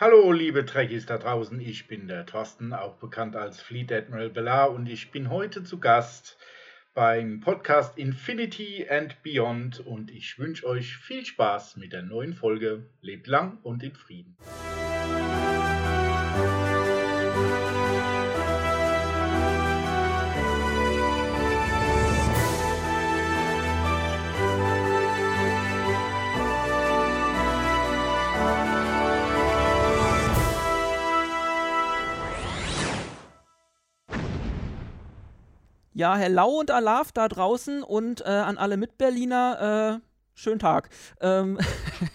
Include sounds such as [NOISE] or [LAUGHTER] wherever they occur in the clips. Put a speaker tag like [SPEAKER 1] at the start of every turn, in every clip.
[SPEAKER 1] Hallo, liebe Trekkies da draußen, ich bin der Thorsten, auch bekannt als Fleet Admiral Bellar und ich bin heute zu Gast beim Podcast Infinity and Beyond und ich wünsche euch viel Spaß mit der neuen Folge. Lebt lang und in Frieden.
[SPEAKER 2] Ja, hello und Alaf da draußen und äh, an alle Mitberliner, äh, schönen Tag. Ähm,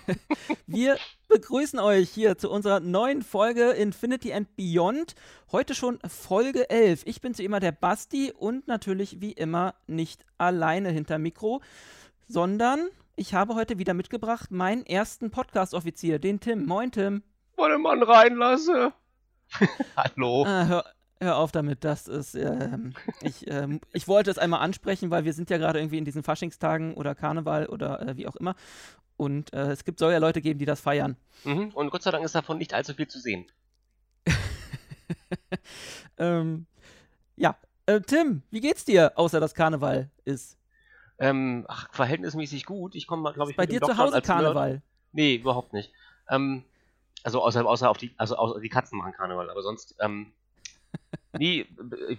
[SPEAKER 2] [LAUGHS] wir begrüßen euch hier zu unserer neuen Folge Infinity and Beyond. Heute schon Folge 11. Ich bin zu immer der Basti und natürlich wie immer nicht alleine hinter Mikro, sondern ich habe heute wieder mitgebracht meinen ersten Podcast-Offizier, den Tim. Moin, Tim.
[SPEAKER 3] Wollen Mann reinlasse. [LAUGHS]
[SPEAKER 4] Hallo.
[SPEAKER 2] Ah, hör, Hör auf damit, das ist. Ähm, ich, ähm, ich wollte es einmal ansprechen, weil wir sind ja gerade irgendwie in diesen Faschingstagen oder Karneval oder äh, wie auch immer. Und äh, es gibt, soll ja Leute geben, die das feiern.
[SPEAKER 3] Mhm. Und Gott sei Dank ist davon nicht allzu viel zu sehen. [LAUGHS]
[SPEAKER 2] ähm, ja, äh, Tim, wie geht's dir, außer dass Karneval ist?
[SPEAKER 3] Ähm, ach, verhältnismäßig gut. Ich komme, glaube ich,
[SPEAKER 2] bei dir zu Hause Karneval? Nerd.
[SPEAKER 3] Nee, überhaupt nicht. Ähm, also außer, außer auf die, also außer die Katzen machen Karneval, aber sonst, ähm, nee,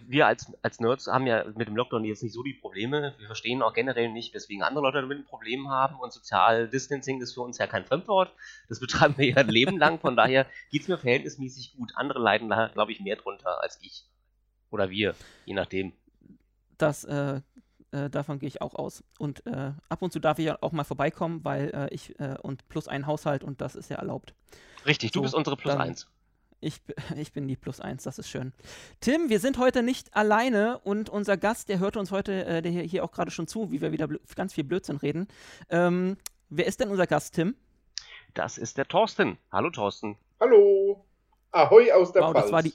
[SPEAKER 3] wir als, als Nerds haben ja mit dem Lockdown jetzt nicht so die Probleme. Wir verstehen auch generell nicht, weswegen andere Leute damit ein Problem haben. Und Sozial Distancing ist für uns ja kein Fremdwort. Das betreiben wir ja ein Leben lang. Von daher geht es mir verhältnismäßig gut. Andere leiden da, glaube ich, mehr drunter als ich. Oder wir, je nachdem.
[SPEAKER 2] Das, äh, äh, davon gehe ich auch aus. Und äh, ab und zu darf ich auch mal vorbeikommen, weil äh, ich äh, und plus ein Haushalt und das ist ja erlaubt.
[SPEAKER 3] Richtig, so, du bist unsere plus dann, eins.
[SPEAKER 2] Ich, [LAUGHS] ich bin die Plus Eins, das ist schön. Tim, wir sind heute nicht alleine und unser Gast, der hört uns heute, äh, der hier auch gerade schon zu, wie wir wieder ganz viel Blödsinn reden. Ähm, wer ist denn unser Gast, Tim?
[SPEAKER 3] Das ist der Thorsten. Hallo, Thorsten.
[SPEAKER 1] Hallo. Ahoi aus der
[SPEAKER 2] wow,
[SPEAKER 1] Pfalz.
[SPEAKER 2] Das war die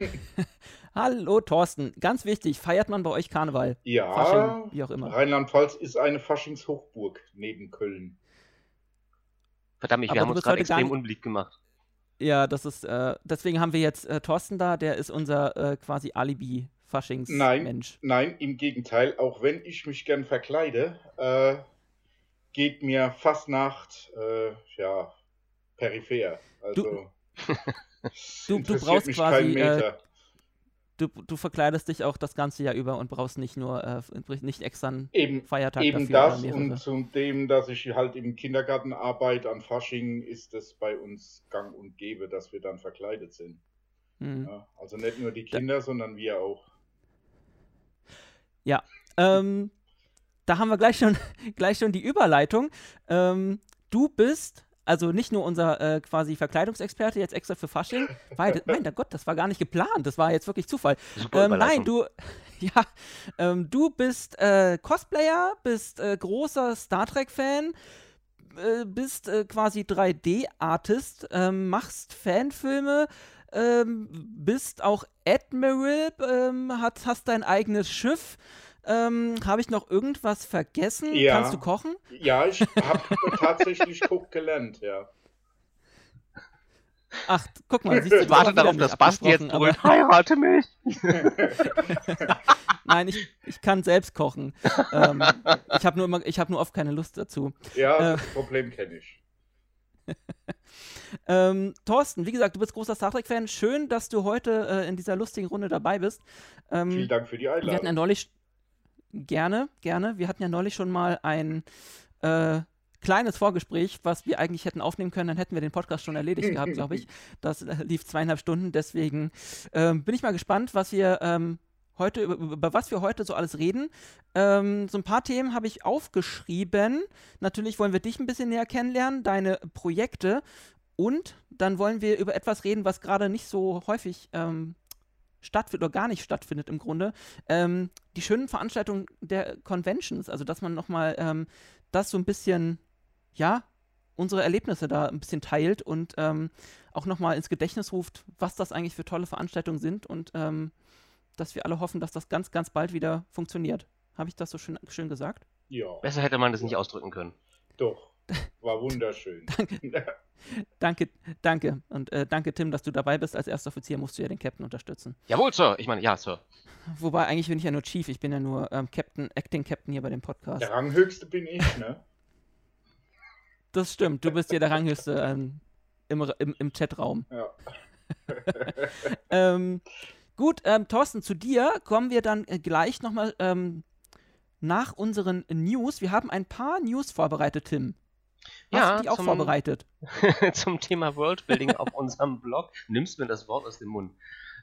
[SPEAKER 2] [LAUGHS] Hallo, Thorsten. Ganz wichtig, feiert man bei euch Karneval?
[SPEAKER 1] Ja,
[SPEAKER 2] Fasching, wie auch immer.
[SPEAKER 1] Rheinland-Pfalz ist eine Faschingshochburg neben Köln.
[SPEAKER 3] Verdammt, wir Aber haben uns gerade extrem unbeliebt gemacht.
[SPEAKER 2] Ja, das ist, äh, deswegen haben wir jetzt äh, Thorsten da, der ist unser äh, quasi Alibi-Faschings-Mensch.
[SPEAKER 1] Nein, nein, im Gegenteil, auch wenn ich mich gern verkleide, äh, geht mir Fastnacht, äh, ja, peripher. Also, [LAUGHS]
[SPEAKER 2] du, du, du brauchst quasi, du, du verkleidest dich auch das ganze Jahr über und brauchst nicht nur äh, nicht extra einen
[SPEAKER 1] eben,
[SPEAKER 2] Feiertag
[SPEAKER 1] eben dafür. Eben das und zudem, dass ich halt im Kindergarten arbeite an Fasching, ist es bei uns gang und gäbe, dass wir dann verkleidet sind. Mhm. Ja, also nicht nur die Kinder, da, sondern wir auch.
[SPEAKER 2] Ja, ähm, da haben wir gleich schon, [LAUGHS] gleich schon die Überleitung. Ähm, du bist also nicht nur unser äh, quasi Verkleidungsexperte jetzt extra für Fasching. Weil, mein Gott, das war gar nicht geplant. Das war jetzt wirklich Zufall. Ähm, nein, du, [LAUGHS] ja, ähm, du bist äh, Cosplayer, bist äh, großer Star Trek-Fan, äh, bist äh, quasi 3D-Artist, ähm, machst Fanfilme. Ähm, bist auch Admiral, ähm, hat, hast dein eigenes Schiff, ähm, habe ich noch irgendwas vergessen? Ja. Kannst du kochen?
[SPEAKER 1] Ja, ich habe tatsächlich Koch gelernt, ja.
[SPEAKER 2] Ach, guck mal,
[SPEAKER 3] siehst du, ich warte darauf, dass Basti jetzt brüllt, heirate mich. [LAUGHS]
[SPEAKER 2] Nein, ich, ich kann selbst kochen. Ähm, ich habe nur, hab nur oft keine Lust dazu.
[SPEAKER 1] Ja, äh, das Problem kenne ich. [LAUGHS]
[SPEAKER 2] ähm, Thorsten, wie gesagt, du bist großer Star Trek-Fan. Schön, dass du heute äh, in dieser lustigen Runde dabei bist.
[SPEAKER 1] Ähm, Vielen Dank für die Einladung.
[SPEAKER 2] Wir hatten ja neulich, Gerne, gerne. Wir hatten ja neulich schon mal ein äh, kleines Vorgespräch, was wir eigentlich hätten aufnehmen können, dann hätten wir den Podcast schon erledigt gehabt, glaube ich. Das äh, lief zweieinhalb Stunden, deswegen ähm, bin ich mal gespannt, was wir ähm, heute, über, über, was wir heute so alles reden. Ähm, so ein paar Themen habe ich aufgeschrieben. Natürlich wollen wir dich ein bisschen näher kennenlernen, deine Projekte und dann wollen wir über etwas reden, was gerade nicht so häufig ähm, stattfindet oder gar nicht stattfindet im Grunde, ähm, die schönen Veranstaltungen der Conventions, also dass man nochmal ähm, das so ein bisschen, ja, unsere Erlebnisse da ein bisschen teilt und ähm, auch nochmal ins Gedächtnis ruft, was das eigentlich für tolle Veranstaltungen sind und ähm, dass wir alle hoffen, dass das ganz, ganz bald wieder funktioniert. Habe ich das so schön, schön gesagt?
[SPEAKER 3] Ja. Besser hätte man das nicht ausdrücken können.
[SPEAKER 1] Doch. War wunderschön. [LAUGHS]
[SPEAKER 2] Danke. danke, danke. Und äh, danke, Tim, dass du dabei bist. Als erster Offizier musst du ja den Captain unterstützen.
[SPEAKER 3] Jawohl, Sir. Ich meine, ja, Sir.
[SPEAKER 2] Wobei, eigentlich bin ich ja nur Chief. Ich bin ja nur ähm, Captain, Acting Captain hier bei dem Podcast.
[SPEAKER 1] Der Ranghöchste bin ich, ne? [LAUGHS]
[SPEAKER 2] Das stimmt. Du bist ja der Ranghöchste ähm, im, im, im Chatraum.
[SPEAKER 1] Ja. [LAUGHS]
[SPEAKER 2] ähm, gut, ähm, Thorsten, zu dir kommen wir dann äh, gleich nochmal ähm, nach unseren News. Wir haben ein paar News vorbereitet, Tim. Hast
[SPEAKER 3] Ja,
[SPEAKER 2] du die auch
[SPEAKER 3] zum-
[SPEAKER 2] vorbereitet? [LAUGHS]
[SPEAKER 3] zum Thema Worldbuilding auf unserem [LAUGHS] Blog. Nimmst mir das Wort aus dem Mund.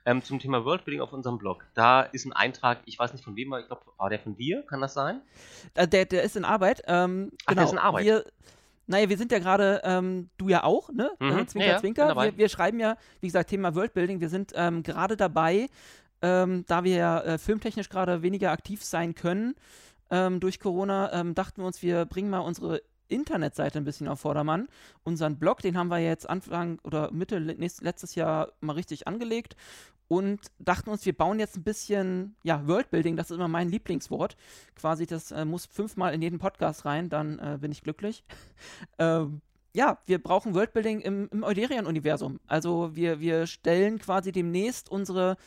[SPEAKER 3] Ähm, zum Thema Worldbuilding auf unserem Blog. Da ist ein Eintrag, ich weiß nicht von wem, aber ich glaube, war der von dir? Kann das sein?
[SPEAKER 2] Äh, der, der ist in Arbeit. Ähm,
[SPEAKER 3] Ach, der
[SPEAKER 2] genau.
[SPEAKER 3] ist in Arbeit.
[SPEAKER 2] Wir, naja, wir sind ja gerade, ähm, du ja auch, ne?
[SPEAKER 3] Mhm.
[SPEAKER 2] Äh, zwinker,
[SPEAKER 3] Ja,
[SPEAKER 2] zwinker. Wir, wir schreiben ja, wie gesagt, Thema Worldbuilding. Wir sind ähm, gerade dabei, ähm, da wir ja äh, filmtechnisch gerade weniger aktiv sein können ähm, durch Corona, dachten wir uns, wir bringen mal unsere Internetseite ein bisschen auf Vordermann. Unseren Blog, den haben wir jetzt Anfang oder Mitte le- nächst, letztes Jahr mal richtig angelegt und dachten uns, wir bauen jetzt ein bisschen, ja, Worldbuilding, das ist immer mein Lieblingswort. Quasi, das äh, muss fünfmal in jeden Podcast rein, dann äh, bin ich glücklich. [LAUGHS] ähm, ja, wir brauchen Worldbuilding im, im Euderion-Universum. Also wir, wir stellen quasi demnächst unsere,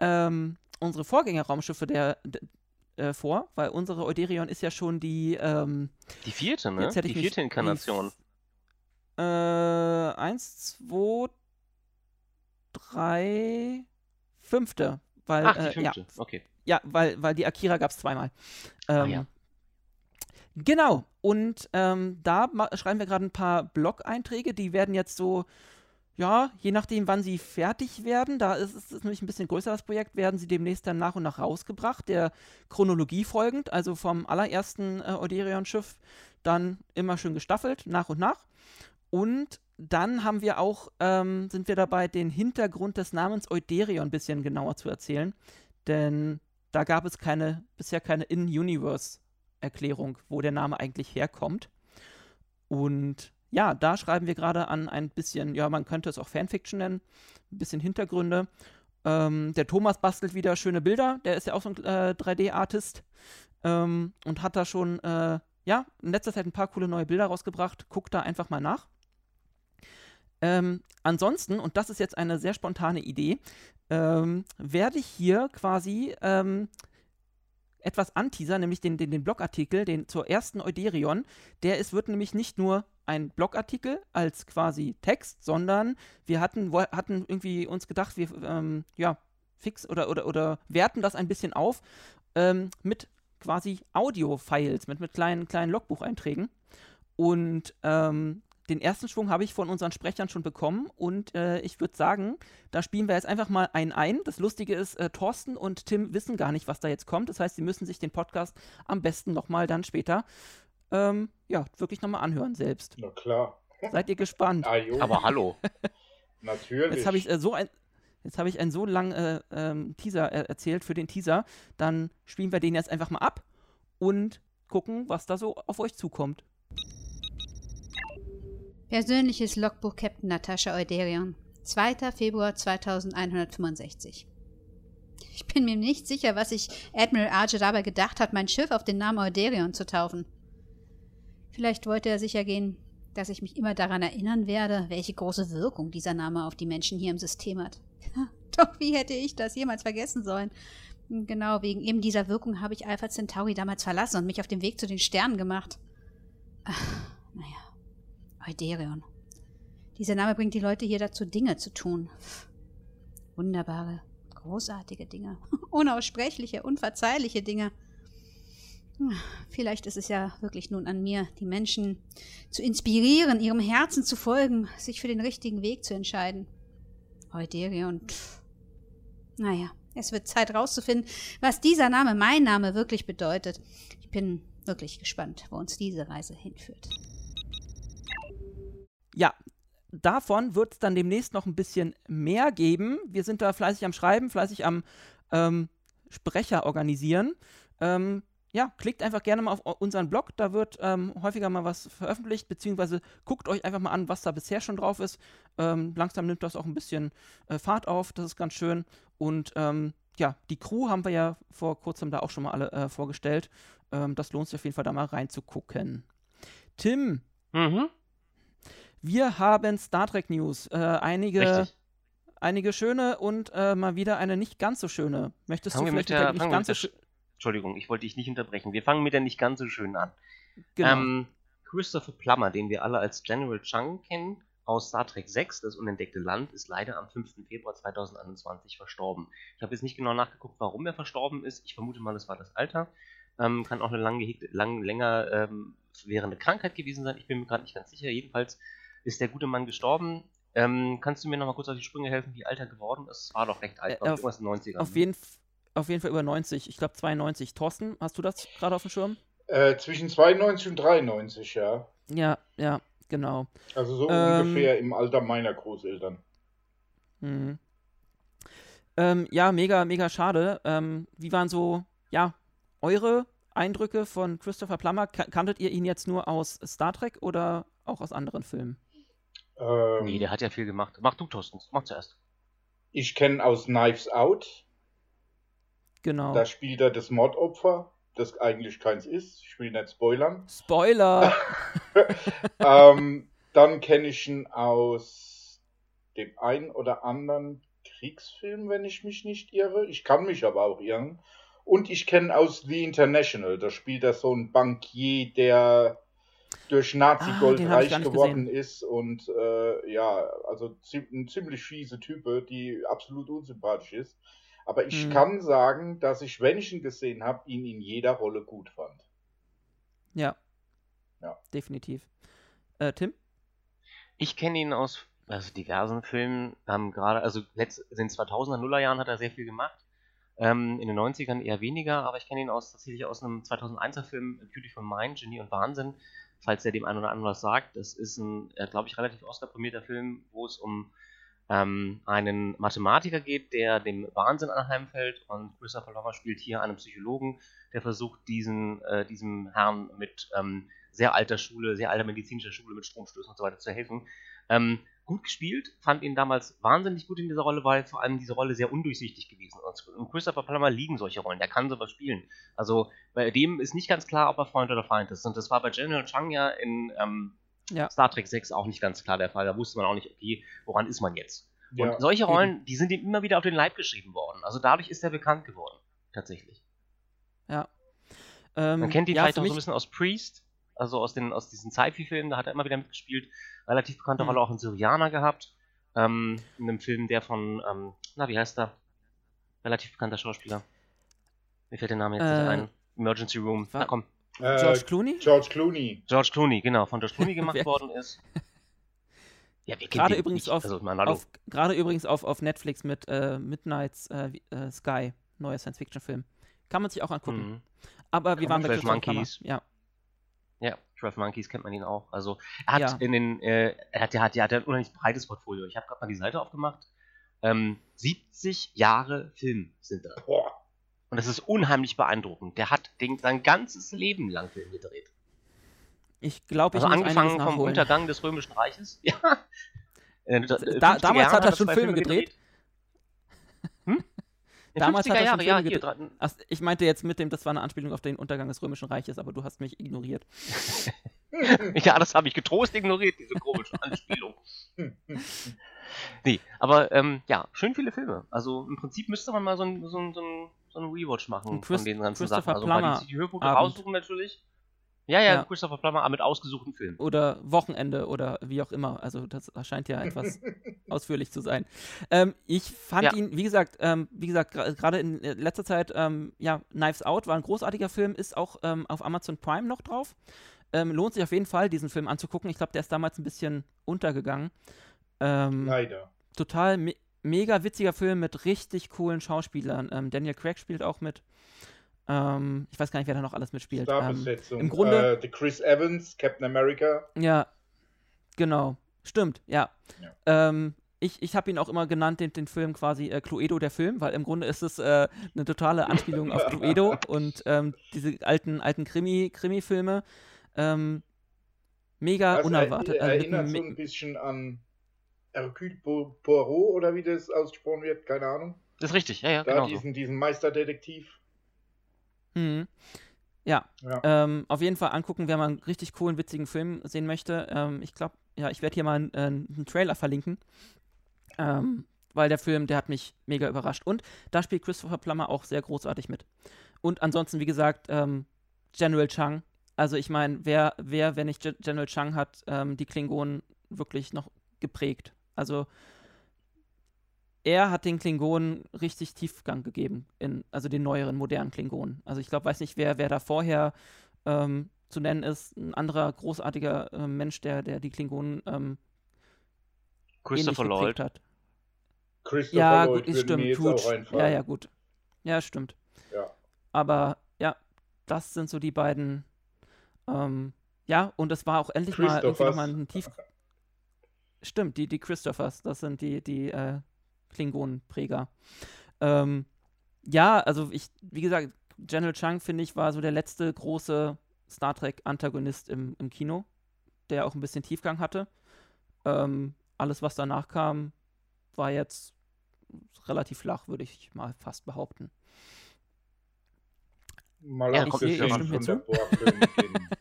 [SPEAKER 2] ähm, unsere Vorgängerraumschiffe der, äh, vor, weil unsere Euderion ist ja schon die, ähm,
[SPEAKER 3] Die vierte, ne? Die
[SPEAKER 2] mich-
[SPEAKER 3] vierte Inkarnation.
[SPEAKER 2] äh, eins, zwei, drei, fünfte. Weil,
[SPEAKER 3] Ach, die
[SPEAKER 2] äh, ja,
[SPEAKER 3] fünfte. Okay.
[SPEAKER 2] ja, weil, weil die Akira gab es zweimal. Ähm,
[SPEAKER 3] Ah, ja.
[SPEAKER 2] Genau, und ähm, da schreiben wir gerade ein paar Blog-Einträge, die werden jetzt so, ja, je nachdem, wann sie fertig werden, da ist es nämlich ein bisschen größer das Projekt, werden sie demnächst dann nach und nach rausgebracht, der Chronologie folgend, also vom allerersten äh, Euderion-Schiff dann immer schön gestaffelt, nach und nach. Und dann haben wir auch, ähm, sind wir dabei, den Hintergrund des Namens Euderion ein bisschen genauer zu erzählen. Denn da gab es keine, bisher keine In-Universe-Erklärung, wo der Name eigentlich herkommt. Und ja, da schreiben wir gerade an ein bisschen, ja, man könnte es auch Fanfiction nennen, ein bisschen Hintergründe. Ähm, der Thomas bastelt wieder schöne Bilder, der ist ja auch so ein äh, 3D-Artist ähm, und hat da schon, äh, ja, in letzter Zeit ein paar coole neue Bilder rausgebracht. Guckt da einfach mal nach. Ähm, ansonsten, und das ist jetzt eine sehr spontane Idee, ähm, werde ich hier quasi ähm, etwas anteasern, nämlich den, den, den Blogartikel, den zur ersten Euderion. Der ist, wird nämlich nicht nur ein Blogartikel als quasi Text, sondern wir hatten, hatten irgendwie uns gedacht, wir ähm, ja, fix oder, oder, oder werten das ein bisschen auf ähm, mit quasi Audio-Files, mit, mit kleinen, kleinen Logbucheinträgen. Und ähm, den ersten Schwung habe ich von unseren Sprechern schon bekommen und äh, ich würde sagen, da spielen wir jetzt einfach mal einen ein. Das Lustige ist, äh, Thorsten und Tim wissen gar nicht, was da jetzt kommt. Das heißt, sie müssen sich den Podcast am besten nochmal dann später ähm, ja, wirklich nochmal anhören selbst.
[SPEAKER 1] Na klar.
[SPEAKER 2] Seid ihr gespannt?
[SPEAKER 1] Ah,
[SPEAKER 3] Aber hallo. [LAUGHS]
[SPEAKER 1] natürlich.
[SPEAKER 2] Jetzt habe ich äh, so ein Jetzt habe ich einen so langen äh, ähm, Teaser äh, erzählt für den Teaser. Dann spielen wir den jetzt einfach mal ab und gucken, was da so auf euch zukommt.
[SPEAKER 5] Persönliches Logbuch Captain Natascha Euderion. 2. Februar 2165. Ich bin mir nicht sicher, was sich Admiral Archer dabei gedacht hat, mein Schiff auf den Namen Euderion zu taufen. Vielleicht wollte er sicher gehen, dass ich mich immer daran erinnern werde, welche große Wirkung dieser Name auf die Menschen hier im System hat. [LAUGHS] Doch wie hätte ich das jemals vergessen sollen? Genau, wegen eben dieser Wirkung habe ich Alpha Centauri damals verlassen und mich auf den Weg zu den Sternen gemacht. Ach, naja. Euderion. Dieser Name bringt die Leute hier dazu, Dinge zu tun. Wunderbare, großartige Dinge. [LAUGHS] Unaussprechliche, unverzeihliche Dinge. Vielleicht ist es ja wirklich nun an mir, die Menschen zu inspirieren, ihrem Herzen zu folgen, sich für den richtigen Weg zu entscheiden. Euderion. Pff. Naja, es wird Zeit rauszufinden, was dieser Name, mein Name, wirklich bedeutet. Ich bin wirklich gespannt, wo uns diese Reise hinführt.
[SPEAKER 2] Ja, davon wird es dann demnächst noch ein bisschen mehr geben. Wir sind da fleißig am Schreiben, fleißig am ähm, Sprecher organisieren. Ähm, ja, klickt einfach gerne mal auf unseren Blog, da wird ähm, häufiger mal was veröffentlicht, beziehungsweise guckt euch einfach mal an, was da bisher schon drauf ist. Ähm, langsam nimmt das auch ein bisschen äh, Fahrt auf, das ist ganz schön. Und ähm, ja, die Crew haben wir ja vor kurzem da auch schon mal alle äh, vorgestellt. Ähm, das lohnt sich auf jeden Fall da mal reinzugucken. Tim,
[SPEAKER 3] Mhm.
[SPEAKER 2] Wir haben Star Trek News. Äh, einige,
[SPEAKER 3] Richtig.
[SPEAKER 2] einige schöne und äh, mal wieder eine nicht ganz so schöne. Möchtest
[SPEAKER 3] Fangen
[SPEAKER 2] du
[SPEAKER 3] wir mit
[SPEAKER 2] vielleicht
[SPEAKER 3] der,
[SPEAKER 2] mit der nicht ganz so schön.
[SPEAKER 3] Entschuldigung, ich wollte dich nicht unterbrechen. Wir fangen mit der nicht ganz so schön an.
[SPEAKER 2] Genau.
[SPEAKER 3] Ähm, Christopher Plummer, den wir alle als General Chang kennen, aus Star Trek 6, das unentdeckte Land, ist leider am 5. Februar 2021 verstorben. Ich habe jetzt nicht genau nachgeguckt, warum er verstorben ist. Ich vermute mal, es war das Alter. Ähm, kann auch eine lang, lang länger ähm, währende Krankheit gewesen sein. Ich bin mir gerade nicht ganz sicher. Jedenfalls ist der gute Mann gestorben. Ähm, kannst du mir noch mal kurz auf die Sprünge helfen, wie alt er geworden ist? Es war doch recht alt,
[SPEAKER 2] Äh, auf-
[SPEAKER 3] irgendwas in den 90ern.
[SPEAKER 2] auf, jeden, auf jeden Fall über 90. Ich glaube 92. Thorsten, hast du das gerade auf dem Schirm?
[SPEAKER 1] Äh, zwischen 92 und 93, ja.
[SPEAKER 2] Ja, ja, genau.
[SPEAKER 1] Also so
[SPEAKER 2] Ähm,
[SPEAKER 1] ungefähr im Alter meiner Großeltern.
[SPEAKER 2] Mhm. Ähm, ja, mega, mega schade. Ähm, wie waren so, ja, eure Eindrücke von Christopher Plummer? Ka kanntet ihr ihn jetzt nur aus Star Trek oder auch aus anderen Filmen?
[SPEAKER 1] Ähm,
[SPEAKER 3] nee, der hat ja viel gemacht. Mach du, Thorsten. Mach zuerst.
[SPEAKER 1] ich kenne aus Knives Out,
[SPEAKER 2] Genau.
[SPEAKER 1] da spielt er das Mordopfer, das eigentlich keins ist. Ich will nicht spoilern. [LAUGHS]
[SPEAKER 2] Spoiler! [LAUGHS]
[SPEAKER 1] ähm, dann kenne ich ihn aus dem einen oder anderen Kriegsfilm, wenn ich mich nicht irre. Ich kann mich aber auch irren. Und ich kenne aus The International, da spielt er so ein Bankier, der durch Nazi-Gold
[SPEAKER 2] Ah,
[SPEAKER 1] reich geworden ist und äh, ja, also ein ziemlich fiese Type, die absolut unsympathisch ist. Aber ich
[SPEAKER 2] Hm.
[SPEAKER 1] kann sagen, dass ich, wenn ich ihn gesehen habe, ihn in jeder Rolle gut fand.
[SPEAKER 2] ja.
[SPEAKER 1] Ja.
[SPEAKER 2] Definitiv. Äh, Tim?
[SPEAKER 3] Ich kenne ihn aus also diversen Filmen, ähm, gerade, also letzt, in den 2000er, Nullerjahren hat er sehr viel gemacht. Ähm, in den 90ern eher weniger, aber ich kenne ihn aus, tatsächlich aus einem 2001er Film, Beautiful Mind, Genie und Wahnsinn, falls der dem einen oder anderen was sagt. Das ist ein, äh, glaube ich, relativ Oscar-prämierter Film, wo es um ähm, einen Mathematiker geht, der dem Wahnsinn anheimfällt und Christopher Plummer spielt hier einen Psychologen, der versucht, diesen, äh, diesem Herrn mit ähm, sehr alter Schule, sehr alter medizinischer Schule mit Stromstößen und so weiter zu helfen. Ähm, gut gespielt, fand ihn damals wahnsinnig gut in dieser Rolle, weil vor allem diese Rolle sehr undurchsichtig gewesen ist. Und Christopher Plummer liegen solche Rollen, der kann sowas spielen. Also bei dem ist nicht ganz klar, ob er Freund oder Feind ist. Und das war bei General Chang ja in ähm,
[SPEAKER 2] Ja.
[SPEAKER 3] Star Trek 6 auch nicht ganz klar der Fall. Da wusste man auch nicht, okay, woran ist man jetzt? Und
[SPEAKER 1] Ja.
[SPEAKER 3] solche Rollen, die sind ihm immer wieder auf den Leib geschrieben worden. Also dadurch ist er bekannt geworden, tatsächlich.
[SPEAKER 2] Ja. Ähm,
[SPEAKER 3] Man kennt ihn
[SPEAKER 2] ja,
[SPEAKER 3] vielleicht auch so ein bisschen aus Priest, also aus, den, aus diesen Sci-Fi-Filmen, da hat er immer wieder mitgespielt. Relativ bekannte
[SPEAKER 2] Hm.
[SPEAKER 3] Rolle auch in Syrianer gehabt. Ähm, in einem Film, der von, ähm, na, wie heißt er? Relativ bekannter Schauspieler. Mir fällt der Name jetzt
[SPEAKER 2] Äh,
[SPEAKER 3] nicht ein. Emergency Room. Na komm.
[SPEAKER 1] Äh,
[SPEAKER 2] George Clooney?
[SPEAKER 1] George Clooney.
[SPEAKER 3] George Clooney, genau, von George Clooney [LAUGHS] gemacht worden ist. [LAUGHS] Ja, wir kennen
[SPEAKER 2] Gerade übrigens
[SPEAKER 3] nicht.
[SPEAKER 2] auf,
[SPEAKER 3] Also, man,
[SPEAKER 2] auf, gerade übrigens auf, auf Netflix mit äh, Midnight's äh, äh, Sky, neuer Science-Fiction-Film. Kann man sich auch angucken.
[SPEAKER 3] Mhm.
[SPEAKER 2] Aber wir waren bei
[SPEAKER 3] 12
[SPEAKER 2] Christopher Plummer.
[SPEAKER 3] Monkeys.
[SPEAKER 2] Ja.
[SPEAKER 3] Ja, 12 Monkeys kennt man ihn auch. Also er hat
[SPEAKER 2] Ja.
[SPEAKER 3] in den, äh, er hat, er hat, er hat ein unheimlich breites Portfolio. Ich habe gerade mal die Seite aufgemacht. Ähm, 70 Jahre Film sind da.
[SPEAKER 1] Boah.
[SPEAKER 3] Und das ist unheimlich beeindruckend. Der hat den, sein ganzes Leben lang Film gedreht.
[SPEAKER 2] Ich glaube, ich
[SPEAKER 3] Also angefangen vom. Untergang des Römischen Reiches. [LAUGHS] Ja. Äh,
[SPEAKER 2] Da-
[SPEAKER 3] 50er
[SPEAKER 2] damals hat
[SPEAKER 3] Jahren
[SPEAKER 2] er
[SPEAKER 3] das
[SPEAKER 2] schon Filme gedreht?
[SPEAKER 3] Hm?
[SPEAKER 2] Damals
[SPEAKER 3] 50er
[SPEAKER 2] hat er
[SPEAKER 3] Jahre, ja, hier. dran-
[SPEAKER 2] Ach, ich meinte jetzt mit dem, das war eine Anspielung auf den Untergang des Römischen Reiches, aber du hast mich ignoriert. [LAUGHS]
[SPEAKER 3] Ja, das habe ich getrost ignoriert, diese komische Anspielung. [LAUGHS] Nee, aber ähm, ja, schön viele Filme. Also im Prinzip müsste man mal so ein, so ein, so ein, so ein Rewatch machen von den ganzen Sachen. Also mal die, die Höhepunkte raussuchen natürlich. Ja, ja,
[SPEAKER 2] Ja.
[SPEAKER 3] Christopher Plummer mit ausgesuchten Filmen.
[SPEAKER 2] Oder Wochenende oder wie auch immer. Also das scheint ja etwas [LAUGHS] ausführlich zu sein. Ähm, ich fand
[SPEAKER 3] Ja.
[SPEAKER 2] ihn, wie gesagt, ähm, wie gesagt, gerade in letzter Zeit, ähm, ja, Knives Out war ein großartiger Film, ist auch ähm, auf Amazon Prime noch drauf. Ähm, lohnt sich auf jeden Fall, diesen Film anzugucken. Ich glaube, der ist damals ein bisschen untergegangen. Ähm,
[SPEAKER 1] Leider.
[SPEAKER 2] total me mega witziger Film mit richtig coolen Schauspielern. Ähm, Daniel Craig spielt auch mit. Ähm, ich weiß gar nicht, wer da noch alles mitspielt. Ähm,
[SPEAKER 1] Starbesetzung.
[SPEAKER 2] im Grunde-
[SPEAKER 1] Äh, the Chris Evans, Captain America.
[SPEAKER 2] ja, genau. Stimmt, ja.
[SPEAKER 1] Ja.
[SPEAKER 2] Ähm, ich ich habe ihn auch immer genannt, den, den Film quasi äh, Cluedo, der Film, weil im Grunde ist es äh, eine totale Anspielung auf Cluedo [LAUGHS] und ähm, diese alten, alten Krimi, Krimi-Filme. Ähm, mega
[SPEAKER 1] Das
[SPEAKER 2] unerwartet.
[SPEAKER 1] er,
[SPEAKER 2] also
[SPEAKER 1] erinnert
[SPEAKER 2] einem
[SPEAKER 1] so ein bisschen an Hercule Po- Poirot oder wie das ausgesprochen wird, keine Ahnung.
[SPEAKER 3] Das ist richtig, ja, ja,
[SPEAKER 1] Da
[SPEAKER 3] genau so.
[SPEAKER 1] diesen, diesen Meisterdetektiv.
[SPEAKER 2] Mhm. Ja,
[SPEAKER 1] Ja.
[SPEAKER 2] Ähm, auf jeden Fall angucken, wer mal einen richtig coolen, witzigen Film sehen möchte. Ähm, ich glaube, ja, ich werde hier mal einen, äh, einen Trailer verlinken. Ähm, weil der Film, der hat mich mega überrascht. Und da spielt Christopher Plummer auch sehr großartig mit. Und ansonsten, wie gesagt, ähm, General Chang. Also ich meine, wer, wer, wenn nicht Ge- General Chang hat, ähm, die Klingonen wirklich noch geprägt. Also er hat den Klingonen richtig Tiefgang gegeben, in, also den neueren, modernen Klingonen. Also ich glaube, weiß nicht, wer, wer da vorher ähm, zu nennen ist, ein anderer großartiger äh, Mensch, der, der die Klingonen ähm,
[SPEAKER 3] Christopher Lloyd.
[SPEAKER 2] hat.
[SPEAKER 1] Christopher
[SPEAKER 2] Ja,
[SPEAKER 1] Lloyd
[SPEAKER 2] gut, stimmt,
[SPEAKER 1] einfallen.
[SPEAKER 2] Ja, ja, gut. Ja, stimmt.
[SPEAKER 1] Ja.
[SPEAKER 2] Aber ja, das sind so die beiden. Ähm, ja, und es war auch endlich mal irgendwie
[SPEAKER 1] Christophers.
[SPEAKER 2] nochmal ein Tief. Stimmt, die, die Christophers, das sind die, die äh, Klingonenpräger. Ähm, ja, also ich, wie gesagt, General Chang, finde ich, war so der letzte große Star Trek-Antagonist im, im Kino, der auch ein bisschen Tiefgang hatte. Ähm, alles, was danach kam, war jetzt relativ flach, würde ich mal fast behaupten.
[SPEAKER 1] Mal
[SPEAKER 3] Ja,
[SPEAKER 1] abgesehen
[SPEAKER 2] sehe- ihr
[SPEAKER 1] von der
[SPEAKER 2] zu?
[SPEAKER 1] Borg-Königin. [LAUGHS]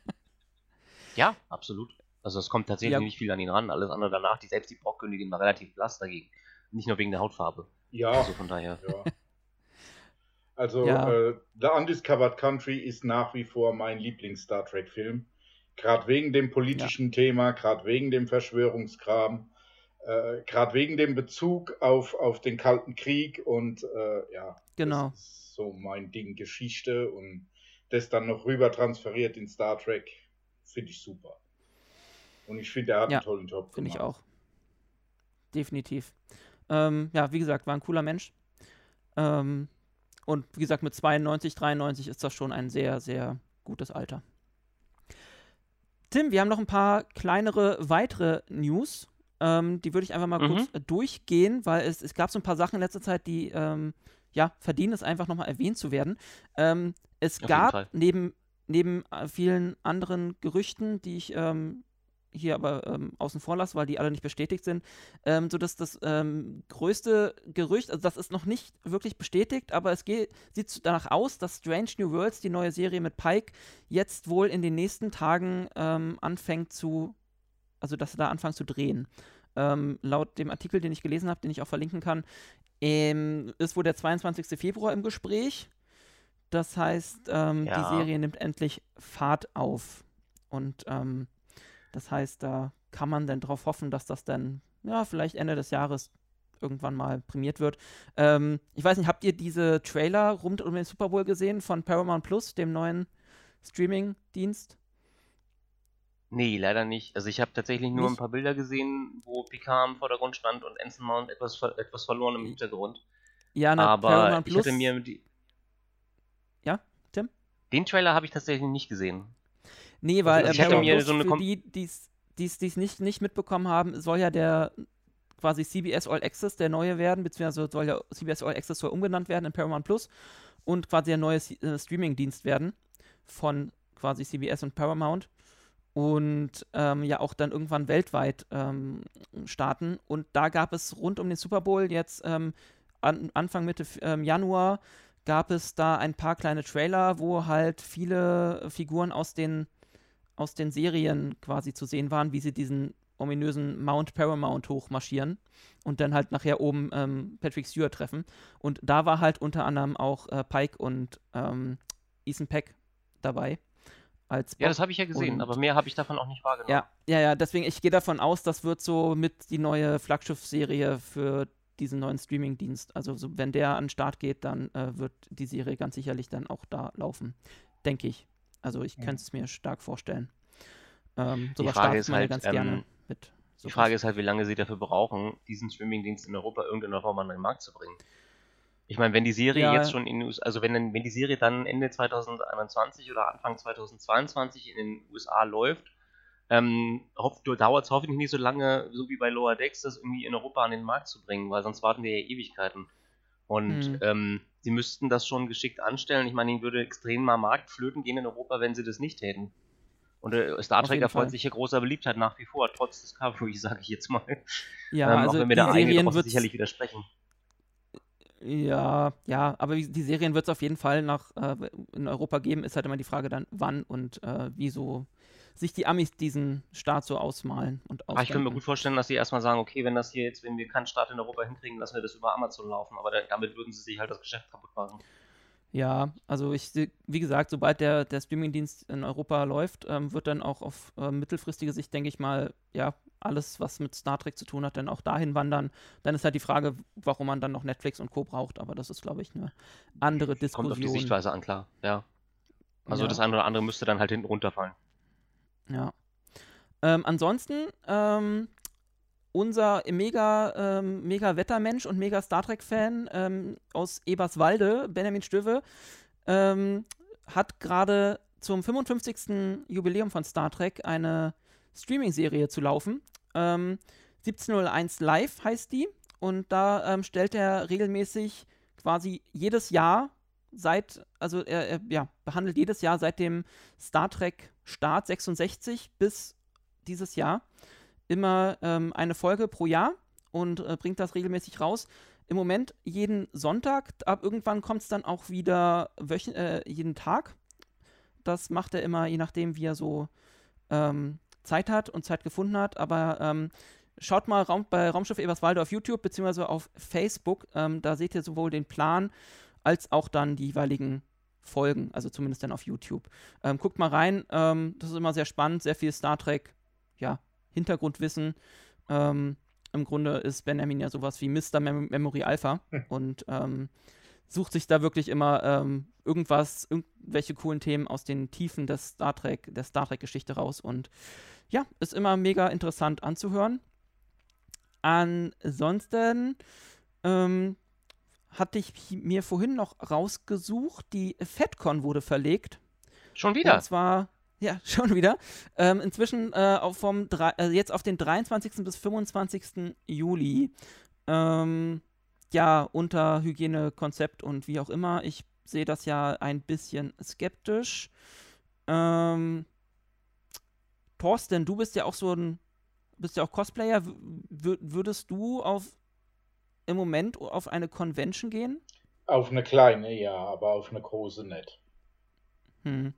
[SPEAKER 3] Ja, absolut. Also es kommt tatsächlich
[SPEAKER 2] Ja.
[SPEAKER 3] nicht viel an ihn ran. Alles andere danach, die selbst die Borgkönigin war relativ blass dagegen. Nicht nur wegen der Hautfarbe.
[SPEAKER 1] Ja,
[SPEAKER 3] Also von daher.
[SPEAKER 1] ja. [LAUGHS] Also,
[SPEAKER 2] Ja.
[SPEAKER 1] äh, The Undiscovered Country ist nach wie vor mein Lieblings-Star Trek-Film. Gerade wegen dem politischen Thema, gerade wegen dem Verschwörungskram, äh, gerade wegen dem Bezug auf, auf den Kalten Krieg und äh, ja,
[SPEAKER 2] Genau.
[SPEAKER 1] das ist so mein Ding, Geschichte und das dann noch rüber transferiert in Star Trek, finde ich super. Und ich finde, er hat
[SPEAKER 2] Ja,
[SPEAKER 1] einen tollen Job
[SPEAKER 2] Finde ich auch. Definitiv. Ähm, ja, wie gesagt, war ein cooler Mensch. Ähm, und wie gesagt, mit 92, 93 ist das schon ein sehr, sehr gutes Alter. Tim, wir haben noch ein paar kleinere weitere News. Ähm, die würde ich einfach mal
[SPEAKER 3] Mhm.
[SPEAKER 2] kurz äh, durchgehen, weil es, es gab so ein paar Sachen in letzter Zeit, die ähm, ja, verdienen es einfach nochmal erwähnt zu werden. Ähm, es
[SPEAKER 3] Auf
[SPEAKER 2] gab neben, neben äh, vielen anderen Gerüchten, die ich ähm, hier aber ähm, außen vor lasse, weil die alle nicht bestätigt sind, ähm, so dass das ähm, größte Gerücht, also das ist noch nicht wirklich bestätigt, aber es geht, sieht danach aus, dass Strange New Worlds, die neue Serie mit Pike, jetzt wohl in den nächsten Tagen ähm, anfängt zu, also dass sie da anfangen zu drehen. Ähm, laut dem Artikel, den ich gelesen habe, den ich auch verlinken kann, ähm, ist wohl der 22. Februar im Gespräch. Das heißt, ähm,
[SPEAKER 3] Ja.
[SPEAKER 2] die Serie nimmt endlich Fahrt auf. Und ähm, das heißt, da kann man dann drauf hoffen, dass das dann, ja, vielleicht Ende des Jahres irgendwann mal prämiert wird. Ähm, ich weiß nicht, habt ihr diese Trailer rund um den Super Bowl gesehen von Paramount Plus, dem neuen Streaming-Dienst?
[SPEAKER 3] Nee, leider nicht. Also ich habe tatsächlich nur
[SPEAKER 2] Nicht?
[SPEAKER 3] ein paar Bilder gesehen, wo Picard im Vordergrund stand und Anson Mount etwas, ver etwas verloren im Hintergrund.
[SPEAKER 2] Ja, na,
[SPEAKER 3] Aber
[SPEAKER 2] Paramount
[SPEAKER 3] ich
[SPEAKER 2] Plus.
[SPEAKER 3] hatte mir die.
[SPEAKER 2] Ja, Tim?
[SPEAKER 3] Den Trailer habe ich tatsächlich nicht gesehen.
[SPEAKER 2] Nee, weil
[SPEAKER 1] Also
[SPEAKER 2] äh,
[SPEAKER 3] ich hatte
[SPEAKER 2] Paramount
[SPEAKER 3] mir
[SPEAKER 2] Plus,
[SPEAKER 3] so eine
[SPEAKER 2] für die, die es nicht, nicht mitbekommen haben, soll ja der quasi CBS All Access der neue werden, beziehungsweise soll ja CBS All Access soll umbenannt werden in Paramount Plus und quasi der neue äh, Streaming-Dienst werden von quasi CBS und Paramount und ähm, ja auch dann irgendwann weltweit ähm, starten. Und da gab es rund um den Super Bowl jetzt ähm, an, Anfang Mitte ähm, Januar gab es da ein paar kleine Trailer, wo halt viele Figuren aus den aus den Serien quasi zu sehen waren, wie sie diesen ominösen Mount Paramount hochmarschieren und dann halt nachher oben ähm, Patrick Stewart treffen. Und da war halt unter anderem auch äh, Pike und ähm, Ethan Peck dabei. Als
[SPEAKER 3] Ja, das habe ich ja gesehen,
[SPEAKER 2] Und-
[SPEAKER 3] aber mehr habe ich davon auch nicht wahrgenommen.
[SPEAKER 2] Ja, ja, ja, deswegen, ich gehe davon aus, das wird so mit die neue Flaggschiff-Serie für diesen neuen Streaming-Dienst. Also so, wenn der an den Start geht, dann äh, wird die Serie ganz sicherlich dann auch da laufen. Denke ich. Also ich könnte es mir stark vorstellen. Ähm,
[SPEAKER 3] Die Frage ist halt,
[SPEAKER 2] ganz
[SPEAKER 3] ähm,
[SPEAKER 2] gerne mit.
[SPEAKER 3] Die
[SPEAKER 2] sowas.
[SPEAKER 3] Frage ist halt, wie lange sie dafür brauchen, diesen Streamingdienst in Europa irgendeiner Form an den Markt zu bringen. Ich meine, wenn die Serie
[SPEAKER 2] Ja.
[SPEAKER 3] jetzt schon in den USA, also wenn, dann- wenn die Serie dann Ende 2021 oder Anfang 2022 in den USA läuft, ähm, dauert es hoffentlich nicht so lange, so wie bei Lower Decks, das irgendwie in Europa an den Markt zu bringen, weil sonst warten wir ja Ewigkeiten. Und
[SPEAKER 2] Hm.
[SPEAKER 3] ähm, sie müssten das schon geschickt anstellen. Ich meine, ihnen würde extrem mal Markt flöten gehen in Europa, wenn sie das nicht täten. Und äh, Star Trek erfreut sich hier großer Beliebtheit nach wie vor, trotz Discovery, [LAUGHS] sage ich jetzt mal.
[SPEAKER 2] Ja,
[SPEAKER 3] ähm,
[SPEAKER 2] also
[SPEAKER 3] auch wenn mir
[SPEAKER 2] die
[SPEAKER 3] da einige
[SPEAKER 2] Serien wird
[SPEAKER 3] sicherlich widersprechen.
[SPEAKER 2] Ja, ja, aber die Serien wird es auf jeden Fall nach äh, in Europa geben. Ist halt immer die Frage dann, wann und äh, wieso sich die Amis diesen Start so ausmalen und
[SPEAKER 3] Aber ich könnte mir gut vorstellen, dass sie erstmal sagen, okay, wenn das hier jetzt, wenn wir keinen Start in Europa hinkriegen, lassen wir das über Amazon laufen. Aber da, damit würden sie sich halt das Geschäft kaputt machen.
[SPEAKER 2] Ja, also ich wie gesagt, sobald der, der Streamingdienst in Europa läuft, ähm, wird dann auch auf äh, mittelfristige Sicht, denke ich mal, ja, alles, was mit Star Trek zu tun hat, dann auch dahin wandern. Dann ist halt die Frage, warum man dann noch Netflix und Co. braucht, aber das ist, glaube ich, eine andere Diskussion. Kommt auf
[SPEAKER 3] die Sichtweise an, klar, ja. Also ja. das eine oder andere müsste dann halt hinten runterfallen.
[SPEAKER 2] Ja. Ähm, ansonsten, ähm, unser mega, ähm, mega Wettermensch und mega Star Trek-Fan ähm, aus Eberswalde, Benjamin Stöwe, ähm, hat gerade zum 55. Jubiläum von Star Trek eine Streaming-Serie zu laufen. Ähm, 1701 Live heißt die. Und da ähm, stellt er regelmäßig quasi jedes Jahr seit, also er, er ja, behandelt jedes Jahr seit dem Star Trek Start 66 bis dieses Jahr immer ähm, eine Folge pro Jahr und äh, bringt das regelmäßig raus. Im Moment jeden Sonntag, ab irgendwann kommt es dann auch wieder äh, jeden Tag. Das macht er immer, je nachdem, wie er so ähm, Zeit hat und Zeit gefunden hat. Aber ähm, schaut mal Raum, bei Raumschiff Eberswalde auf YouTube beziehungsweise auf Facebook. Ähm, da seht ihr sowohl den Plan als auch dann die jeweiligen Folgen, also zumindest dann auf YouTube. Ähm, guckt mal rein, ähm, das ist immer sehr spannend, sehr viel Star Trek, ja, Hintergrundwissen. Ähm, Im Grunde ist Benjamin ja sowas wie Mr. Mem Memory Alpha hm. und ähm, sucht sich da wirklich immer ähm, irgendwas, irgendwelche coolen Themen aus den Tiefen des Star Trek, der Star Trek-Geschichte raus und ja, ist immer mega interessant anzuhören. Ansonsten ähm, hatte ich mir vorhin noch rausgesucht, die FedCon wurde verlegt.
[SPEAKER 3] Schon wieder?
[SPEAKER 2] Und zwar, ja, [LAUGHS] schon wieder. Ähm, inzwischen äh, vom, äh, jetzt auf den 23. bis 25. Juli. Ähm, ja, unter Hygienekonzept und wie auch immer. Ich sehe das ja ein bisschen skeptisch. Ähm, Thorsten, du bist ja auch so ein, bist ja auch Cosplayer. W würdest du auf im Moment auf eine Convention gehen?
[SPEAKER 1] Auf eine kleine, ja, aber auf eine große nicht.
[SPEAKER 2] Hm.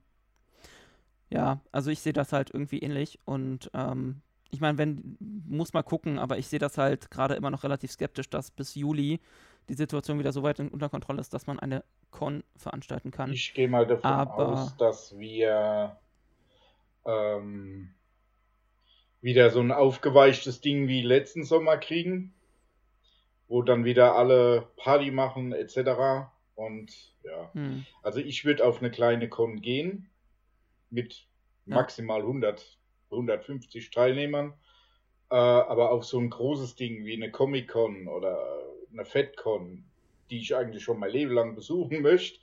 [SPEAKER 2] Ja, also ich sehe das halt irgendwie ähnlich und ähm, ich meine, wenn, muss mal gucken, aber ich sehe das halt gerade immer noch relativ skeptisch, dass bis Juli die Situation wieder so weit unter Kontrolle ist, dass man eine Con veranstalten kann.
[SPEAKER 1] Ich gehe mal davon aber... aus, dass wir ähm, wieder so ein aufgeweichtes Ding wie letzten Sommer kriegen wo dann wieder alle Party machen etc. Und ja, hm. also ich würde auf eine kleine Con gehen mit maximal 100, 150 Teilnehmern, äh, aber auf so ein großes Ding wie eine Comic-Con oder eine FedCon, die ich eigentlich schon mein Leben lang besuchen möchte,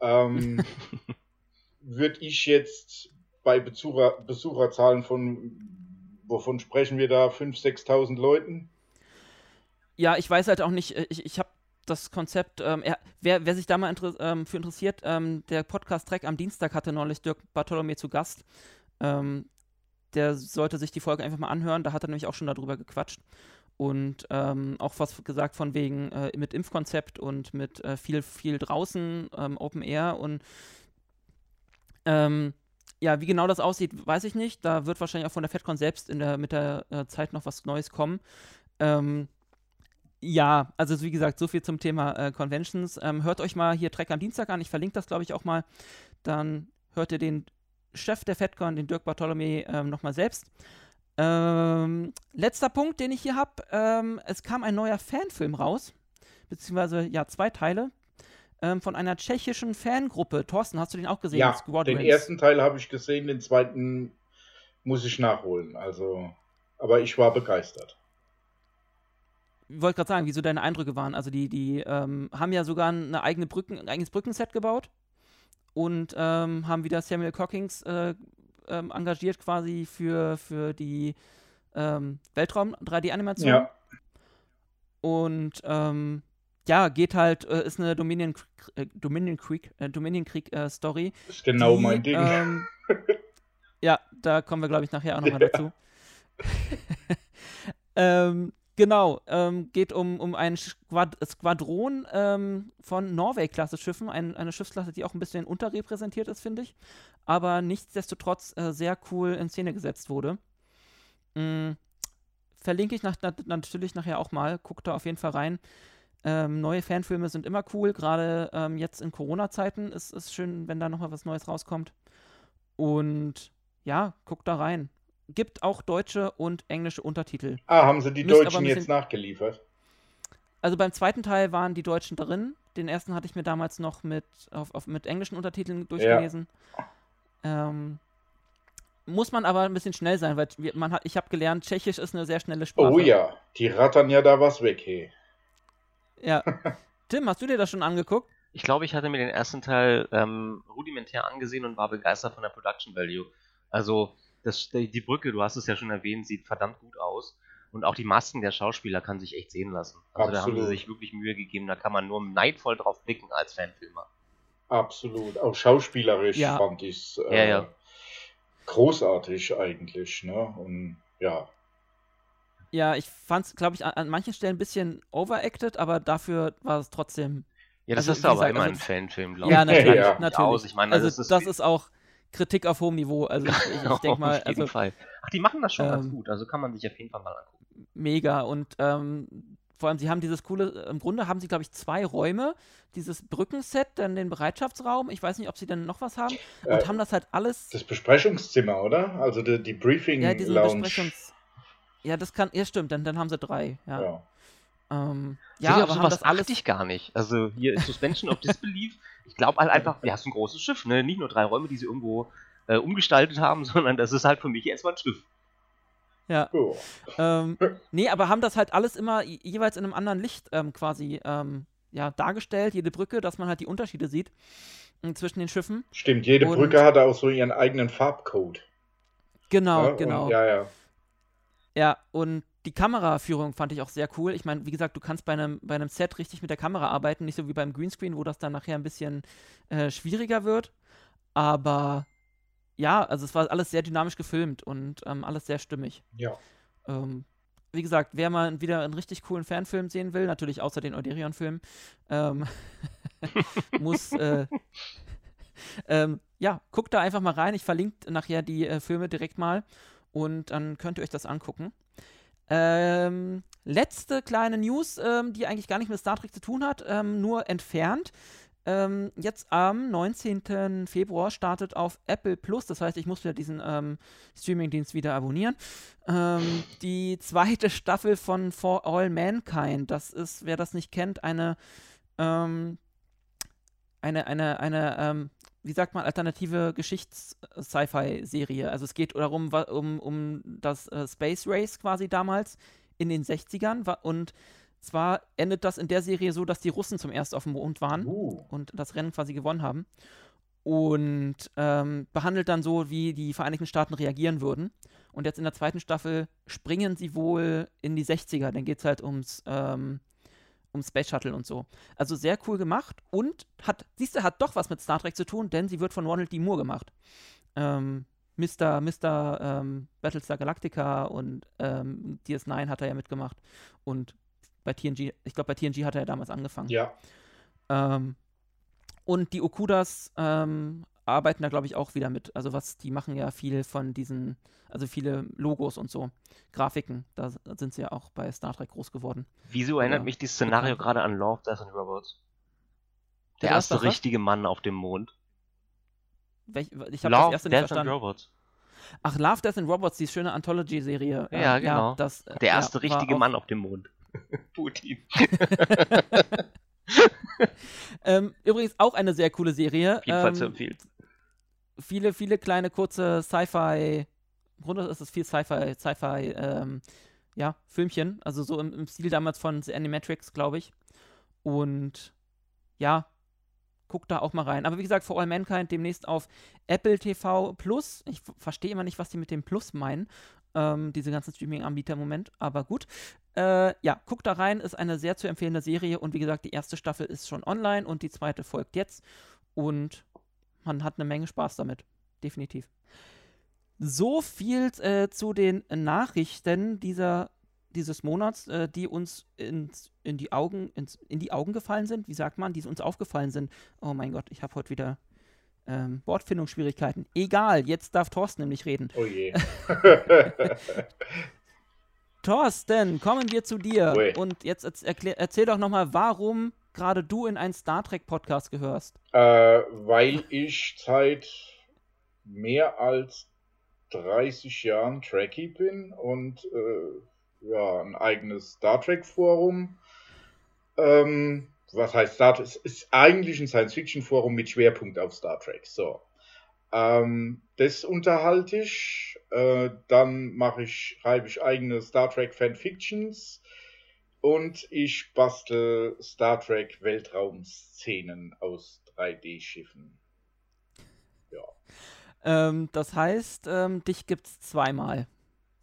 [SPEAKER 1] ähm, [LAUGHS] würde ich jetzt bei Besucher, Besucherzahlen von, wovon sprechen wir da, 5.000, 6.000 Leuten?
[SPEAKER 2] Ja, ich weiß halt auch nicht, äh, ich, ich habe das Konzept, ähm, er, wer, wer, sich da mal inter ähm, für interessiert, ähm, der Podcast-Track am Dienstag hatte neulich Dirk Bartholomew zu Gast. Ähm, der sollte sich die Folge einfach mal anhören, da hat er nämlich auch schon darüber gequatscht. Und ähm, auch was gesagt von wegen äh, mit Impfkonzept und mit äh, viel, viel draußen, ähm, Open Air und ja, wie genau das aussieht, weiß ich nicht. Da wird wahrscheinlich auch von der FedCon selbst in der, mit der äh, Zeit noch was Neues kommen. Ähm, ja, also wie gesagt, so viel zum Thema äh, Conventions. Ähm, hört euch mal hier Trek am Dienstag an. Ich verlinke das, glaube ich, auch mal. Dann hört ihr den Chef der FedCon, den Dirk Bartholomew, ähm, nochmal selbst. Ähm, letzter Punkt, den ich hier habe. Ähm, es kam ein neuer Fanfilm raus. Beziehungsweise, ja, zwei Teile. Ähm, von einer tschechischen Fangruppe. Thorsten, hast du den auch gesehen?
[SPEAKER 1] Ja, den ersten Teil habe ich gesehen, den zweiten muss ich nachholen. Also, aber ich war begeistert
[SPEAKER 2] wollte gerade sagen, wieso deine Eindrücke waren. Also die, die ähm, haben ja sogar eine eigene Brücken, ein eigenes Brückenset gebaut und ähm, haben wieder Samuel Cockings äh, ähm, engagiert quasi für, für die ähm, Weltraum-3D-Animation. Ja. Und ähm, ja, geht halt, äh, ist eine Dominion, äh, Dominion Creek, äh, Dominion Krieg äh, Story.
[SPEAKER 1] Ist genau die, mein Ding.
[SPEAKER 2] Ähm, [LAUGHS] ja, da kommen wir, glaube ich, nachher auch nochmal dazu. [LAUGHS] ähm, Genau, ähm, geht um, um ein Squad Squadron ähm, von Norway-Klasse-Schiffen, ein, eine Schiffsklasse, die auch ein bisschen unterrepräsentiert ist, finde ich, aber nichtsdestotrotz äh, sehr cool in Szene gesetzt wurde. Mhm. Verlinke ich nach, na, natürlich nachher auch mal, guckt da auf jeden Fall rein. Ähm, neue Fanfilme sind immer cool, gerade ähm, jetzt in Corona-Zeiten ist es schön, wenn da nochmal was Neues rauskommt. Und ja, guckt da rein gibt auch deutsche und englische Untertitel.
[SPEAKER 1] Ah, haben sie die Müsst Deutschen jetzt nachgeliefert?
[SPEAKER 2] Also beim zweiten Teil waren die Deutschen drin. Den ersten hatte ich mir damals noch mit, auf, auf mit englischen Untertiteln durchgelesen. Ja. Ähm, muss man aber ein bisschen schnell sein, weil man hat, ich habe gelernt, Tschechisch ist eine sehr schnelle Sprache.
[SPEAKER 1] Oh ja, die rattern ja da was weg, hey.
[SPEAKER 2] Ja. [LAUGHS] Tim, hast du dir das schon angeguckt?
[SPEAKER 3] Ich glaube, ich hatte mir den ersten Teil ähm, rudimentär angesehen und war begeistert von der Production Value. Also, das, die Brücke, du hast es ja schon erwähnt, sieht verdammt gut aus. Und auch die Masken der Schauspieler kann sich echt sehen lassen. Also Absolut. da haben sie sich wirklich Mühe gegeben, da kann man nur neidvoll drauf blicken als Fanfilmer.
[SPEAKER 1] Absolut. Auch schauspielerisch ja. fand ich es äh, ja, ja. großartig eigentlich. Ne? Und ja.
[SPEAKER 2] Ja, ich fand es, glaube ich, an, an, manchen Stellen ein bisschen overacted, aber dafür war es trotzdem.
[SPEAKER 3] Ja, das also, ist aber gesagt, immer also, ein Fanfilm,
[SPEAKER 2] glaube ich. Ja, natürlich. Ja. natürlich. Ich meine, also, das, ist, das ist auch Kritik auf hohem Niveau. Also ich, ich, ich [LAUGHS] denke mal.
[SPEAKER 3] Auf jeden
[SPEAKER 2] also,
[SPEAKER 3] Fall. Ach, die machen das schon ähm, ganz gut. Also kann man sich auf jeden Fall mal angucken.
[SPEAKER 2] Mega. Und ähm, vor allem, sie haben dieses coole, im Grunde haben sie, glaube ich, zwei Räume. Dieses Brückenset, dann den Bereitschaftsraum. Ich weiß nicht, ob sie dann noch was haben. Und äh, haben das halt alles.
[SPEAKER 1] Das Besprechungszimmer, oder? Also die, die Briefing ja, Lounge. Besprechungs
[SPEAKER 2] ja, das kann. Ja, stimmt. Dann, dann haben sie drei. Ja. ja.
[SPEAKER 3] Ähm, ja, aber sowas das alles ich gar nicht. Also hier Suspension of Disbelief. [LAUGHS] Ich glaube halt einfach, ja, es ist ein großes Schiff, ne? Nicht nur drei Räume, die sie irgendwo äh, umgestaltet haben, [LAUGHS] sondern das ist halt für mich erstmal ein Schiff.
[SPEAKER 2] Ja. Oh. Ähm, nee, aber haben das halt alles immer jeweils in einem anderen Licht ähm, quasi ähm, ja, dargestellt, jede Brücke, dass man halt die Unterschiede sieht äh, zwischen den Schiffen.
[SPEAKER 1] Stimmt, jede und, Brücke hat auch so ihren eigenen Farbcode.
[SPEAKER 2] Genau, ja, genau.
[SPEAKER 1] Und, ja, ja.
[SPEAKER 2] Ja, und die Kameraführung fand ich auch sehr cool. Ich meine, wie gesagt, du kannst bei einem, bei einem Set richtig mit der Kamera arbeiten, nicht so wie beim Greenscreen, wo das dann nachher ein bisschen äh, schwieriger wird. Aber ja, also es war alles sehr dynamisch gefilmt und ähm, alles sehr stimmig.
[SPEAKER 1] Ja.
[SPEAKER 2] Ähm, wie gesagt, wer mal wieder einen richtig coolen Fanfilm sehen will, natürlich außer den Euderion-Film, ähm, [LAUGHS] muss, äh, [LAUGHS] ähm, ja, guckt da einfach mal rein. Ich verlinke nachher die äh, Filme direkt mal und dann könnt ihr euch das angucken. Ähm, letzte kleine News, ähm, die eigentlich gar nicht mit Star Trek zu tun hat, ähm, nur entfernt. Ähm, jetzt am 19. Februar startet auf Apple Plus, das heißt, ich muss wieder diesen ähm, Streamingdienst wieder abonnieren. Ähm, die zweite [LAUGHS] Staffel von For All Mankind. Das ist, wer das nicht kennt, eine eine, eine, eine, wie sagt man, alternative Geschichts-Sci-Fi-Serie. Also es geht darum, um, um das äh, Space Race quasi damals in den 60ern und zwar endet das in der Serie so, dass die Russen zum ersten auf dem Mond waren uh. und das Rennen quasi gewonnen haben und ähm, behandelt dann so, wie die Vereinigten Staaten reagieren würden. Und jetzt in der zweiten Staffel springen sie wohl in die 60er, dann geht es halt ums ähm, um Space Shuttle und so. Also sehr cool gemacht und hat, siehst du, hat doch was mit Star Trek zu tun, denn sie wird von Ronald D. Moore gemacht. Ähm, Mr. Mr. Ähm, Battlestar Galactica und ähm, DS9 hat er ja mitgemacht und bei TNG, ich glaube bei TNG hat er ja damals angefangen.
[SPEAKER 1] Ja.
[SPEAKER 2] Ähm, und die Okudas ähm, arbeiten da, glaube ich, auch wieder mit. Also was, die machen ja viel von diesen, also viele Logos und so, Grafiken. Da sind sie ja auch bei Star Trek groß geworden.
[SPEAKER 3] Wieso erinnert ja. mich dieses Szenario gerade an Love, Death and Robots? Der, Der erste richtige Mann auf dem Mond.
[SPEAKER 2] Welch, ich habe das erste nicht Death verstanden. And Robots. Ach, Love, Death and Robots, die schöne Anthology-Serie.
[SPEAKER 3] Ja, ähm, genau. Ja, das, Der erste ja, richtige Mann auf dem Mond. [LAUGHS] Putin. [LAUGHS]
[SPEAKER 2] ähm, übrigens auch eine sehr coole Serie.
[SPEAKER 3] Auf jeden Fall ähm, zu empfehlen
[SPEAKER 2] viele, viele kleine kurze Sci-Fi, im Grunde ist es viel Sci-Fi, Sci-Fi, ähm, ja, Filmchen, also so im, im Stil damals von The Animatrix, glaube ich. Und ja, guckt da auch mal rein. Aber wie gesagt, For All Mankind demnächst auf Apple TV Plus. Ich verstehe immer nicht, was die mit dem Plus meinen. Ähm, diese ganzen Streaming-Anbieter im Moment. Aber gut. Äh, ja, guckt da rein. Ist eine sehr zu empfehlende Serie. Und wie gesagt, die erste Staffel ist schon online und die zweite folgt jetzt. Und man hat eine Menge Spaß damit. Definitiv. So viel äh, zu den Nachrichten dieser dieses Monats, äh, die uns ins, in, die Augen, ins, in die Augen gefallen sind. Wie sagt man? Die uns aufgefallen sind. Oh mein Gott, ich habe heute wieder ähm, Wortfindungsschwierigkeiten. Egal, jetzt darf Thorsten nämlich reden.
[SPEAKER 1] Oh je. [LAUGHS] [LAUGHS]
[SPEAKER 2] Thorsten, kommen wir zu dir.
[SPEAKER 1] Ui.
[SPEAKER 2] Und jetzt erzähl, erzähl doch nochmal, warum gerade du in einen Star Trek Podcast gehörst.
[SPEAKER 1] Äh, weil ich seit mehr als 30 Jahren Trekkie bin und äh, ja, ein eigenes Star Trek Forum. Ähm, was heißt Star Trek? Es ist eigentlich ein Science-Fiction-Forum mit Schwerpunkt auf Star Trek. So. Ähm, das unterhalte ich. Äh, dann mache ich, schreibe ich eigene Star Trek Fanfictions und ich bastel Star Trek Weltraumszenen aus 3D-Schiffen. Ja.
[SPEAKER 2] Ähm, das heißt, ähm, dich gibt's zweimal.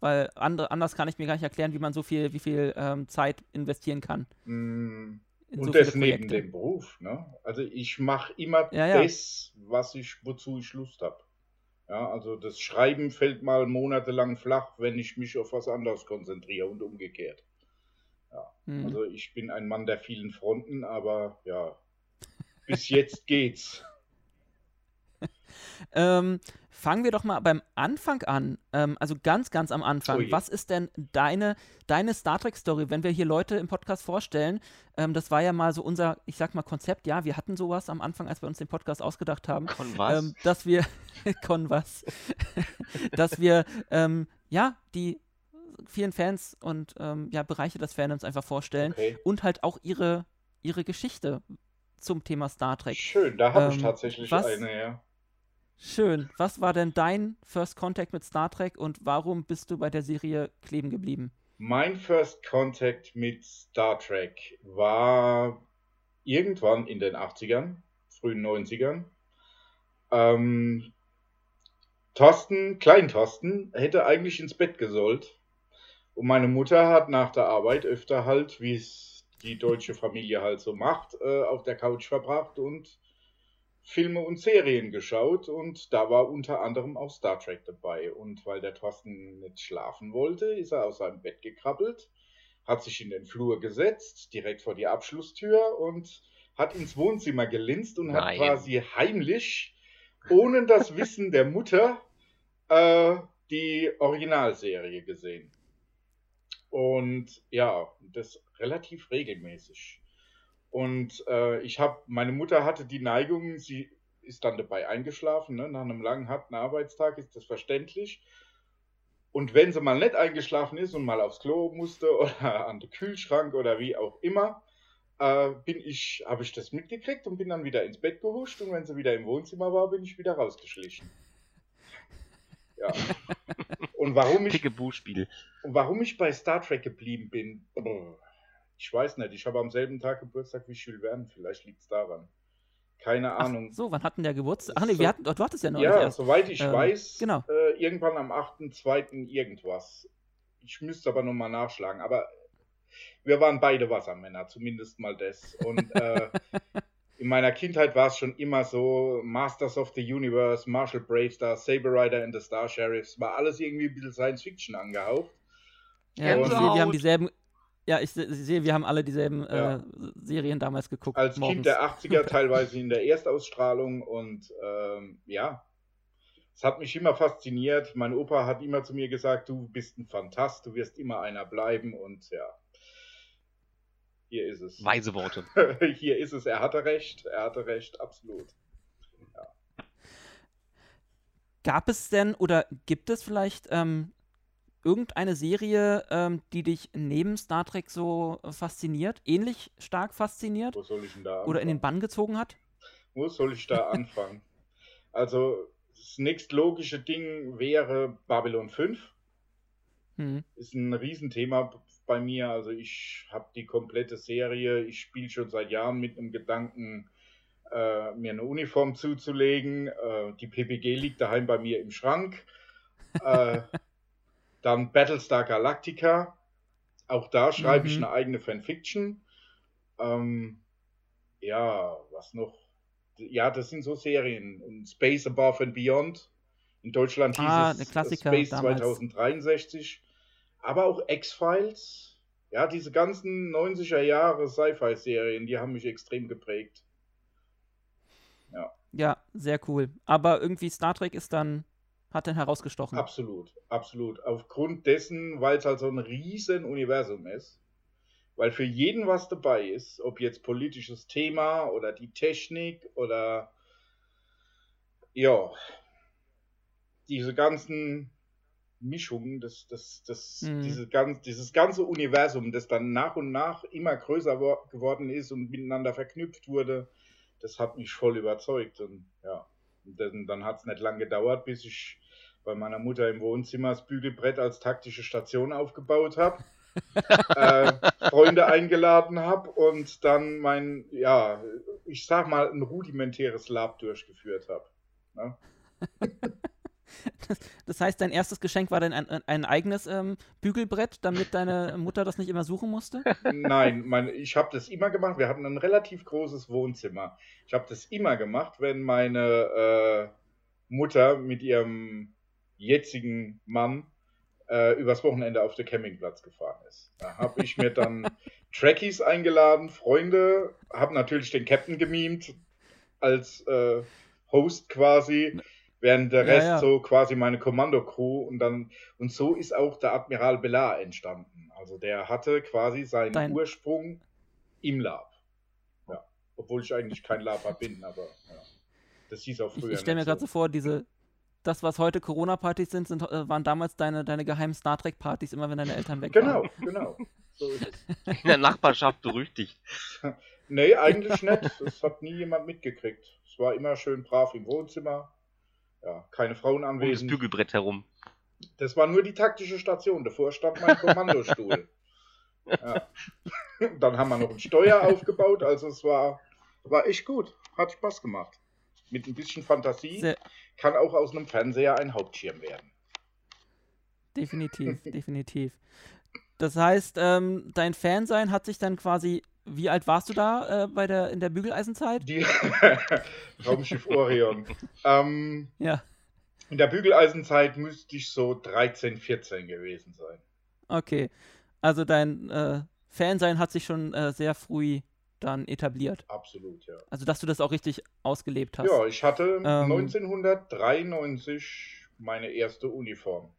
[SPEAKER 2] Weil andere, anders kann ich mir gar nicht erklären, wie man so viel, wie viel ähm, Zeit investieren kann.
[SPEAKER 1] Mm,
[SPEAKER 2] in
[SPEAKER 1] Und
[SPEAKER 2] so
[SPEAKER 1] das neben dem Beruf. Ne? Also ich mache immer
[SPEAKER 2] Ja, ja.
[SPEAKER 1] das, was ich, wozu ich Lust habe. Ja, also das Schreiben fällt mal monatelang flach, wenn ich mich auf was anderes konzentriere und umgekehrt.
[SPEAKER 2] Hm.
[SPEAKER 1] Also ich bin ein Mann der vielen Fronten, aber ja, bis jetzt [LAUGHS] geht's.
[SPEAKER 2] Ähm, fangen wir doch mal beim Anfang an. Ähm, also ganz, ganz am Anfang.
[SPEAKER 1] Oh je.
[SPEAKER 2] Was ist denn deine, deine Star Trek-Story, wenn wir hier Leute im Podcast vorstellen? Ähm, das war ja mal so unser, ich sag mal, Konzept. Ja, wir hatten sowas am Anfang, als wir uns den Podcast ausgedacht haben.
[SPEAKER 3] Von was?
[SPEAKER 2] Ähm, dass wir, [LAUGHS] Con was, [LAUGHS] dass wir, ähm, ja, die vielen Fans und ähm, ja, Bereiche des Fandoms einfach vorstellen
[SPEAKER 1] Okay.
[SPEAKER 2] und halt auch ihre, ihre Geschichte zum Thema Star Trek.
[SPEAKER 1] Schön, da habe ich
[SPEAKER 2] Ähm,
[SPEAKER 1] tatsächlich
[SPEAKER 2] was-
[SPEAKER 1] eine, ja.
[SPEAKER 2] Schön. Was war denn dein First Contact mit Star Trek und warum bist du bei der Serie kleben geblieben?
[SPEAKER 1] Mein First Contact mit Star Trek war irgendwann in den 80ern, frühen 90ern. Ähm, Thorsten, Klein Thorsten, hätte eigentlich ins Bett gesollt. Und meine Mutter hat nach der Arbeit öfter halt, wie es die deutsche Familie halt so macht, äh, auf der Couch verbracht und Filme und Serien geschaut. Und da war unter anderem auch Star Trek dabei. Und weil der Thorsten nicht schlafen wollte, ist er aus seinem Bett gekrabbelt, hat sich in den Flur gesetzt, direkt vor die Abschlusstür und hat ins Wohnzimmer gelinst und hat
[SPEAKER 3] Nein.
[SPEAKER 1] quasi heimlich, ohne das Wissen der Mutter, äh, die Originalserie gesehen. Und ja, das relativ regelmäßig. Und äh, ich habe, meine Mutter hatte die Neigung, sie ist dann dabei eingeschlafen, ne? nach einem langen, harten Arbeitstag ist das verständlich. Und wenn sie mal nicht eingeschlafen ist und mal aufs Klo musste [LAUGHS] oder an den Kühlschrank oder wie auch immer, äh, bin ich, habe ich das mitgekriegt und bin dann wieder ins Bett gehuscht und wenn sie wieder im Wohnzimmer war, bin ich wieder rausgeschlichen. Ja. [LAUGHS] Und warum ich und warum ich bei Star Trek geblieben bin, ich weiß nicht. Ich habe am selben Tag Geburtstag wie Jules Verne. Vielleicht liegt es daran. Keine
[SPEAKER 2] Ach,
[SPEAKER 1] Ahnung.
[SPEAKER 2] so, wann hatten der Geburtstag? Ach nee,
[SPEAKER 1] So-
[SPEAKER 2] wir hatten, du hattest ja noch
[SPEAKER 1] ja,
[SPEAKER 2] erst.
[SPEAKER 1] soweit ich
[SPEAKER 2] Ähm,
[SPEAKER 1] weiß,
[SPEAKER 2] genau.
[SPEAKER 1] äh, irgendwann am 8.2. irgendwas. Ich müsste aber nochmal nachschlagen. Aber wir waren beide Wassermänner, zumindest mal das. Und äh, [LAUGHS] in meiner Kindheit war es schon immer so: Masters of the Universe, Marshall Bravestar, Saber Rider and the Star Sheriffs. War alles irgendwie ein bisschen Science Fiction angehaucht.
[SPEAKER 2] Ja, ich sehe, wir haben dieselben. Ja, ich se- ich sehe, wir haben alle dieselben
[SPEAKER 1] Ja.
[SPEAKER 2] äh, Serien damals geguckt.
[SPEAKER 1] als
[SPEAKER 2] morgens.
[SPEAKER 1] Kind der 80er [LAUGHS] teilweise in der Erstausstrahlung und ähm, ja, es hat mich immer fasziniert. Mein Opa hat immer zu mir gesagt, du bist ein Fantast, du wirst immer einer bleiben und ja, hier ist es.
[SPEAKER 3] Weise Worte. [LAUGHS]
[SPEAKER 1] hier ist es, er hatte recht, er hatte recht, absolut.
[SPEAKER 2] Gab es denn oder gibt es vielleicht ähm, irgendeine Serie, ähm, die dich neben Star Trek so fasziniert, ähnlich stark fasziniert
[SPEAKER 1] Wo soll ich denn da
[SPEAKER 2] oder in den
[SPEAKER 1] anfangen?
[SPEAKER 2] Bann gezogen hat?
[SPEAKER 1] Wo soll ich da [LAUGHS] anfangen? Also, das nächstlogische Ding wäre Babylon 5.
[SPEAKER 2] Hm.
[SPEAKER 1] ist ein Riesenthema bei mir. Also ich habe die komplette Serie, ich spiele schon seit Jahren mit einem Gedanken, äh, mir eine Uniform zuzulegen. Äh, die PPG liegt daheim bei mir im Schrank. Äh, [LAUGHS] dann Battlestar Galactica. Auch da schreibe ich
[SPEAKER 2] Mhm.
[SPEAKER 1] eine eigene Fanfiction. Ähm, ja, was noch? Ja, das sind so Serien. Und Space Above and Beyond. In Deutschland hieß
[SPEAKER 2] Ah,
[SPEAKER 1] es Space
[SPEAKER 2] damals.
[SPEAKER 1] 2063. Aber auch X-Files Ja, diese ganzen 90er Jahre Sci-Fi-Serien, die haben mich extrem geprägt.
[SPEAKER 2] Ja. Ja, sehr cool. Aber irgendwie Star Trek ist dann, hat dann herausgestochen.
[SPEAKER 1] Absolut, absolut. Aufgrund dessen, weil es halt so ein riesen Universum ist, weil für jeden was dabei ist, ob jetzt politisches Thema oder die Technik oder ja, diese ganzen Mischungen, das, das, das, mhm. diese ganz, dieses ganze Universum, das dann nach und nach immer größer geworden ist und miteinander verknüpft wurde, das hat mich voll überzeugt. Und ja, und dann, dann hat es nicht lange gedauert, bis ich bei meiner Mutter im Wohnzimmer das Bügelbrett als taktische Station aufgebaut habe. [LAUGHS] äh, Freunde eingeladen habe und dann mein, ja, ich sag mal, ein rudimentäres Lab durchgeführt habe. Ne? [LAUGHS]
[SPEAKER 2] Das, das, heißt, dein erstes Geschenk war dann ein, ein eigenes ähm, Bügelbrett, damit deine Mutter das nicht immer suchen musste?
[SPEAKER 1] Nein, mein, ich habe das immer gemacht. Wir hatten ein relativ großes Wohnzimmer. Ich habe das immer gemacht, wenn meine äh, Mutter mit ihrem jetzigen Mann äh, übers Wochenende auf den Campingplatz gefahren ist. Da habe ich mir dann Trekkies eingeladen, Freunde, habe natürlich den Captain gemimt als äh, Host quasi während der Rest ja, ja. so quasi meine Kommando-Crew und dann und so ist auch der Admiral Bellar entstanden. Also der hatte quasi seinen Dein... Ursprung im Lab. Ja, obwohl ich eigentlich kein Laber bin, aber ja. Das hieß auch früher.
[SPEAKER 2] Ich, ich stelle mir gerade so vor, diese das, was heute Corona-Partys sind, sind, äh, waren damals deine, deine geheimen Star Trek-Partys, immer wenn deine Eltern weg
[SPEAKER 1] genau,
[SPEAKER 2] waren.
[SPEAKER 1] Genau, genau. So ist
[SPEAKER 3] es. [LAUGHS] In der Nachbarschaft berüchtigt.
[SPEAKER 1] nee, eigentlich nicht. Das hat nie jemand mitgekriegt. Es war immer schön brav im Wohnzimmer ja, keine Frauen anwesend.
[SPEAKER 3] Um das Bügelbrett herum.
[SPEAKER 1] Das war nur die taktische Station. Davor stand mein Kommandostuhl. [LAUGHS] ja. [LAUGHS] Dann haben wir noch ein Steuer aufgebaut. Also es war, war echt gut. Hat Spaß gemacht. Mit ein bisschen Fantasie Sehr kann auch aus einem Fernseher ein Hauptschirm werden.
[SPEAKER 2] Definitiv, [LAUGHS] definitiv. Das heißt, ähm, dein Fansein hat sich dann quasi wie alt warst du da äh, bei der, in der Bügeleisenzeit?
[SPEAKER 1] Die [LAUGHS] Raumschiff Orion. ähm,
[SPEAKER 2] ja.
[SPEAKER 1] In der Bügeleisenzeit müsste ich so 13, 14 gewesen sein.
[SPEAKER 2] Okay. Also dein äh, Fansein hat sich schon äh, sehr früh dann etabliert.
[SPEAKER 1] Absolut, ja.
[SPEAKER 2] Also dass du das auch richtig ausgelebt hast.
[SPEAKER 1] Ja, ich hatte ähm, 1993 meine erste Uniform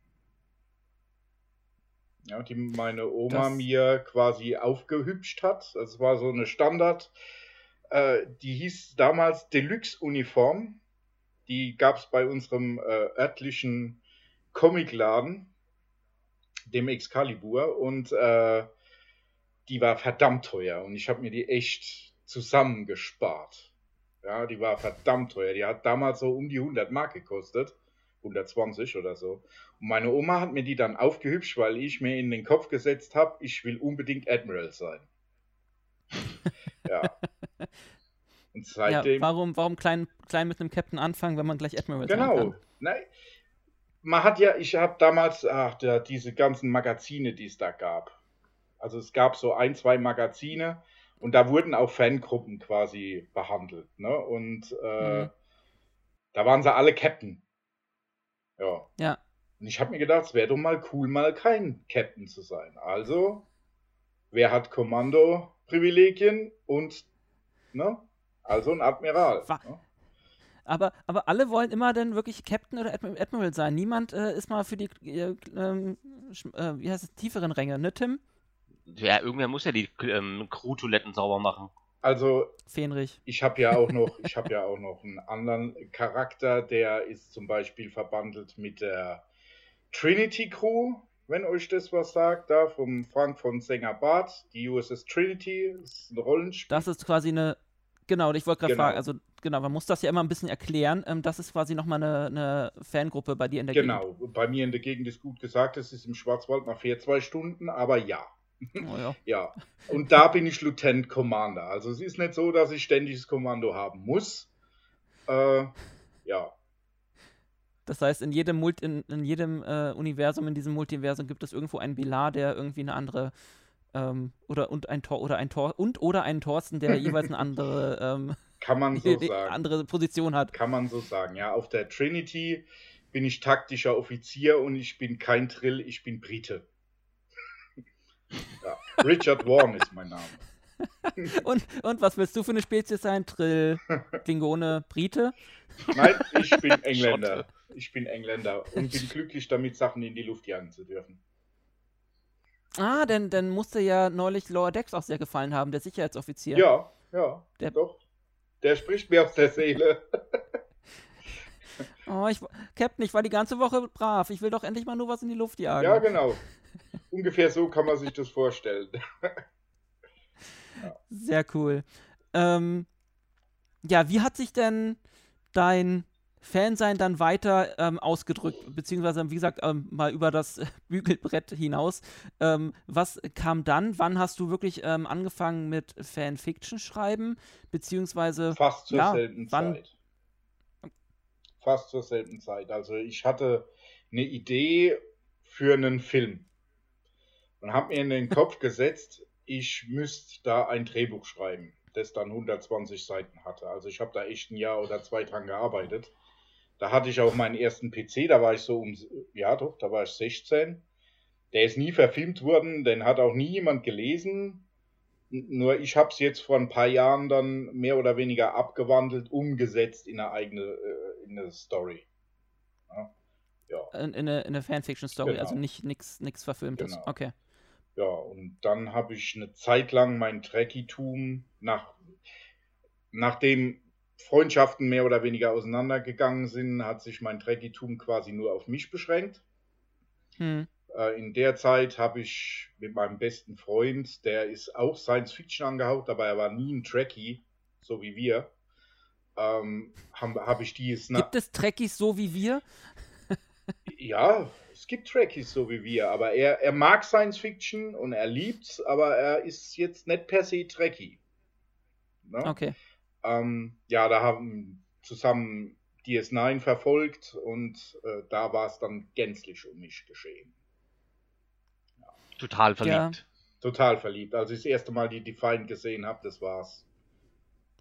[SPEAKER 1] ja, die meine Oma das... mir quasi aufgehübscht hat. Das war so eine Standard, äh, die hieß damals Deluxe-Uniform. Die gab es bei unserem äh, örtlichen Comicladen, dem Excalibur, und äh, die war verdammt teuer. Und ich habe mir die echt zusammengespart. Ja, die war verdammt teuer. Die hat damals so um die 100 Mark gekostet. 120 oder so. Und meine Oma hat mir die dann aufgehübscht, weil ich mir in den Kopf gesetzt habe, ich will unbedingt Admiral sein. [LAUGHS] ja.
[SPEAKER 2] Und seitdem. Ja, warum, warum klein, klein mit einem Captain anfangen, wenn man gleich Admiral
[SPEAKER 1] genau. sein kann? Genau. Nein. Man hat ja, ich habe damals, ach, der, diese ganzen Magazine, die es da gab. Also es gab so ein, zwei Magazine und da wurden auch Fangruppen quasi behandelt. Ne? Und äh, mhm. da waren sie alle Captain. Ja.
[SPEAKER 2] Ja.
[SPEAKER 1] Und ich habe mir gedacht, es wäre doch mal cool, mal kein Captain zu sein. Also, wer hat Kommando-Privilegien und, ne? Also ein Admiral. ne?
[SPEAKER 2] Aber, aber alle wollen immer dann wirklich Captain oder Admiral sein. Niemand äh, ist mal für die, äh, ähm, äh, wie heißt es, tieferen Ränge, ne, Tim?
[SPEAKER 3] Ja, irgendwer muss ja die ähm, Crew-Toiletten sauber machen.
[SPEAKER 1] Also,
[SPEAKER 2] Fähnrich.
[SPEAKER 1] ich habe ja auch noch, ich habe [LAUGHS] ja auch noch einen anderen Charakter, der ist zum Beispiel verbandelt mit der Trinity Crew, wenn euch das was sagt, da vom Frank von Sänger Barth, die USS Trinity, ist ein Rollenspiel.
[SPEAKER 2] Das ist quasi eine, genau, ich wollte gerade genau. fragen, also genau, man muss das ja immer ein bisschen erklären. Ähm, das ist quasi nochmal eine, eine Fangruppe bei dir in der
[SPEAKER 1] genau.
[SPEAKER 2] Gegend.
[SPEAKER 1] Genau, bei mir in der Gegend ist gut gesagt, es ist im Schwarzwald nach vier, zwei Stunden, aber ja.
[SPEAKER 2] Oh ja. [LAUGHS]
[SPEAKER 1] ja. Und da bin ich Lieutenant Commander. Also es ist nicht so, dass ich ständiges Kommando haben muss. Äh, ja.
[SPEAKER 2] Das heißt, in jedem, Multi in, in jedem äh, Universum, in diesem Multiversum gibt es irgendwo einen Bilar, der irgendwie eine andere ähm, oder und ein Tor oder ein Tor und oder einen Thorsten, der [LAUGHS] jeweils eine andere ähm,
[SPEAKER 1] kann man [LAUGHS] so sagen.
[SPEAKER 2] andere Position hat.
[SPEAKER 1] Kann man so sagen, ja. Auf der Trinity bin ich taktischer Offizier und ich bin kein Trill, ich bin Brite. Ja. Richard Warren ist mein Name. [LAUGHS]
[SPEAKER 2] Und, und was willst du für eine Spezies sein? Trill, Klingone, Brite?
[SPEAKER 1] Nein, ich bin [LAUGHS] Engländer. Ich bin Engländer und bin glücklich damit, Sachen in die Luft jagen zu dürfen.
[SPEAKER 2] Ah, denn dann musste ja neulich Lower Decks auch sehr gefallen haben, der Sicherheitsoffizier.
[SPEAKER 1] Ja, ja,
[SPEAKER 2] Der-
[SPEAKER 1] doch. Der spricht mir aus der Seele. [LAUGHS]
[SPEAKER 2] Oh, ich, Captain, ich war die ganze Woche brav. Ich will doch endlich mal nur was in die Luft jagen.
[SPEAKER 1] Ja, genau. Ungefähr so kann man sich das vorstellen. [LAUGHS]
[SPEAKER 2] Sehr cool. Ähm, ja, wie hat sich denn dein Fansein dann weiter ähm, ausgedrückt, beziehungsweise, wie gesagt, ähm, mal über das [LAUGHS] Bügelbrett hinaus. Ähm, was kam dann? Wann hast du wirklich ähm, angefangen mit Fanfiction schreiben, beziehungsweise
[SPEAKER 1] Fast zur
[SPEAKER 2] Ja,
[SPEAKER 1] selben
[SPEAKER 2] wann-
[SPEAKER 1] Zeit. Fast zur selben Zeit. Also ich hatte eine Idee für einen Film und habe mir in den Kopf gesetzt, ich müsste da ein Drehbuch schreiben, das dann 120 Seiten hatte. Also ich habe da echt ein Jahr oder zwei dran gearbeitet. Da hatte ich auch meinen ersten PC, da war ich so um, ja doch, da war ich 16. Der ist nie verfilmt worden, den hat auch nie jemand gelesen. Nur ich habe es jetzt vor ein paar Jahren dann mehr oder weniger abgewandelt, umgesetzt in eine eigene äh, in eine Story. Ja,
[SPEAKER 2] in, in eine, in eine Fanfiction-Story,
[SPEAKER 1] Genau.
[SPEAKER 2] also nicht nichts Verfilmtes.
[SPEAKER 1] Genau.
[SPEAKER 2] Okay.
[SPEAKER 1] Ja und dann habe ich eine Zeit lang mein Trekkie-Tum nach nachdem Freundschaften mehr oder weniger auseinandergegangen sind, hat sich mein Trekkie-Tum quasi nur auf mich beschränkt.
[SPEAKER 2] Hm.
[SPEAKER 1] Äh, In der Zeit habe ich mit meinem besten Freund, der ist auch Science Fiction angehaucht, aber er war nie ein Trekkie, so wie wir, ähm, habe hab ich die jetzt
[SPEAKER 2] Gibt es Trekkies so wie wir?
[SPEAKER 1] Ja, es gibt Trekkies so wie wir, aber er, er mag Science Fiction und er liebt's, aber er ist jetzt nicht per se Trekkie. Ne?
[SPEAKER 2] Okay.
[SPEAKER 1] Ähm, ja, da haben zusammen DS9 verfolgt und äh, da war es dann gänzlich um mich geschehen.
[SPEAKER 3] Total verliebt.
[SPEAKER 1] Total verliebt. Als ich das erste Mal die Defiant gesehen habe, das war's.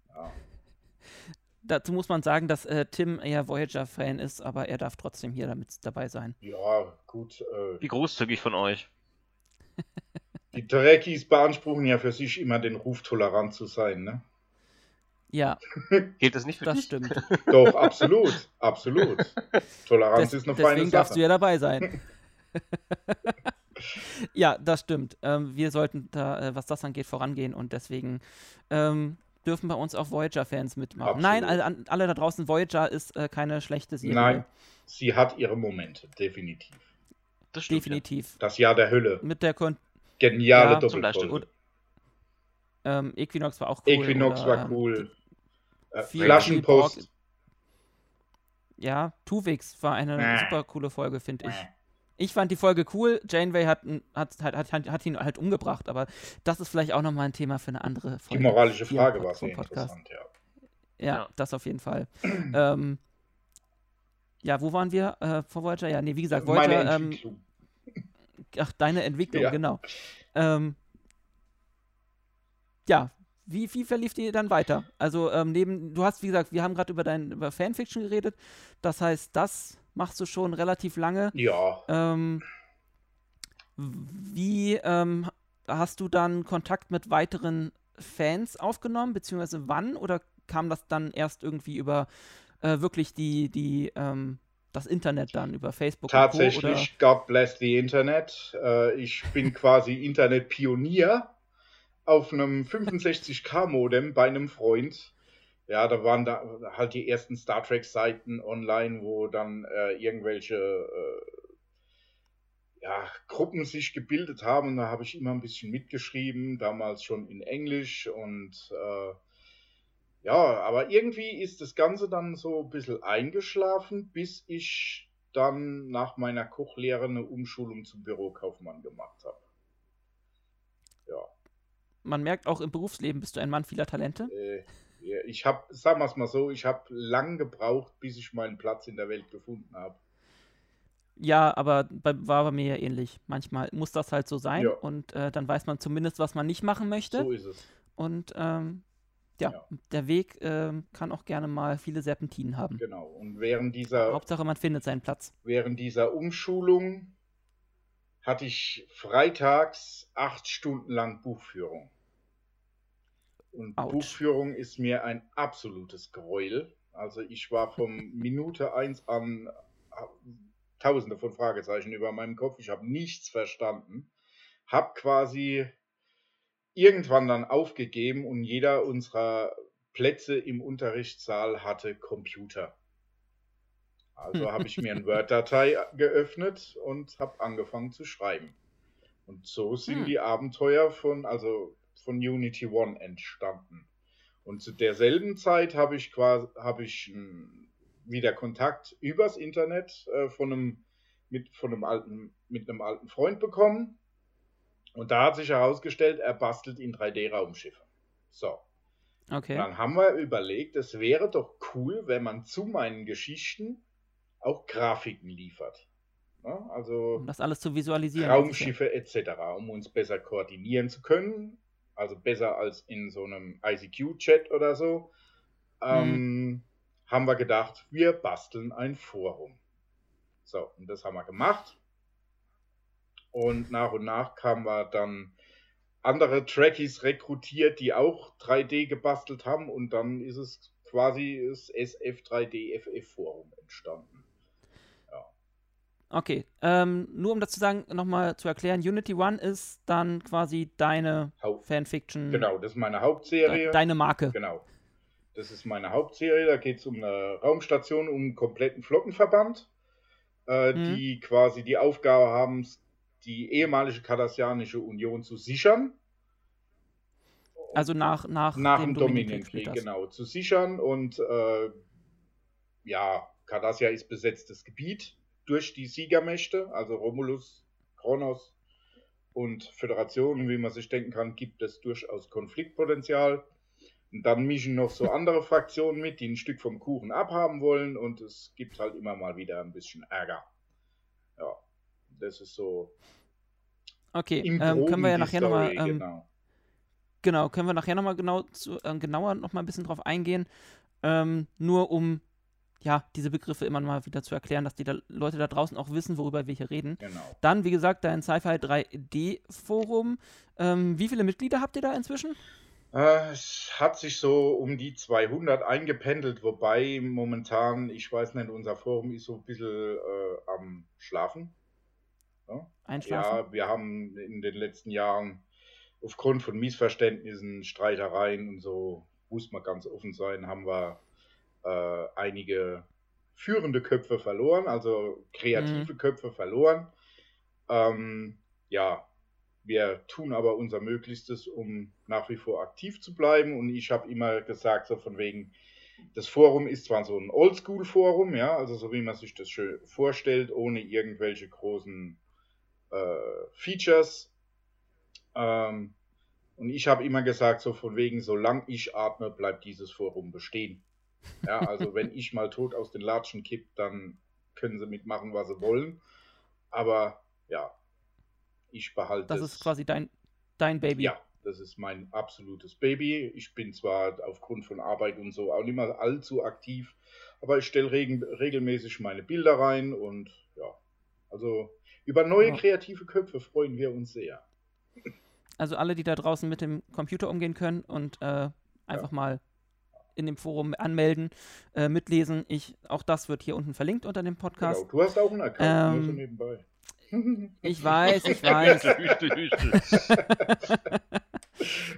[SPEAKER 1] Ja. [LAUGHS]
[SPEAKER 2] Dazu muss man sagen, dass äh, Tim eher Voyager-Fan ist, aber er darf trotzdem hier damit dabei sein.
[SPEAKER 1] Ja, gut. Äh,
[SPEAKER 3] Wie großzügig von euch. [LAUGHS]
[SPEAKER 1] die Trekkies beanspruchen ja für sich immer den Ruf, tolerant zu sein, ne?
[SPEAKER 2] Ja, [LAUGHS]
[SPEAKER 3] Gilt das nicht für
[SPEAKER 2] das
[SPEAKER 3] dich?
[SPEAKER 2] stimmt. [LAUGHS]
[SPEAKER 1] Doch, absolut. absolut. Toleranz
[SPEAKER 2] Des,
[SPEAKER 1] ist eine feine
[SPEAKER 2] deswegen darfst du ja dabei sein. ja, das stimmt. Ähm, wir sollten da, äh, was das angeht, vorangehen und deswegen ähm, dürfen bei uns auch Voyager-Fans mitmachen.
[SPEAKER 1] Absolut.
[SPEAKER 2] Nein, alle, alle da draußen, Voyager ist äh, keine schlechte Serie.
[SPEAKER 1] Nein, sie hat ihre Momente, definitiv.
[SPEAKER 3] Das stimmt.
[SPEAKER 2] Definitiv.
[SPEAKER 1] Das Jahr der Hölle.
[SPEAKER 2] Mit der Kon
[SPEAKER 1] Geniale
[SPEAKER 2] Ja.
[SPEAKER 1] Doppelfolge.
[SPEAKER 2] ähm, Equinox war auch cool.
[SPEAKER 1] Equinox
[SPEAKER 2] oder,
[SPEAKER 1] war cool. Äh,
[SPEAKER 2] viel-
[SPEAKER 1] Flaschenpost.
[SPEAKER 2] Ja, Tuvix war eine
[SPEAKER 1] Äh.
[SPEAKER 2] super coole Folge, finde ich. Ich fand die Folge cool. Janeway hat, hat, hat, hat, hat ihn halt umgebracht, aber das ist vielleicht auch nochmal ein Thema für eine andere
[SPEAKER 1] Die
[SPEAKER 2] Folge.
[SPEAKER 1] moralische
[SPEAKER 2] hier im
[SPEAKER 1] Frage war sehr
[SPEAKER 2] Podcast.
[SPEAKER 1] interessant, ja.
[SPEAKER 2] Ja,
[SPEAKER 3] Ja.
[SPEAKER 2] das auf jeden Fall. [CLEARS THROAT] ähm, ja, wo waren wir? Äh, vor Voyager? Ja, nee, wie gesagt,
[SPEAKER 1] Meine
[SPEAKER 2] Voyager, ähm, ach, deine Entwicklung,
[SPEAKER 1] Ja.
[SPEAKER 2] genau. Ähm, ja, wie, wie verlief die dann weiter? Also ähm, neben, du hast, wie gesagt, wir haben gerade über dein über Fanfiction geredet. Das heißt, das machst du schon relativ lange.
[SPEAKER 1] ja,
[SPEAKER 2] Ähm, wie ähm, hast du dann Kontakt mit weiteren Fans aufgenommen, beziehungsweise wann? Oder kam das dann erst irgendwie über äh, wirklich die, die, ähm, das Internet dann, über Facebook und Co. Oder?
[SPEAKER 1] tatsächlich, God bless the Internet. Äh, ich bin quasi Internetpionier auf einem 65K-Modem bei einem Freund. Ja, da waren da halt die ersten Star Trek-Seiten online, wo dann äh, irgendwelche äh, ja, Gruppen sich gebildet haben. Und da habe ich immer ein bisschen mitgeschrieben, damals schon in Englisch. Und äh, ja, aber irgendwie ist das Ganze dann so ein bisschen eingeschlafen, bis ich dann nach meiner Kochlehre eine Umschulung zum Bürokaufmann gemacht habe. Ja.
[SPEAKER 2] Man merkt auch im Berufsleben bist du ein Mann vieler Talente.
[SPEAKER 1] Äh, ich habe, sagen wir es mal so, ich habe lang gebraucht, bis ich meinen Platz in der Welt gefunden habe.
[SPEAKER 2] Ja, aber bei, war bei mir ja ähnlich. Manchmal muss das halt so sein
[SPEAKER 1] Ja.
[SPEAKER 2] und äh, dann weiß man zumindest, was man nicht machen möchte.
[SPEAKER 1] So ist es.
[SPEAKER 2] Und ähm, ja,
[SPEAKER 1] Ja.
[SPEAKER 2] der Weg ähm, kann auch gerne mal viele Serpentinen haben.
[SPEAKER 1] Genau. Und während dieser,
[SPEAKER 2] Hauptsache, man findet seinen Platz.
[SPEAKER 1] während dieser Umschulung hatte ich freitags acht Stunden lang Buchführung. Und
[SPEAKER 2] Autsch.
[SPEAKER 1] Buchführung ist mir ein absolutes Gräuel. Also ich war von [LAUGHS] Minute eins an hab tausende von Fragezeichen über meinem Kopf. Ich habe nichts verstanden. Hab quasi irgendwann dann aufgegeben und jeder unserer Plätze im Unterrichtssaal hatte Computer. Also habe ich mir eine [LAUGHS] Word-Datei geöffnet und habe angefangen zu schreiben. Und so sind
[SPEAKER 2] Hm.
[SPEAKER 1] die Abenteuer von, also von Unity One entstanden. Und zu derselben Zeit habe ich quasi, habe ich ähm, wieder Kontakt übers Internet äh, von einem, mit, von einem alten, mit einem alten Freund bekommen. Und da hat sich herausgestellt, er bastelt in 3D-Raumschiffe. So.
[SPEAKER 2] Okay.
[SPEAKER 1] Dann haben wir überlegt, es wäre doch cool, wenn man zu meinen Geschichten auch Grafiken liefert. Ja, also
[SPEAKER 2] Um das alles zu visualisieren.
[SPEAKER 1] Raumschiffe etc., um uns besser koordinieren zu können. Also besser als in so einem ICQ-Chat oder so. Ähm, Haben wir gedacht, wir basteln ein Forum. So, und das haben wir gemacht. Und nach und nach kamen wir dann andere Trekkies rekrutiert, die auch 3D gebastelt haben. Und dann ist es quasi das SF3D-FF-Forum entstanden.
[SPEAKER 2] Okay, ähm, nur um das zu sagen, nochmal zu erklären, Unity One ist dann quasi deine
[SPEAKER 1] Hau
[SPEAKER 2] Fanfiction,
[SPEAKER 1] genau, das ist meine Hauptserie.
[SPEAKER 2] deine Marke.
[SPEAKER 1] Genau. Das ist meine Hauptserie. Da geht es um eine Raumstation, um einen kompletten Flottenverband, äh,
[SPEAKER 2] Mhm.
[SPEAKER 1] die quasi die Aufgabe haben, die ehemalige Kardassianische Union zu sichern.
[SPEAKER 2] Also nach, nach,
[SPEAKER 1] nach
[SPEAKER 2] dem
[SPEAKER 1] dem Dominienkrieg, genau, zu sichern. Und äh, ja, Cardassia ist besetztes Gebiet durch die Siegermächte, also Romulus, Kronos und Föderation. Wie man sich denken kann, gibt es durchaus Konfliktpotenzial. Und dann mischen noch so andere Fraktionen mit, die ein Stück vom Kuchen abhaben wollen. Und es gibt halt immer mal wieder ein bisschen Ärger. Ja, das ist so.
[SPEAKER 2] Okay, ähm, können wir ja nachher nochmal, ähm,
[SPEAKER 1] genau.
[SPEAKER 2] genau, können wir nachher nochmal genau zu, ähm, genauer nochmal ein bisschen drauf eingehen. Ähm, nur um, ja, diese Begriffe immer mal wieder zu erklären, dass die da, Leute da draußen auch wissen, worüber wir hier reden.
[SPEAKER 1] genau.
[SPEAKER 2] Dann, wie gesagt, dein Sci-Fi 3D-Forum. Ähm, wie viele Mitglieder habt ihr da inzwischen?
[SPEAKER 1] Äh, Es hat sich so um die 200 eingependelt, wobei momentan, ich weiß nicht, unser Forum ist so ein bisschen äh, am Schlafen.
[SPEAKER 2] Einschlafen?
[SPEAKER 1] Ja, wir haben in den letzten Jahren aufgrund von Missverständnissen, Streitereien und so, muss man ganz offen sein, haben wir äh, einige führende Köpfe verloren, also kreative Köpfe verloren. Ähm, ja, wir tun aber unser Möglichstes, um nach wie vor aktiv zu bleiben. Und ich habe immer gesagt, so von wegen, das Forum ist zwar so ein Oldschool-Forum, ja, also so wie man sich das schön vorstellt, ohne irgendwelche großen äh, Features. Ähm, und ich habe immer gesagt, so von wegen, solange ich atme, bleibt dieses Forum bestehen. Ja, also wenn ich mal tot aus den Latschen kipp, dann können sie mitmachen, was sie wollen. Aber ja, ich behalte
[SPEAKER 2] das
[SPEAKER 1] es.
[SPEAKER 2] ist quasi dein, dein Baby.
[SPEAKER 1] Ja, das ist mein absolutes Baby. Ich bin zwar aufgrund von Arbeit und so auch nicht mehr allzu aktiv, aber ich stelle regen, regelmäßig meine Bilder rein und ja, also über neue
[SPEAKER 2] Ja.
[SPEAKER 1] kreative Köpfe freuen wir uns sehr.
[SPEAKER 2] Also alle, die da draußen mit dem Computer umgehen können und äh, einfach mal in dem Forum anmelden, äh, mitlesen. Ich, auch das wird hier unten verlinkt unter dem Podcast.
[SPEAKER 1] Genau, du hast auch einen Account, nur so
[SPEAKER 2] Ähm,
[SPEAKER 1] nebenbei. [LAUGHS]
[SPEAKER 2] Ich weiß, ich weiß. [LAUGHS] [LAUGHS]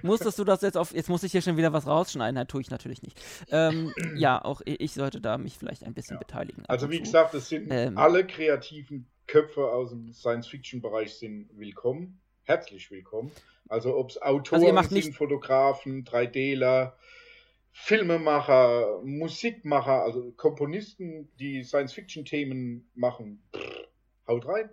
[SPEAKER 2] Musstest du das jetzt auf. Jetzt muss ich hier schon wieder was rausschneiden. Nein, tue ich natürlich nicht. Ähm, [CLEARS THROAT] ja, auch ich sollte da mich vielleicht ein bisschen
[SPEAKER 1] Ja.
[SPEAKER 2] beteiligen.
[SPEAKER 1] Also wie
[SPEAKER 2] zu.
[SPEAKER 1] gesagt, es sind
[SPEAKER 2] Ähm.
[SPEAKER 1] alle kreativen Köpfe aus dem Science-Fiction-Bereich sind willkommen, herzlich willkommen. Also ob es Autoren
[SPEAKER 2] Also ihr macht
[SPEAKER 1] sind, Fotografen, 3Dler, Filmemacher, Musikmacher, also Komponisten, die Science-Fiction-Themen machen, pff, haut rein.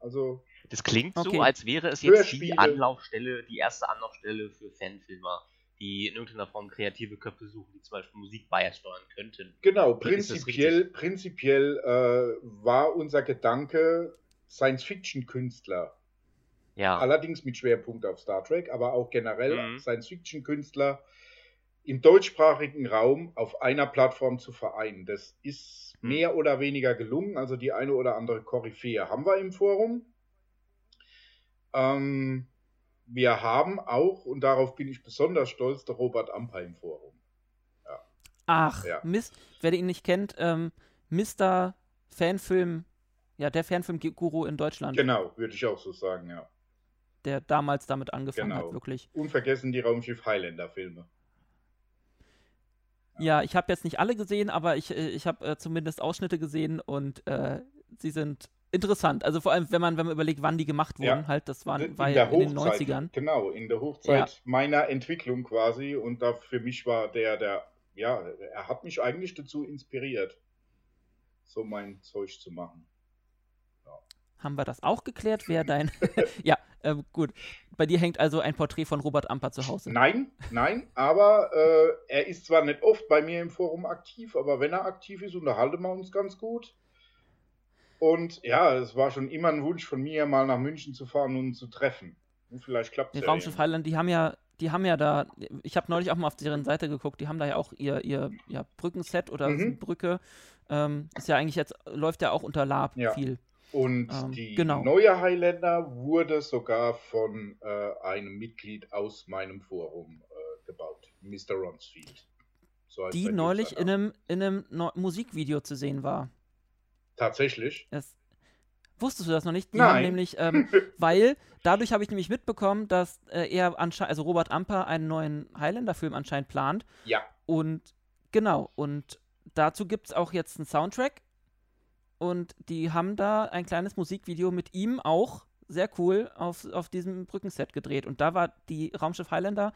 [SPEAKER 1] Also
[SPEAKER 3] Das klingt
[SPEAKER 2] Okay.
[SPEAKER 3] so, als wäre es jetzt
[SPEAKER 1] Hörspiele.
[SPEAKER 3] die Anlaufstelle, die erste Anlaufstelle für Fanfilmer, die in irgendeiner Form kreative Köpfe suchen, die zum Beispiel Musik beisteuern könnten.
[SPEAKER 1] Genau, prinzipiell, prinzipiell äh, war unser Gedanke Science-Fiction-Künstler.
[SPEAKER 3] Ja.
[SPEAKER 1] Allerdings mit Schwerpunkt auf Star Trek, aber auch generell
[SPEAKER 3] Mhm.
[SPEAKER 1] Science-Fiction-Künstler im deutschsprachigen Raum auf einer Plattform zu vereinen. Das ist
[SPEAKER 3] Mhm.
[SPEAKER 1] mehr oder weniger gelungen. Also die eine oder andere Koryphäe haben wir im Forum. Ähm, wir haben auch, und darauf bin ich besonders stolz, der Robert Amper im Forum.
[SPEAKER 2] Ach,
[SPEAKER 1] Ja.
[SPEAKER 2] Mist, wer ihn nicht kennt, ähm, Mr. Fanfilm, ja, der Fanfilm-Guru in Deutschland,
[SPEAKER 1] Genau, würde ich auch so sagen, ja.
[SPEAKER 2] der damals damit angefangen
[SPEAKER 1] Genau.
[SPEAKER 2] hat, wirklich.
[SPEAKER 1] Unvergessen die Raumschiff Highlander-Filme.
[SPEAKER 2] Ja, ich habe jetzt nicht alle gesehen, aber ich, äh, ich habe äh, zumindest Ausschnitte gesehen und äh, sie sind interessant. Also vor allem, wenn man, wenn man überlegt, wann die gemacht
[SPEAKER 1] Ja.
[SPEAKER 2] wurden, halt, das waren,
[SPEAKER 1] in
[SPEAKER 2] war ja in den
[SPEAKER 1] Hochzeit,
[SPEAKER 2] 90ern.
[SPEAKER 1] Genau, in der Hochzeit meiner Entwicklung quasi. Und da für mich war der, der, ja, er hat mich eigentlich dazu inspiriert, so mein Zeug zu machen.
[SPEAKER 2] Haben wir das auch geklärt, wer dein. [LAUGHS] [LAUGHS] ja, äh, gut. Bei dir hängt also ein Porträt von Robert Amper zu Hause.
[SPEAKER 1] Nein, nein, aber äh, er ist zwar nicht oft bei mir im Forum aktiv, aber wenn er aktiv ist, unterhalten wir uns ganz gut. Und ja, es war schon immer ein Wunsch von mir, mal nach München zu fahren und zu treffen. Und vielleicht klappt es
[SPEAKER 2] Die
[SPEAKER 1] ja.
[SPEAKER 2] Raumschiff. Highland, die haben ja, die haben ja da, ich habe neulich auch mal auf deren Seite geguckt, die haben da ja auch ihr, ihr ja, Brückenset oder
[SPEAKER 1] Mhm.
[SPEAKER 2] Brücke. Ähm, ist ja eigentlich jetzt, läuft ja auch unter Lab
[SPEAKER 1] Ja.
[SPEAKER 2] viel.
[SPEAKER 1] Und
[SPEAKER 2] Ähm,
[SPEAKER 1] die
[SPEAKER 2] genau.
[SPEAKER 1] neue Highlander wurde sogar von äh, einem Mitglied aus meinem Forum äh, gebaut, Mr. Ronsfield. So
[SPEAKER 2] Die neulich in einem, in einem Neu- Musikvideo zu sehen war.
[SPEAKER 1] Tatsächlich?
[SPEAKER 2] Das, wusstest du das noch nicht? Die
[SPEAKER 1] Nein.
[SPEAKER 2] haben nämlich, ähm, [LAUGHS] weil dadurch habe ich nämlich mitbekommen, dass äh, er anscheinend, also Robert Amper einen neuen Highlander-Film anscheinend plant.
[SPEAKER 1] Ja.
[SPEAKER 2] Und genau, und dazu gibt es auch jetzt einen Soundtrack. Und die haben da ein kleines Musikvideo mit ihm auch sehr cool auf, auf diesem Brückenset gedreht. Und da war die Raumschiff Highlander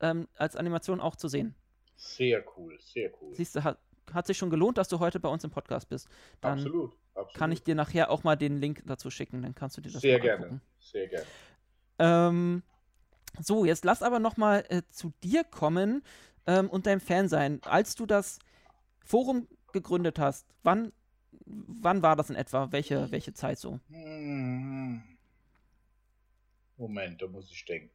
[SPEAKER 2] ähm, als Animation auch zu sehen.
[SPEAKER 1] Sehr cool, sehr cool.
[SPEAKER 2] Siehst du, hat, hat sich schon gelohnt, dass du heute bei uns im Podcast bist. Dann
[SPEAKER 1] absolut, absolut.
[SPEAKER 2] kann ich dir nachher auch mal den Link dazu schicken, dann kannst du dir das
[SPEAKER 1] sehr gerne,
[SPEAKER 2] angucken.
[SPEAKER 1] sehr gerne.
[SPEAKER 2] Ähm, so, jetzt lass aber noch mal äh, zu dir kommen ähm, und deinem Fan sein. Als du das Forum gegründet hast, wann, wann war das in etwa? Welche, welche Zeit so?
[SPEAKER 1] Hm. Moment, da muss ich denken.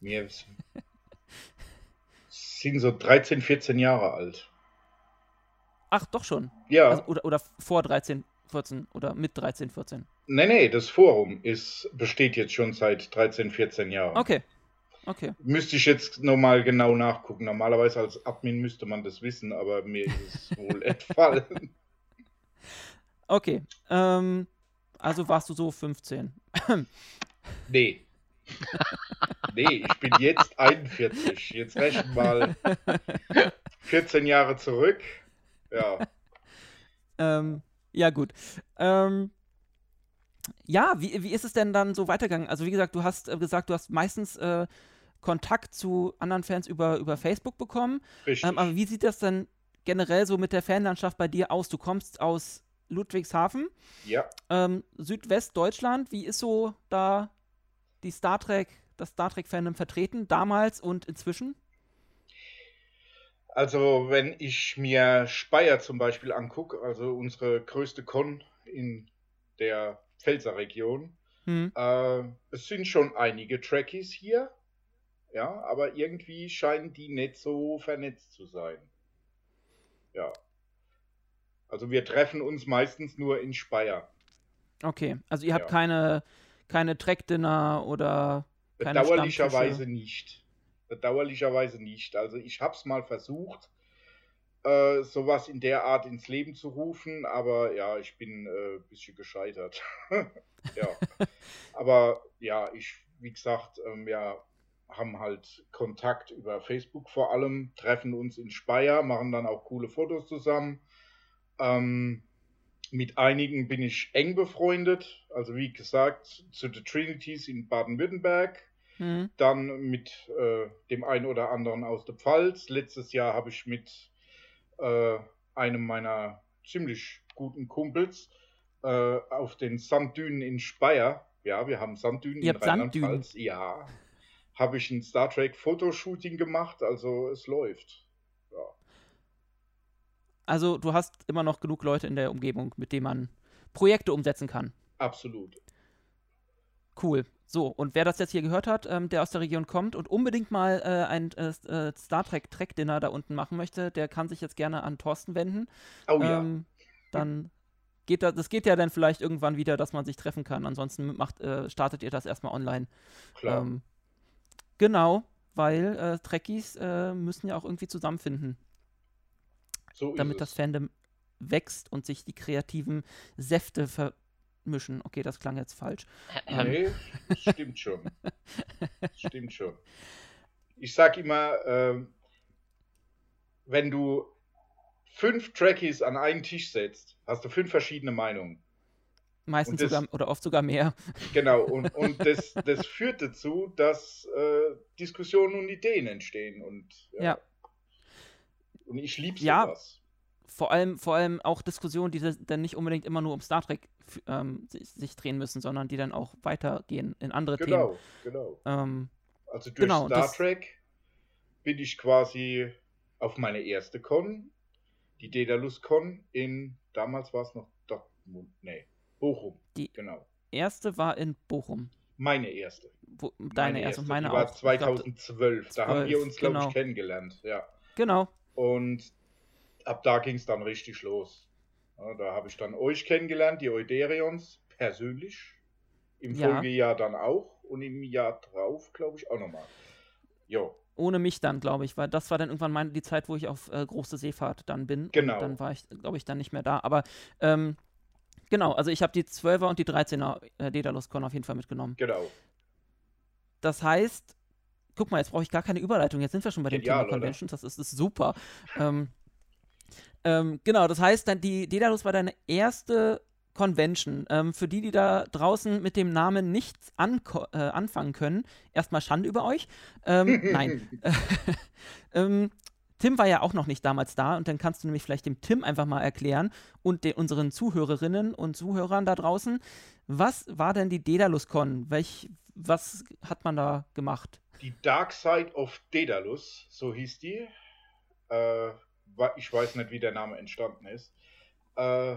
[SPEAKER 1] Mir [LAUGHS] sind so 13, 14 Jahre alt.
[SPEAKER 2] Ach, doch schon.
[SPEAKER 1] Ja,
[SPEAKER 2] Also, oder, oder vor 13, 14 oder mit 13, 14.
[SPEAKER 1] nee, nee, das Forum ist, besteht jetzt schon seit 13, 14 Jahren.
[SPEAKER 2] Okay. Okay.
[SPEAKER 1] Müsste ich jetzt nochmal genau nachgucken. Normalerweise als Admin müsste man das wissen, aber mir ist es wohl [LAUGHS] entfallen.
[SPEAKER 2] Okay. Ähm, also warst du so 15. [LAUGHS]
[SPEAKER 1] Nee. [LAUGHS] Nee, ich bin jetzt 41. Jetzt rechnen mal 14 Jahre zurück. Ja,
[SPEAKER 2] Ähm, ja, gut. Ähm, ja, wie, wie ist es denn dann so weitergegangen? Also, wie gesagt, du hast äh, gesagt, du hast meistens äh, Kontakt zu anderen Fans über, über Facebook bekommen.
[SPEAKER 1] richtig.
[SPEAKER 2] Ähm, aber wie sieht das denn generell so mit der Fanlandschaft bei dir aus? Du kommst aus Ludwigshafen,
[SPEAKER 1] ja,
[SPEAKER 2] ähm, Südwestdeutschland. Wie ist so da die Star Trek, das Star Trek-Fandom vertreten, damals und inzwischen?
[SPEAKER 1] also wenn ich mir Speyer zum Beispiel angucke, also unsere größte Con in der Pfälzer Region,
[SPEAKER 2] Hm.
[SPEAKER 1] Äh, es sind schon einige Trekkies hier, ja, aber irgendwie scheinen die nicht so vernetzt zu sein. Ja. Also wir treffen uns meistens nur in Speyer.
[SPEAKER 2] Okay, also ihr habt
[SPEAKER 1] Ja.
[SPEAKER 2] keine, keine Track-Dinner oder keine
[SPEAKER 1] Bedauerlicherweise nicht. Bedauerlicherweise nicht. Also ich habe es mal versucht, äh, sowas in der Art ins Leben zu rufen, aber ja, ich bin äh, ein bisschen gescheitert. [LAUGHS] ja. aber ja, ich, wie gesagt, ähm, wir haben halt Kontakt über Facebook vor allem, treffen uns in Speyer, machen dann auch coole Fotos zusammen. Ähm, mit einigen bin ich eng befreundet, also wie gesagt, zu The Trinities in Baden-Württemberg.
[SPEAKER 2] Hm.
[SPEAKER 1] Dann mit äh, dem einen oder anderen aus der Pfalz. Letztes Jahr habe ich mit äh, einem meiner ziemlich guten Kumpels äh, auf den Sanddünen in Speyer, ja, wir haben Sanddünen
[SPEAKER 2] Ihr
[SPEAKER 1] in? Rheinland-Pfalz, ja, habe ich ein Star Trek Fotoshooting gemacht, also es läuft. Ja.
[SPEAKER 2] Also du hast immer noch genug Leute in der Umgebung, mit denen man Projekte umsetzen kann.
[SPEAKER 1] Absolut.
[SPEAKER 2] Cool. So, und wer das jetzt hier gehört hat, ähm, der aus der Region kommt und unbedingt mal äh, ein äh, äh, Star Trek Track Dinner da unten machen möchte, der kann sich jetzt gerne an Thorsten wenden.
[SPEAKER 1] Oh ja.
[SPEAKER 2] Ähm, dann geht da, das geht ja dann vielleicht irgendwann wieder, dass man sich treffen kann. Ansonsten macht, äh, startet ihr das erstmal online.
[SPEAKER 1] Klar.
[SPEAKER 2] Ähm, genau, weil äh, Trekkies äh, müssen ja auch irgendwie zusammenfinden,
[SPEAKER 1] so
[SPEAKER 2] damit das. Fandom wächst und sich die kreativen Säfte vermischen. Okay, das klang jetzt falsch.
[SPEAKER 3] Ähm,
[SPEAKER 1] Nee, stimmt schon. stimmt schon. Ich sag immer, ähm, wenn du fünf Trekkies an einen Tisch setzt, hast du fünf verschiedene Meinungen.
[SPEAKER 2] Meistens
[SPEAKER 1] das-
[SPEAKER 2] sogar oder oft sogar mehr.
[SPEAKER 1] Genau, [LAUGHS] und, und das, das führt dazu, dass äh, Diskussionen und Ideen entstehen. Und,
[SPEAKER 2] Ja.
[SPEAKER 1] Und ich liebe
[SPEAKER 2] Ja.
[SPEAKER 1] sowas.
[SPEAKER 2] Vor allem, vor allem auch Diskussionen, die dann nicht unbedingt immer nur um Star Trek ähm, sich, drehen müssen, sondern die dann auch weitergehen in andere
[SPEAKER 1] Genau, genau.
[SPEAKER 2] Themen. Ähm,
[SPEAKER 1] Also durch
[SPEAKER 2] Genau,
[SPEAKER 1] Star Trek bin ich quasi auf meine erste Con, die Daedalus Con in, damals war es noch Dortmund, nee, Bochum.
[SPEAKER 2] Die-
[SPEAKER 1] genau.
[SPEAKER 2] erste war in Bochum.
[SPEAKER 1] Meine erste.
[SPEAKER 2] Wo, deine erste und meine
[SPEAKER 1] die war
[SPEAKER 2] auch. Glaub,
[SPEAKER 1] 2012. da haben wir
[SPEAKER 2] 12,
[SPEAKER 1] uns, glaube
[SPEAKER 2] genau.
[SPEAKER 1] ich, kennengelernt. Ja.
[SPEAKER 2] genau.
[SPEAKER 1] Und ab da ging es dann richtig los. Ja, da habe ich dann euch kennengelernt, die Euderions, persönlich. Im
[SPEAKER 2] Ja.
[SPEAKER 1] Folgejahr dann auch und im Jahr drauf, glaube ich, auch nochmal. Jo,
[SPEAKER 2] Ohne mich dann, glaube ich, weil das war dann irgendwann meine, die Zeit, wo ich auf äh, große Seefahrt dann bin.
[SPEAKER 1] Genau.
[SPEAKER 2] Dann war ich, glaube ich, dann nicht mehr da. Aber ähm, genau, also ich habe die 12er und die 13er äh, Daedalus Con auf jeden Fall mitgenommen.
[SPEAKER 1] genau.
[SPEAKER 2] Das heißt, guck mal, jetzt brauche ich gar keine Überleitung. Jetzt sind wir schon bei dem
[SPEAKER 1] Genial,
[SPEAKER 2] Thema? Conventions. Das ist, ist super. ähm, ähm, genau, das heißt, dann die Daedalus war deine erste Convention. Ähm, für die, die da draußen mit dem Namen nichts äh, anfangen können, erstmal Schande über euch. Ähm, [LAUGHS] nein. [LAUGHS] ähm, Tim war ja auch noch nicht damals da und dann kannst du nämlich vielleicht dem Tim einfach mal erklären und den, unseren Zuhörerinnen und Zuhörern da draußen, was war denn die Daedalus-Con? Welch, was hat man da gemacht?
[SPEAKER 1] Die Dark Side of Daedalus, so hieß die. Äh, ich weiß nicht, wie der Name entstanden ist. Äh,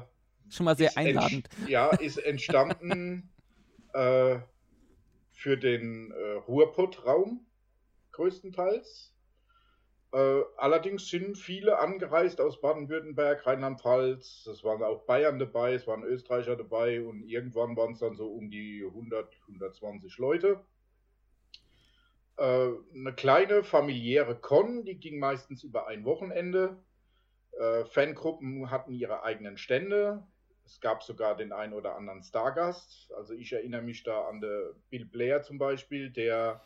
[SPEAKER 2] Schon mal sehr einladend.
[SPEAKER 1] Ja, ist entstanden [LAUGHS] äh, für den äh, Ruhrpott-Raum größtenteils. Äh, allerdings sind viele angereist aus Baden-Württemberg, Rheinland-Pfalz. Es waren auch Bayern dabei, es waren Österreicher dabei und irgendwann waren es dann so um die 100, 120 Leute. Äh, eine kleine familiäre Con, die ging meistens über ein Wochenende. Äh, Fangruppen hatten ihre eigenen Stände. Es gab sogar den einen oder anderen Stargast. Also ich erinnere mich da an der Bill Blair zum Beispiel, der,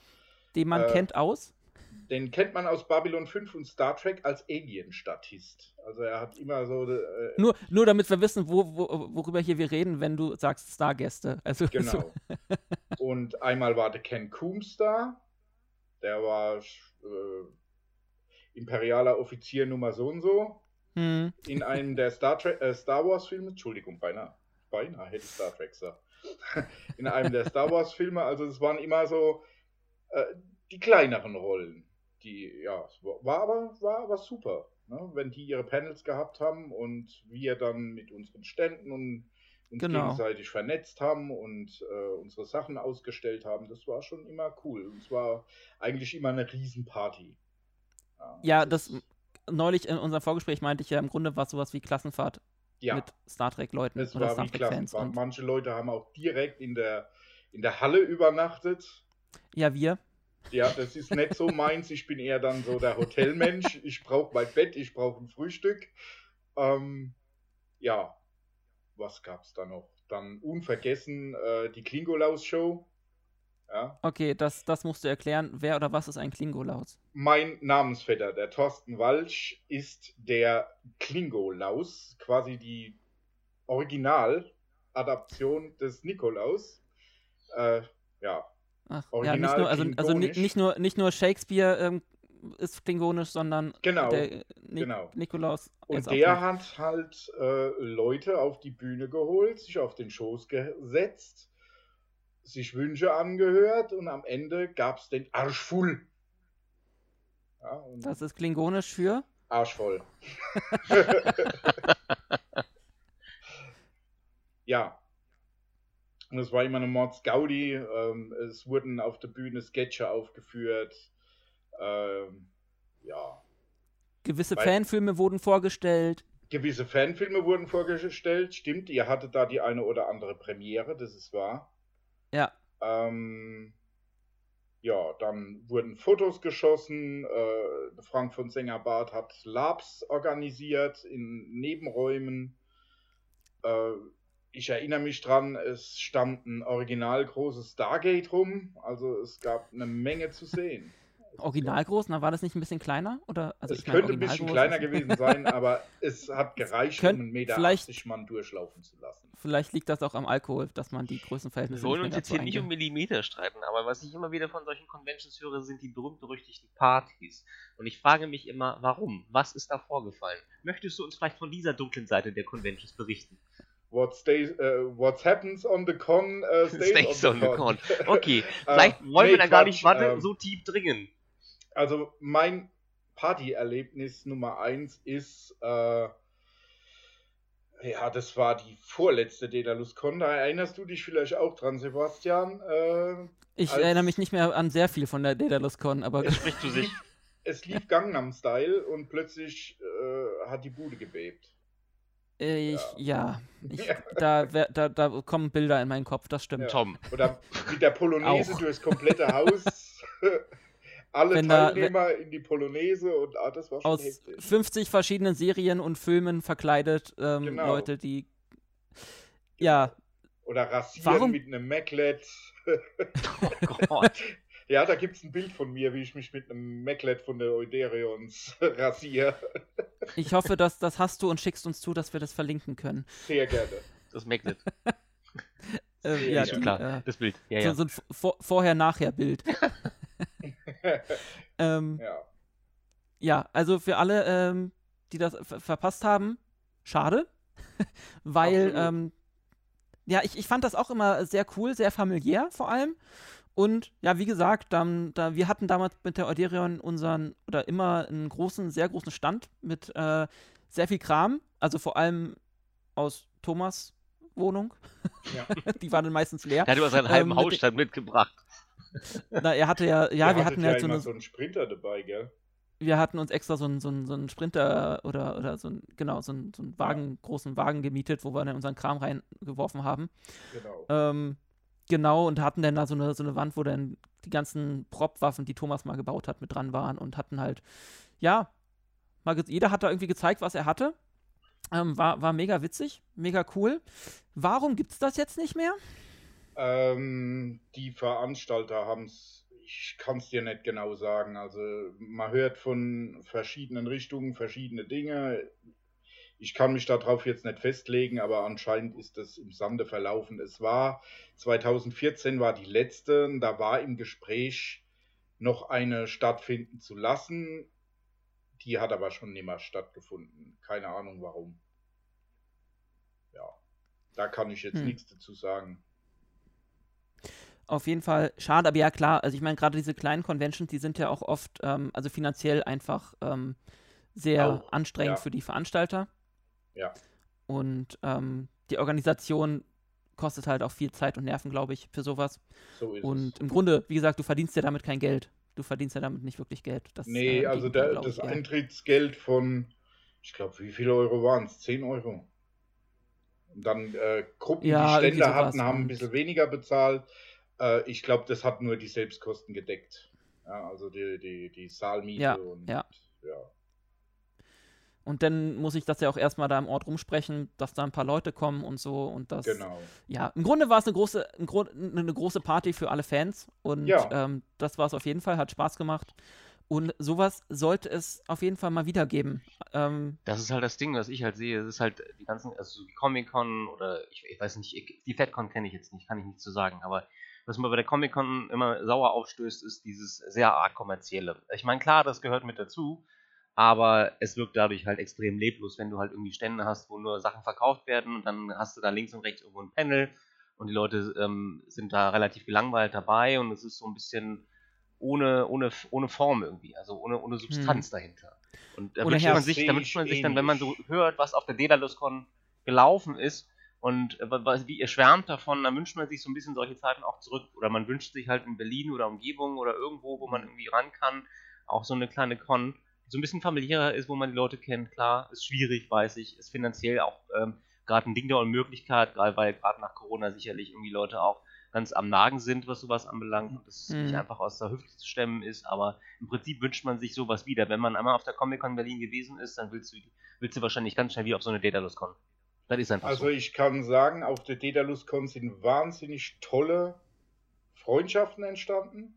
[SPEAKER 2] Den man
[SPEAKER 1] äh,
[SPEAKER 2] kennt aus.
[SPEAKER 1] den kennt man aus Babylon 5 und Star Trek als Alien-Statist. Also er hat immer so, äh,
[SPEAKER 2] Nur, nur damit wir wissen, wo, wo, worüber hier wir reden, wenn du sagst Stargäste. Also so,
[SPEAKER 1] genau. [LAUGHS] Und einmal war der Ken Coombs da. Der war äh, imperialer Offizier Nummer so und so.
[SPEAKER 2] hm,
[SPEAKER 1] in einem der Star, Trek, äh, Star Wars Filme, Entschuldigung, beinahe, beinahe hätte ich Star Trek gesagt, [LAUGHS] in einem der Star Wars Filme, also es waren immer so äh, die kleineren Rollen, die, ja, es war war aber, war aber super, ne? wenn die ihre Panels gehabt haben und wir dann mit unseren Ständen und uns
[SPEAKER 2] Genau.
[SPEAKER 1] gegenseitig vernetzt haben und äh, unsere Sachen ausgestellt haben, das war schon immer cool und es war eigentlich immer eine Riesenparty.
[SPEAKER 2] Ja,
[SPEAKER 1] es
[SPEAKER 2] das
[SPEAKER 1] ist-
[SPEAKER 2] neulich in unserem Vorgespräch meinte ich ja, im Grunde war es sowas wie Klassenfahrt
[SPEAKER 1] ja.
[SPEAKER 2] mit Star Trek-Leuten oder
[SPEAKER 1] war
[SPEAKER 2] Star Trek-Fans.
[SPEAKER 1] Manche Leute haben auch direkt in der, in der Halle übernachtet.
[SPEAKER 2] ja, wir.
[SPEAKER 1] Ja, das ist nicht so meins. Ich bin eher dann so der Hotelmensch. Ich brauche mein Bett, ich brauche ein Frühstück. Ähm, ja, was gab's da noch? Dann unvergessen äh, die Klingolaus-Show. Ja,
[SPEAKER 2] Okay, das, das musst du erklären. Wer oder was ist ein Klingolaus?
[SPEAKER 1] mein Namensvetter, der Thorsten Walsch, ist der Klingolaus, quasi die Original-Adaption des Nikolaus. Äh, ja,
[SPEAKER 2] Ach, ja,
[SPEAKER 1] Original
[SPEAKER 2] nicht nur, also, also ni-
[SPEAKER 1] klingonisch.
[SPEAKER 2] nicht nur, nicht nur Shakespeare ähm, ist klingonisch, sondern
[SPEAKER 1] genau.
[SPEAKER 2] der Ni
[SPEAKER 1] genau.
[SPEAKER 2] Nikolaus
[SPEAKER 1] Und der hat halt äh, Leute auf die Bühne geholt, sich auf den Schoß gesetzt, sich Wünsche angehört und am Ende gab es den Arsch voll. Ja,
[SPEAKER 2] Das ist klingonisch für.
[SPEAKER 1] Arsch voll. [LAUGHS] [LAUGHS] ja. Und es war immer eine Mordsgaudi. Ähm, es wurden auf der Bühne Sketche aufgeführt. Ähm, ja.
[SPEAKER 2] Gewisse
[SPEAKER 1] Weil-
[SPEAKER 2] Fanfilme wurden vorgestellt.
[SPEAKER 1] gewisse Fanfilme wurden vorgestellt. Stimmt, ihr hattet da die eine oder andere Premiere, das ist wahr.
[SPEAKER 2] Ja.
[SPEAKER 1] Ähm, ja, dann wurden Fotos geschossen. Äh, Frank von Sengerbart hat Labs organisiert in Nebenräumen. Äh, ich erinnere mich dran, es stand ein original großes Stargate rum. Also es gab eine Menge zu sehen.
[SPEAKER 2] Original groß? Na, war das nicht ein bisschen kleiner? Oder, also
[SPEAKER 1] es könnte ein bisschen kleiner gewesen sein, [LAUGHS] aber es hat gereicht,
[SPEAKER 2] Könnt-
[SPEAKER 1] um einen Meter
[SPEAKER 2] vielleicht-
[SPEAKER 1] 80 Mann durchlaufen zu lassen.
[SPEAKER 2] Vielleicht liegt das auch am Alkohol, dass man die
[SPEAKER 3] Wir
[SPEAKER 2] Größenverhältnisse
[SPEAKER 3] wollen
[SPEAKER 2] nicht
[SPEAKER 3] uns jetzt hier nicht um. Millimeter streiten, aber was ich immer wieder von solchen Conventions höre, sind die berühmt-berüchtigten Partys. Und ich frage mich immer, warum? Was ist da vorgefallen? Möchtest du uns vielleicht von dieser dunklen Seite der Conventions berichten?
[SPEAKER 1] What stays, äh, what happens on the con äh, [LAUGHS] stays,
[SPEAKER 3] Stays
[SPEAKER 1] on the con.
[SPEAKER 3] Okay, [LAUGHS] vielleicht wollen
[SPEAKER 1] nee,
[SPEAKER 3] wir da gar nicht warte,
[SPEAKER 1] ähm,
[SPEAKER 3] so tief dringen.
[SPEAKER 1] Also mein Partyerlebnis Nummer eins ist, äh, ja, das war die vorletzte Daedalus Con. Da erinnerst du dich vielleicht auch dran, Sebastian. Äh,
[SPEAKER 2] Ich erinnere mich nicht mehr an sehr viel von der Daedalus Con, aber
[SPEAKER 1] Es
[SPEAKER 3] Spricht zu [LAUGHS] sich.
[SPEAKER 1] es lief Gangnam Style und plötzlich äh, hat die Bude gebebt.
[SPEAKER 2] ich, ja, ich,
[SPEAKER 1] Ja.
[SPEAKER 2] da, wer- da, da kommen Bilder in meinen Kopf, das stimmt.
[SPEAKER 1] Ja.
[SPEAKER 3] Tom,
[SPEAKER 1] Oder mit der Polonaise durchs komplette Haus. [LAUGHS] Alle
[SPEAKER 2] Wenn da-
[SPEAKER 1] Teilnehmer in die Polonaise und ah, das war schon
[SPEAKER 2] Aus
[SPEAKER 1] heftig.
[SPEAKER 2] 50 verschiedenen Serien und Filmen verkleidet, ähm,
[SPEAKER 1] Genau.
[SPEAKER 2] Leute, die. Ja,
[SPEAKER 1] Oder rasieren
[SPEAKER 2] Warum-
[SPEAKER 1] mit einem Maclet. [LAUGHS]
[SPEAKER 3] oh Gott. [LAUGHS]
[SPEAKER 1] Ja, da gibt es ein Bild von mir, wie ich mich mit einem Maclet von der Euderions [LAUGHS] rasiere.
[SPEAKER 2] ich hoffe, dass das hast du und schickst uns zu, dass wir das verlinken können.
[SPEAKER 1] Sehr gerne.
[SPEAKER 3] Das Magnet.
[SPEAKER 2] Äh,
[SPEAKER 1] Sehr
[SPEAKER 2] ja, die,
[SPEAKER 3] klar.
[SPEAKER 2] äh,
[SPEAKER 3] Das Bild. Ja,
[SPEAKER 2] so,
[SPEAKER 3] ja.
[SPEAKER 2] so ein Vor- Vorher-Nachher-Bild. [LAUGHS] ähm,
[SPEAKER 1] ja.
[SPEAKER 2] Ja, also für alle, ähm, die das ver verpasst haben, schade. [LAUGHS] Weil, ähm, ja, ich, ich fand das auch immer sehr cool, sehr familiär vor allem. Und ja, wie gesagt, dann, da, wir hatten damals mit der Euderion unseren, oder immer einen großen, sehr großen Stand mit äh, sehr viel Kram. Also vor allem aus Thomas Wohnung.
[SPEAKER 1] Ja. [LAUGHS]
[SPEAKER 2] Die war dann meistens leer.
[SPEAKER 3] Der hat über seinen halben
[SPEAKER 2] Ähm, mit
[SPEAKER 3] Hausstand mitgebracht. [LAUGHS]
[SPEAKER 2] Na, er hatte ja, ja,
[SPEAKER 1] Ihr
[SPEAKER 2] wir hatten
[SPEAKER 1] ja
[SPEAKER 2] halt so eine,
[SPEAKER 1] so einen Sprinter dabei, gell?
[SPEAKER 2] wir hatten uns extra so einen, so einen, so einen Sprinter oder, oder so einen, genau, so einen, so einen Wagen, großen Wagen gemietet, wo wir dann unseren Kram reingeworfen haben.
[SPEAKER 1] Genau.
[SPEAKER 2] Ähm, genau, und hatten dann da so eine, so eine Wand, wo dann die ganzen Prop-Waffen, die Thomas mal gebaut hat, mit dran waren und hatten halt, ja, mal jeder hat da irgendwie gezeigt, was er hatte. Ähm, war, war mega witzig, mega cool. Warum gibt's das jetzt nicht mehr?
[SPEAKER 1] Ähm, die Veranstalter haben es, ich kann es dir nicht genau sagen. Also man hört von verschiedenen Richtungen verschiedene Dinge. Ich kann mich darauf jetzt nicht festlegen, aber anscheinend ist das im Sande verlaufen. Es war 2014 war die letzte, da war im Gespräch noch eine stattfinden zu lassen. Die hat aber schon nicht mehr stattgefunden. Keine Ahnung warum. Ja, da kann ich jetzt
[SPEAKER 2] Hm.
[SPEAKER 1] nichts dazu sagen.
[SPEAKER 2] Auf jeden Fall schade, aber ja klar, also ich meine, gerade diese kleinen Conventions, die sind ja auch oft, ähm, also finanziell einfach ähm, sehr
[SPEAKER 1] Auch,
[SPEAKER 2] anstrengend
[SPEAKER 1] ja.
[SPEAKER 2] für die Veranstalter.
[SPEAKER 1] Ja.
[SPEAKER 2] Und ähm, die Organisation kostet halt auch viel Zeit und Nerven, glaube ich, für sowas.
[SPEAKER 1] So ist es.
[SPEAKER 2] Und im Grunde, wie gesagt, du verdienst ja damit kein Geld. Du verdienst ja damit nicht wirklich Geld. Das,
[SPEAKER 1] Nee,
[SPEAKER 2] äh,
[SPEAKER 1] also
[SPEAKER 2] glaub
[SPEAKER 1] das
[SPEAKER 2] ich.
[SPEAKER 1] Eintrittsgeld von, ich glaube, wie viele Euro waren es? 10 Euro. Und dann äh, Gruppen,
[SPEAKER 2] Ja,
[SPEAKER 1] die Stände hatten, haben ein bisschen weniger bezahlt. Äh, ich glaube, das hat nur die Selbstkosten gedeckt. Ja, also die, die, die Saalmiete
[SPEAKER 2] Ja,
[SPEAKER 1] und
[SPEAKER 2] ja.
[SPEAKER 1] ja.
[SPEAKER 2] Und dann muss ich das ja auch erstmal da im Ort rumsprechen, dass da ein paar Leute kommen und so. Und das,
[SPEAKER 1] Genau.
[SPEAKER 2] ja, im Grunde war es eine große, eine große Party für alle Fans. Und
[SPEAKER 1] Ja.
[SPEAKER 2] ähm, das war es auf jeden Fall, hat Spaß gemacht. Und sowas sollte es auf jeden Fall mal wieder geben. Ähm,
[SPEAKER 3] Das ist halt das Ding, was ich halt sehe. Es ist halt die ganzen, also so die Comic-Con oder ich, ich weiß nicht, ich- die FedCon kenne ich jetzt nicht, kann ich nicht zu sagen, aber was mir bei der Comic-Con immer sauer aufstößt, ist dieses sehr arg kommerzielle. Ich meine, klar, das gehört mit dazu, aber es wirkt dadurch halt extrem leblos, wenn du halt irgendwie Stände hast, wo nur Sachen verkauft werden und dann hast du da links und rechts irgendwo ein Panel und die Leute ähm, sind da relativ gelangweilt dabei und es ist so ein bisschen ohne, ohne, ohne Form irgendwie, also ohne, ohne Substanz dahinter. Und da wünscht man sich, da wünscht man
[SPEAKER 1] ich
[SPEAKER 3] sich dann, wenn man so hört, was auf der Daedalus-Con gelaufen ist und äh, wie ihr schwärmt davon, dann wünscht man sich so ein bisschen solche Zeiten auch zurück. Oder man wünscht sich halt in Berlin oder Umgebung oder irgendwo, wo man irgendwie ran kann, auch so eine kleine Con, so ein bisschen familiärer ist, wo man die Leute kennt. Klar, ist schwierig, weiß ich, ist finanziell auch ähm, gerade ein Ding der Unmöglichkeit, weil gerade nach Corona sicherlich irgendwie Leute auch ganz am Nagen sind, was sowas anbelangt und es mhm. nicht einfach aus der Hüfte zu stemmen ist, aber im Prinzip wünscht man sich sowas wieder. Wenn man einmal auf der Comic-Con Berlin gewesen ist, dann willst du, willst du wahrscheinlich ganz schnell wie auf so eine Daedalus-Con.
[SPEAKER 1] Das ist einfach also so. ich kann sagen, auf der Daedalus-Con sind wahnsinnig tolle Freundschaften entstanden.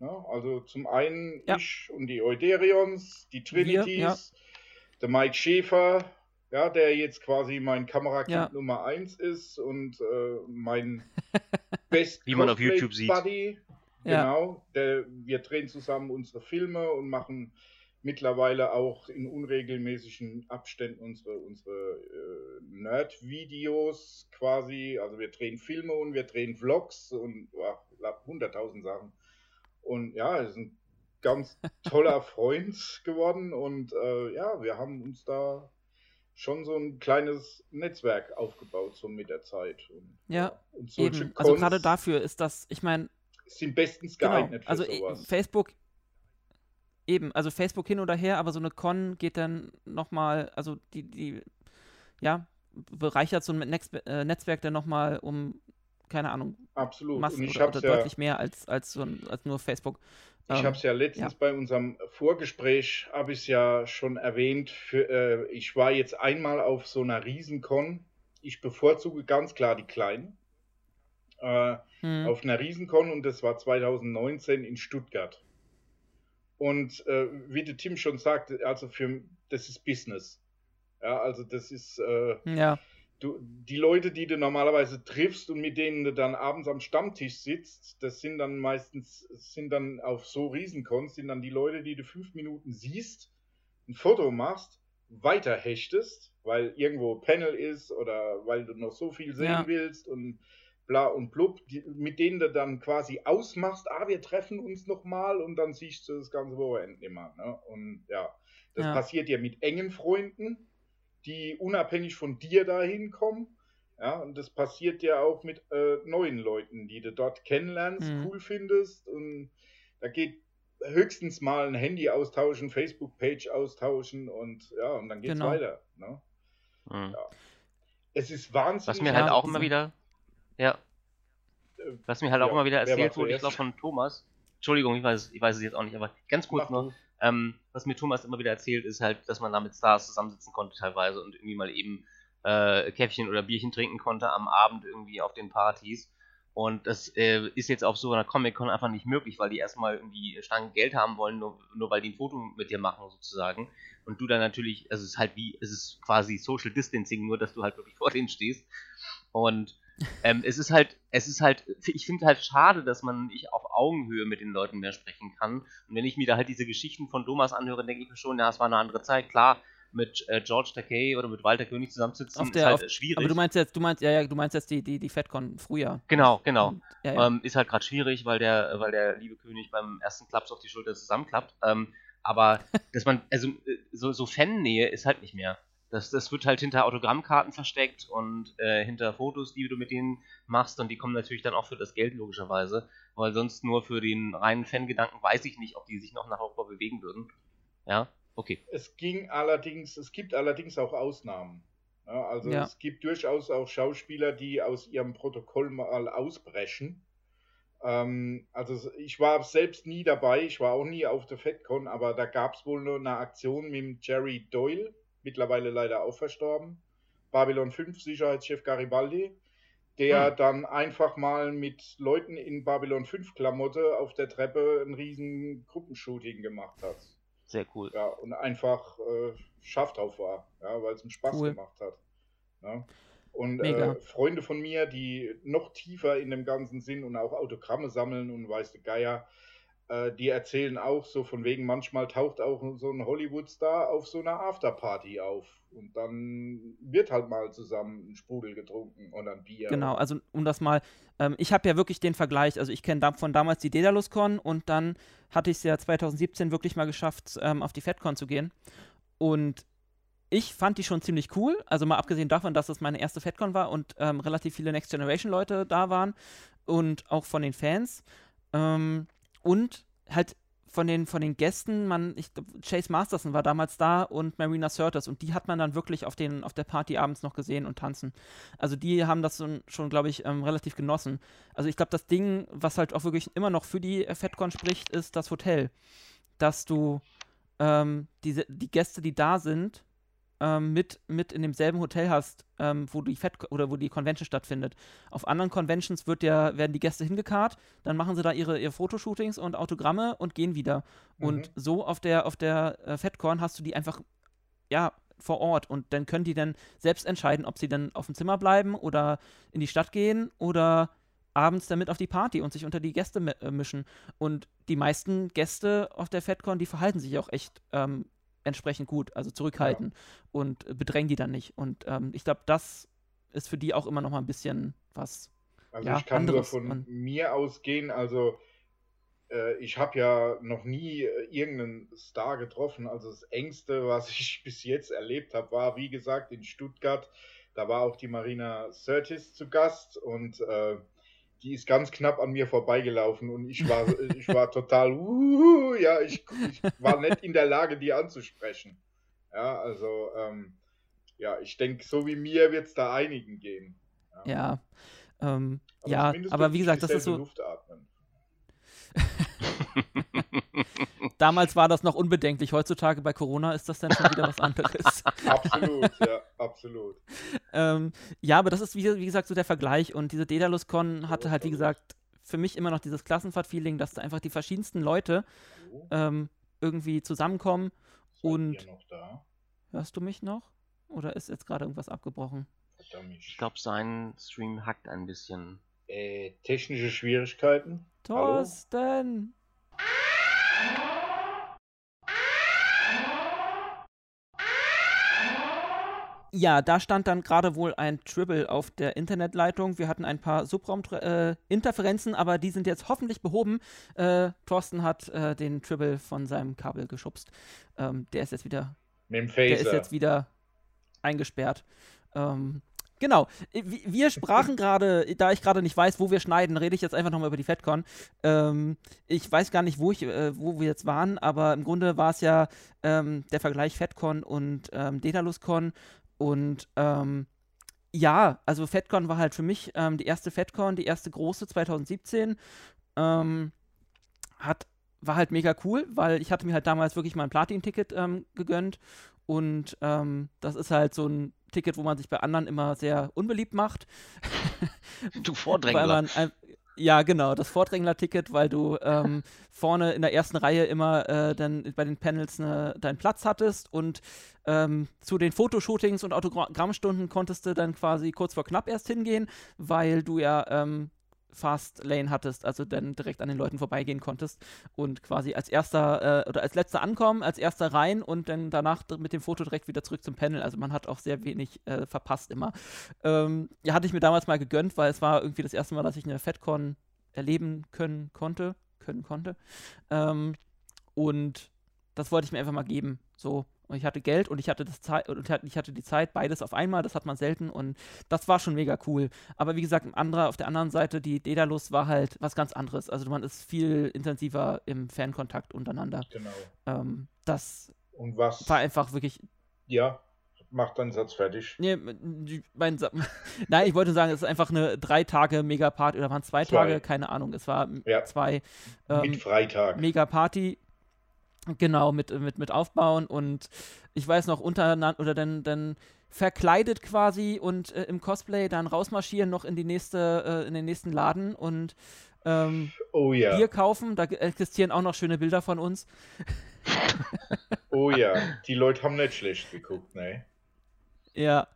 [SPEAKER 1] Ja, also zum einen ja. ich und die Euderions, die Trinities, Wir, ja. der Mike Schäfer, ja, der jetzt quasi mein Kamerakind ja. Nummer 1 ist und äh, mein [LAUGHS]
[SPEAKER 3] Best Wie man auf YouTube sieht.
[SPEAKER 1] Buddy. Genau, der, wir drehen zusammen unsere Filme und machen mittlerweile auch in unregelmäßigen Abständen unsere, unsere äh, Nerd-Videos quasi. Also wir drehen Filme und wir drehen Vlogs und hunderttausend Sachen. Und ja, er ist ein ganz [LAUGHS] toller Freund geworden und äh, ja, wir haben uns da schon so ein kleines Netzwerk aufgebaut, so mit der Zeit. Und,
[SPEAKER 2] ja, und eben. also gerade dafür ist das, ich meine,
[SPEAKER 1] sind bestens genau, geeignet
[SPEAKER 2] genau. also sowas. Facebook eben, also Facebook hin oder her, aber so eine Con geht dann nochmal, also die, die, ja, bereichert so ein Netz, äh, Netzwerk dann nochmal um, keine Ahnung,
[SPEAKER 1] Absolut.
[SPEAKER 2] Massen oder, oder ja, deutlich mehr als, als, so ein, als nur Facebook.
[SPEAKER 1] Ich ähm, habe es ja letztens ja. bei unserem Vorgespräch, habe ich es ja schon erwähnt, für, äh, ich war jetzt einmal auf so einer Riesenkon. Ich bevorzuge ganz klar die kleinen. Äh, hm. Auf einer Riesenkon und das war 2019 in Stuttgart. Und äh, wie der Tim schon sagte, also für das ist Business. Ja, also das ist äh,
[SPEAKER 2] ja
[SPEAKER 1] du, die Leute, die du normalerweise triffst und mit denen du dann abends am Stammtisch sitzt, das sind dann meistens, sind dann auf so Riesenkons, sind dann die Leute, die du fünf Minuten siehst, ein Foto machst, weiter hechtest, weil irgendwo Panel ist oder weil du noch so viel sehen ja. willst und bla und blub, die, mit denen du dann quasi ausmachst, ah, wir treffen uns nochmal und dann siehst du das ganze Wochenende immer. Ne? Und ja, das ja. passiert ja mit engen Freunden, die unabhängig von dir dahin kommen. Ja, und das passiert ja auch mit äh, neuen Leuten, die du dort kennenlernst, mhm. cool findest. Und da geht höchstens mal ein Handy austauschen, Facebook-Page austauschen und ja, und dann geht's genau. weiter. Ne? Mhm. Ja. Es ist wahnsinnig.
[SPEAKER 3] Was mir halt auch immer wieder, ja, äh, was mir halt auch ja, immer wieder erzählt wurde, ich glaube von Thomas. Entschuldigung, ich weiß, ich weiß es jetzt auch nicht, aber ganz kurz Mach noch. Ähm, was mir Thomas immer wieder erzählt, ist halt, dass man da mit Stars zusammensitzen konnte teilweise und irgendwie mal eben äh, Käffchen oder Bierchen trinken konnte am Abend irgendwie auf den Partys. Und das äh, ist jetzt auf so einer Comic-Con einfach nicht möglich, weil die erstmal irgendwie Stangen Geld haben wollen, nur, nur weil die ein Foto mit dir machen sozusagen. Und du dann natürlich, also es ist halt wie, es ist quasi Social Distancing, nur dass du halt wirklich [LAUGHS] vor denen stehst. Und ähm, es ist halt, es ist halt, ich finde halt schade, dass man nicht auf Augenhöhe mit den Leuten mehr sprechen kann. Und wenn ich mir da halt diese Geschichten von Thomas anhöre, denke ich mir schon, ja, es war eine andere Zeit. Klar, mit äh, George Takei oder mit Walter König zusammenzusitzen,
[SPEAKER 2] der, ist halt auf, schwierig. Aber du meinst jetzt, du meinst, ja, ja, du meinst jetzt die, die, die FedCon früher.
[SPEAKER 3] Genau, genau. Und, ja, ja. Ähm, ist halt gerade schwierig, weil der, weil der liebe König beim ersten Klaps auf die Schulter zusammenklappt. Ähm, aber [LAUGHS] dass man, also äh, so, so Fannähe ist halt nicht mehr. Das, das wird halt hinter Autogrammkarten versteckt und äh, hinter Fotos, die du mit denen machst. Und die kommen natürlich dann auch für das Geld, logischerweise. Weil sonst nur für den reinen Fangedanken weiß ich nicht, ob die sich noch nach Europa bewegen würden. Ja, okay.
[SPEAKER 1] Es ging allerdings, es gibt allerdings auch Ausnahmen. Ja, also ja. es gibt durchaus auch Schauspieler, die aus ihrem Protokoll mal ausbrechen. Ähm, also ich war selbst nie dabei, ich war auch nie auf der FedCon, aber da gab es wohl nur eine Aktion mit Jerry Doyle mittlerweile leider auch verstorben. Babylon 5 Sicherheitschef Garibaldi, der hm. dann einfach mal mit Leuten in Babylon 5 Klamotte auf der Treppe ein riesen Gruppenshooting gemacht hat.
[SPEAKER 3] Sehr cool.
[SPEAKER 1] Ja, und einfach äh, scharf drauf war, ja, weil es einen Spaß cool. gemacht hat. Ja. Und äh, Freunde von mir, die noch tiefer in dem Ganzen sind und auch Autogramme sammeln und weiß der Geier, äh, die erzählen auch so von wegen, manchmal taucht auch so ein Hollywood-Star auf so einer Afterparty auf. Und dann wird halt mal zusammen ein Sprudel getrunken und ein Bier.
[SPEAKER 2] Genau, also um das mal, ähm, ich habe ja wirklich den Vergleich, also ich kenne da, von damals die Daedalus-Con und dann hatte ich es ja 2017 wirklich mal geschafft, ähm, auf die FedCon zu gehen. Und ich fand die schon ziemlich cool, also mal abgesehen davon, dass es meine erste FedCon war und ähm, relativ viele Next Generation Leute da waren und auch von den Fans. Ähm, und halt von den, von den Gästen, man, ich glaub, Chase Masterson war damals da und Marina Sirtis und die hat man dann wirklich auf, den, auf der Party abends noch gesehen und tanzen. Also die haben das schon, glaube ich, ähm, relativ genossen. Also ich glaube, das Ding, was halt auch wirklich immer noch für die FedCon spricht, ist das Hotel. Dass du ähm, diese, die Gäste, die da sind, ähm, mit, mit in demselben Hotel hast, ähm, wo die Fed oder wo die Convention stattfindet. Auf anderen Conventions wird der, werden die Gäste hingekarrt, dann machen sie da ihre, ihre Fotoshootings und Autogramme und gehen wieder. Mhm. Und so auf der, auf der äh, FedCon hast du die einfach, ja, vor Ort und dann können die dann selbst entscheiden, ob sie dann auf dem Zimmer bleiben oder in die Stadt gehen oder abends damit auf die Party und sich unter die Gäste äh, mischen. Und die meisten Gäste auf der FedCon, die verhalten sich auch echt ähm, entsprechend gut, also zurückhalten ja. und bedrängen die dann nicht. Und ähm, ich glaube, das ist für die auch immer noch mal ein bisschen was.
[SPEAKER 1] Also ja, ich kann anderes. nur von Man mir ausgehen, also äh, ich habe ja noch nie äh, irgendeinen Star getroffen. Also das Engste, was [LAUGHS] ich bis jetzt erlebt habe, war, wie gesagt, in Stuttgart. Da war auch die Marina Curtis zu Gast und äh, die ist ganz knapp an mir vorbeigelaufen und ich war, [LAUGHS] ich war total, uh, ja, ich, ich, war nicht in der Lage, die anzusprechen. Ja, also, ähm, ja, ich denke, so wie mir wird es da einigen gehen.
[SPEAKER 2] Ja, ja, ähm, ja aber wie gesagt, das ist so. Luft atmen. [LAUGHS] [LAUGHS] Damals war das noch unbedenklich. Heutzutage bei Corona ist das dann schon wieder was anderes. [LAUGHS]
[SPEAKER 1] absolut, ja, absolut.
[SPEAKER 2] ähm, ja, aber das ist, wie, wie, gesagt, so der Vergleich. Und diese Dedalus-Con hatte halt, wie gesagt, für mich immer noch dieses Klassenfahrt-Feeling, dass da einfach die verschiedensten Leute ähm, irgendwie zusammenkommen. Seid und. Hörst du mich noch? Oder ist jetzt gerade irgendwas abgebrochen?
[SPEAKER 3] Ich glaube, sein Stream hackt ein bisschen.
[SPEAKER 1] Äh, technische Schwierigkeiten.
[SPEAKER 2] Thorsten! Hallo? Ja, da stand dann gerade wohl ein Tribble auf der Internetleitung. Wir hatten ein paar Subraum-Interferenzen, äh, aber die sind jetzt hoffentlich behoben. Äh, Thorsten hat äh, den Tribble von seinem Kabel geschubst. Ähm, der ist jetzt wieder.
[SPEAKER 1] Mit dem
[SPEAKER 2] Phaser. Der ist jetzt wieder eingesperrt. Ähm, Genau. Wir sprachen gerade, da ich gerade nicht weiß, wo wir schneiden, rede ich jetzt einfach nochmal über die FedCon. Ähm, ich weiß gar nicht, wo, ich, äh, wo wir jetzt waren, aber im Grunde war es ja ähm, der Vergleich FedCon und ähm, DedalusCon. Und ähm, ja, also FedCon war halt für mich ähm, die erste FedCon, die erste große 2017. Ähm, hat, war halt mega cool, weil ich hatte mir halt damals wirklich mal ein Platin-Ticket ähm, gegönnt. Und ähm, das ist halt so ein Ticket, wo man sich bei anderen immer sehr unbeliebt macht.
[SPEAKER 3] Du Vordrängler. [LAUGHS]
[SPEAKER 2] weil man, ja, genau, das Vordrängler-Ticket, weil du ähm, [LAUGHS] vorne in der ersten Reihe immer äh, dann bei den Panels ne, deinen Platz hattest und ähm, zu den Fotoshootings und Autogrammstunden konntest du dann quasi kurz vor knapp erst hingehen, weil du ja ähm, Fast Lane hattest, also dann direkt an den Leuten vorbeigehen konntest und quasi als erster äh, oder als letzter ankommen, als erster rein und dann danach mit dem Foto direkt wieder zurück zum Panel. Also man hat auch sehr wenig äh, verpasst immer. Ähm, ja, hatte ich mir damals mal gegönnt, weil es war irgendwie das erste Mal, dass ich eine FedCon erleben können konnte, können konnte. Ähm, und das wollte ich mir einfach mal geben. So, und ich hatte Geld und ich hatte das Zeit und ich hatte die Zeit, beides auf einmal, das hat man selten und das war schon mega cool. Aber wie gesagt, andere, auf der anderen Seite, die Dedalus war halt was ganz anderes. Also man ist viel intensiver im Fankontakt untereinander.
[SPEAKER 1] Genau.
[SPEAKER 2] Ähm, das
[SPEAKER 1] und was
[SPEAKER 2] war einfach wirklich.
[SPEAKER 1] Ja, mach deinen Satz fertig.
[SPEAKER 2] Nee, mein Sa [LAUGHS] Nein, ich wollte sagen, es ist einfach eine drei Tage Megaparty oder waren zwei, zwei, Tage, keine Ahnung. Es war ja. zwei
[SPEAKER 1] ähm, mit Freitag.
[SPEAKER 2] Megaparty Genau, mit, mit, mit aufbauen und ich weiß noch, untereinander oder dann, dann verkleidet quasi und äh, im Cosplay dann rausmarschieren noch in die nächste, äh, in den nächsten Laden und ähm,
[SPEAKER 1] oh, ja.
[SPEAKER 2] Bier kaufen. Da existieren auch noch schöne Bilder von uns. [LAUGHS]
[SPEAKER 1] oh ja, die Leute haben nicht schlecht geguckt, ne?
[SPEAKER 2] Ja.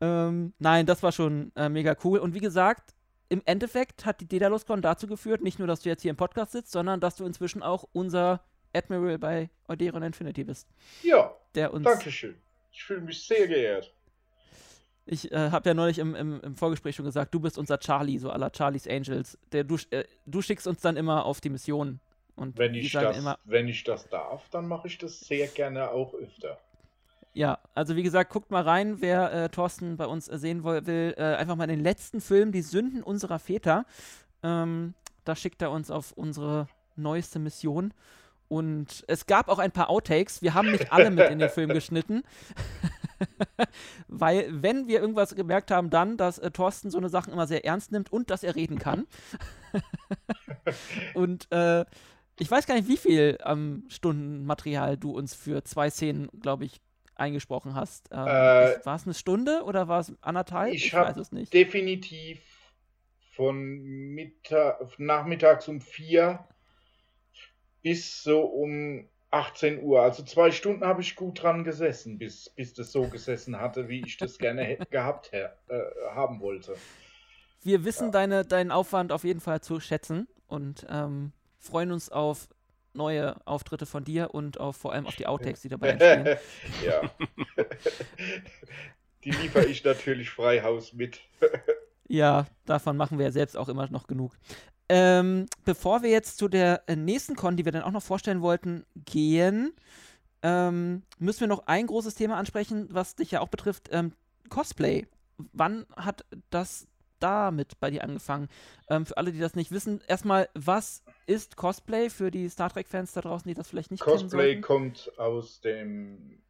[SPEAKER 2] Ähm, nein, das war schon äh, mega cool. Und wie gesagt, im Endeffekt hat die DedalusCon dazu geführt, nicht nur, dass du jetzt hier im Podcast sitzt, sondern dass du inzwischen auch unser Admiral bei Oderon Infinity bist.
[SPEAKER 1] Ja, der uns, Dankeschön. Ich fühle mich sehr geehrt.
[SPEAKER 2] Ich äh, habe ja neulich im, im, im, Vorgespräch schon gesagt, du bist unser Charlie, so aller Charlie's Angels. Der, du, äh, du schickst uns dann immer auf die Mission. Und
[SPEAKER 1] wenn ich, das, immer, wenn ich das darf, dann mache ich das sehr gerne auch öfter.
[SPEAKER 2] Ja, also wie gesagt, guckt mal rein, wer äh, Thorsten bei uns sehen will, äh, einfach mal den letzten Film, Die Sünden unserer Väter. Ähm, da schickt er uns auf unsere neueste Mission. Und es gab auch ein paar Outtakes. Wir haben nicht alle mit in den Film [LAUGHS] geschnitten. [LAUGHS] Weil, wenn wir irgendwas gemerkt haben, dann, dass äh, Thorsten so eine Sachen immer sehr ernst nimmt und dass er reden kann. [LAUGHS] und äh, ich weiß gar nicht, wie viel ähm, Stundenmaterial du uns für zwei Szenen, glaube ich, eingesprochen hast. Ähm,
[SPEAKER 1] Äh,
[SPEAKER 2] war es eine Stunde oder war es anderthalb?
[SPEAKER 1] Ich
[SPEAKER 2] weiß
[SPEAKER 1] habe
[SPEAKER 2] es nicht.
[SPEAKER 1] definitiv von Mittag, nachmittags um vier bis so um 18 Uhr. Also zwei Stunden habe ich gut dran gesessen, bis, bis das so gesessen hatte, wie ich das gerne [LAUGHS] gehabt äh, haben wollte.
[SPEAKER 2] Wir wissen
[SPEAKER 1] Ja.
[SPEAKER 2] deine, deinen Aufwand auf jeden Fall zu schätzen und ähm, freuen uns auf neue Auftritte von dir und auf, vor allem auf die Outtakes, die dabei entstehen. [LAUGHS]
[SPEAKER 1] ja. [LAUGHS] Die liefere ich natürlich frei Haus mit.
[SPEAKER 2] Ja, davon machen wir ja selbst auch immer noch genug. Ähm, bevor wir jetzt zu der äh, nächsten Con, die wir dann auch noch vorstellen wollten, gehen, ähm, müssen wir noch ein großes Thema ansprechen, was dich ja auch betrifft, ähm, Cosplay. Wann hat das damit bei dir angefangen? Ähm, für alle, die das nicht wissen, erstmal, was ist Cosplay für die Star Trek-Fans da draußen, die das vielleicht nicht kennen
[SPEAKER 1] Cosplay kommt aus dem,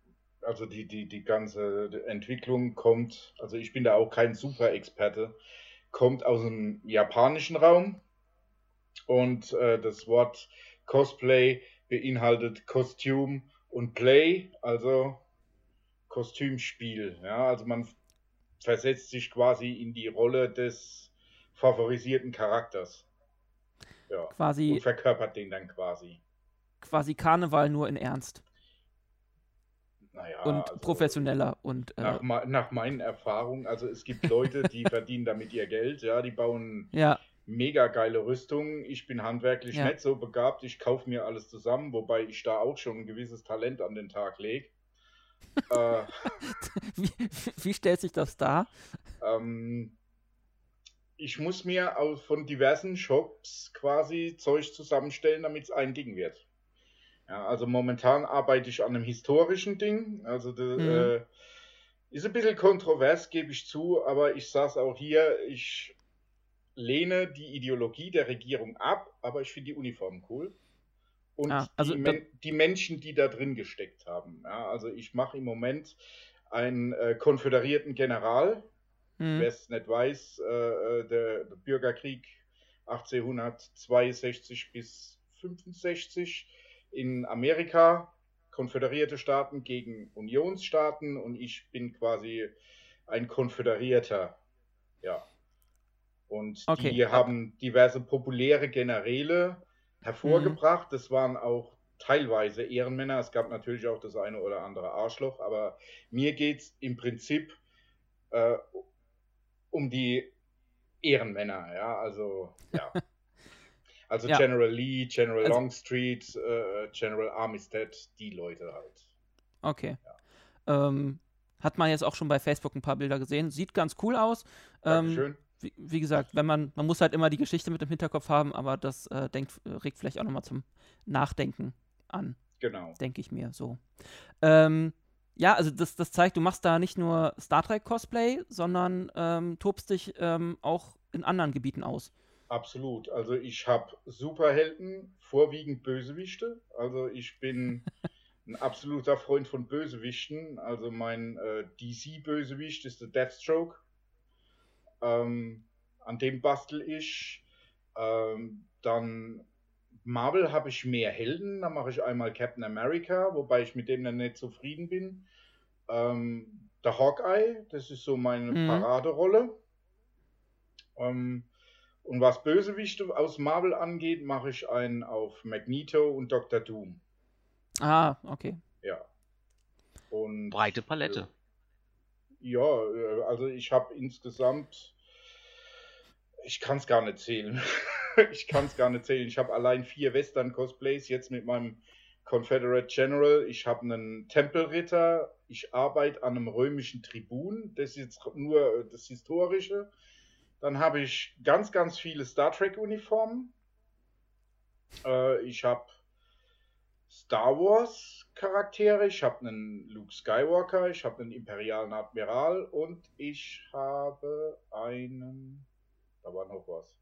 [SPEAKER 1] also die, die, die ganze Entwicklung kommt, also ich bin da auch kein Super-Experte, kommt aus dem japanischen Raum und äh, das Wort Cosplay beinhaltet Kostüm und Play, also Kostümspiel. Ja, also man versetzt sich quasi in die Rolle des favorisierten Charakters. Ja,
[SPEAKER 2] Quasi,
[SPEAKER 1] und verkörpert den dann quasi.
[SPEAKER 2] quasi Karneval nur in Ernst
[SPEAKER 1] Naja,
[SPEAKER 2] und
[SPEAKER 1] also-
[SPEAKER 2] professioneller und äh,
[SPEAKER 1] Nach, nach meinen Erfahrungen, also es gibt Leute, die [LAUGHS] verdienen damit ihr Geld, ja, die bauen
[SPEAKER 2] ja,
[SPEAKER 1] mega geile Rüstungen. Ich bin handwerklich
[SPEAKER 2] Ja.
[SPEAKER 1] nicht so begabt, ich kaufe mir alles zusammen, wobei ich da auch schon ein gewisses Talent an den Tag lege. [LAUGHS] äh,
[SPEAKER 2] wie, wie stellt sich das dar?
[SPEAKER 1] ähm, ich muss mir aus, von diversen Shops quasi Zeug zusammenstellen, damit es ein Ding wird. Ja, also momentan arbeite ich an einem historischen Ding. Also de,
[SPEAKER 2] Mhm.
[SPEAKER 1] äh, ist ein bisschen kontrovers, gebe ich zu, aber ich es auch hier, ich lehne die Ideologie der Regierung ab, aber ich finde die Uniform cool. Und
[SPEAKER 2] Ah, also
[SPEAKER 1] die, Men die Menschen, die da drin gesteckt haben. Ja, also ich mache im Moment einen äh, konföderierten General,
[SPEAKER 2] Hm.
[SPEAKER 1] Wer es nicht weiß, äh, äh, der, der Bürgerkrieg 1862 bis 65 in Amerika, konföderierte Staaten gegen Unionsstaaten und ich bin quasi ein Konföderierter. Ja. Und
[SPEAKER 2] Okay.
[SPEAKER 1] die haben diverse populäre Generäle hervorgebracht. Das waren auch teilweise Ehrenmänner. Es gab natürlich auch das eine oder andere Arschloch, aber mir geht es im Prinzip äh, um die Ehrenmänner, ja, also ja. [LAUGHS] Also
[SPEAKER 2] Ja.
[SPEAKER 1] General Lee, General
[SPEAKER 2] Also-
[SPEAKER 1] Longstreet, äh, General Armistead, die Leute halt.
[SPEAKER 2] Okay. Ähm, hat man jetzt auch schon bei Facebook ein paar Bilder gesehen. Sieht ganz cool aus. Ähm,
[SPEAKER 1] Dankeschön.
[SPEAKER 2] Wie, wie gesagt, wenn man, man muss halt immer die Geschichte mit im Hinterkopf haben, aber das äh, denkt, regt vielleicht auch nochmal zum Nachdenken an,
[SPEAKER 1] Genau.
[SPEAKER 2] denke ich mir so. Ähm, ja, also das, das zeigt, du machst da nicht nur Star Trek Cosplay, sondern ähm, tobst dich ähm, auch in anderen Gebieten aus.
[SPEAKER 1] Absolut. Also ich habe Superhelden, vorwiegend Bösewichte. Also ich bin [LAUGHS] ein absoluter Freund von Bösewichten. Also mein äh, DC-Bösewicht ist der Deathstroke. Ähm, an dem bastel ich. Ähm, dann Marvel habe ich mehr Helden. Da mache ich einmal Captain America, wobei ich mit dem dann nicht zufrieden bin. Ähm, der Hawkeye, das ist so meine
[SPEAKER 2] Mhm.
[SPEAKER 1] Paraderolle. Ähm, und was Bösewichte aus Marvel angeht, mache ich einen auf Magneto und Dr. Doom.
[SPEAKER 2] Ah, okay.
[SPEAKER 1] Ja. Und
[SPEAKER 3] Breite Palette.
[SPEAKER 1] ja, äh, also ich habe insgesamt, ich kann es [LAUGHS] gar nicht zählen. ich kann es gar nicht zählen. Ich habe allein vier Western-Cosplays jetzt mit meinem Confederate General. Ich habe einen Tempelritter. Ich arbeite an einem römischen Tribun. Das ist jetzt nur das Historische. Dann habe ich ganz, ganz viele Star Trek-Uniformen. Äh, ich habe Star Wars Charaktere, ich habe einen Luke Skywalker, ich habe einen imperialen Admiral und ich habe einen, da war noch was,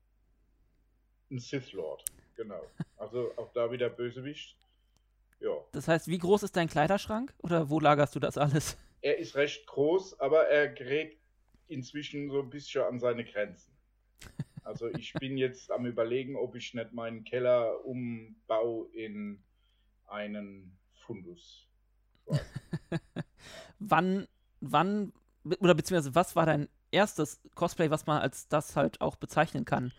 [SPEAKER 1] ein Sith Lord, genau. Also auch da wieder Bösewicht. Ja.
[SPEAKER 2] Das heißt, wie groß ist dein Kleiderschrank oder wo lagerst du das alles?
[SPEAKER 1] Er ist recht groß, aber er gerät inzwischen so ein bisschen an seine Grenzen. Also ich bin jetzt am überlegen, ob ich nicht meinen Keller umbau in einen Fundus. [LAUGHS]
[SPEAKER 2] wann, wann, oder beziehungsweise was war dein erstes Cosplay, was man als das halt auch bezeichnen kann?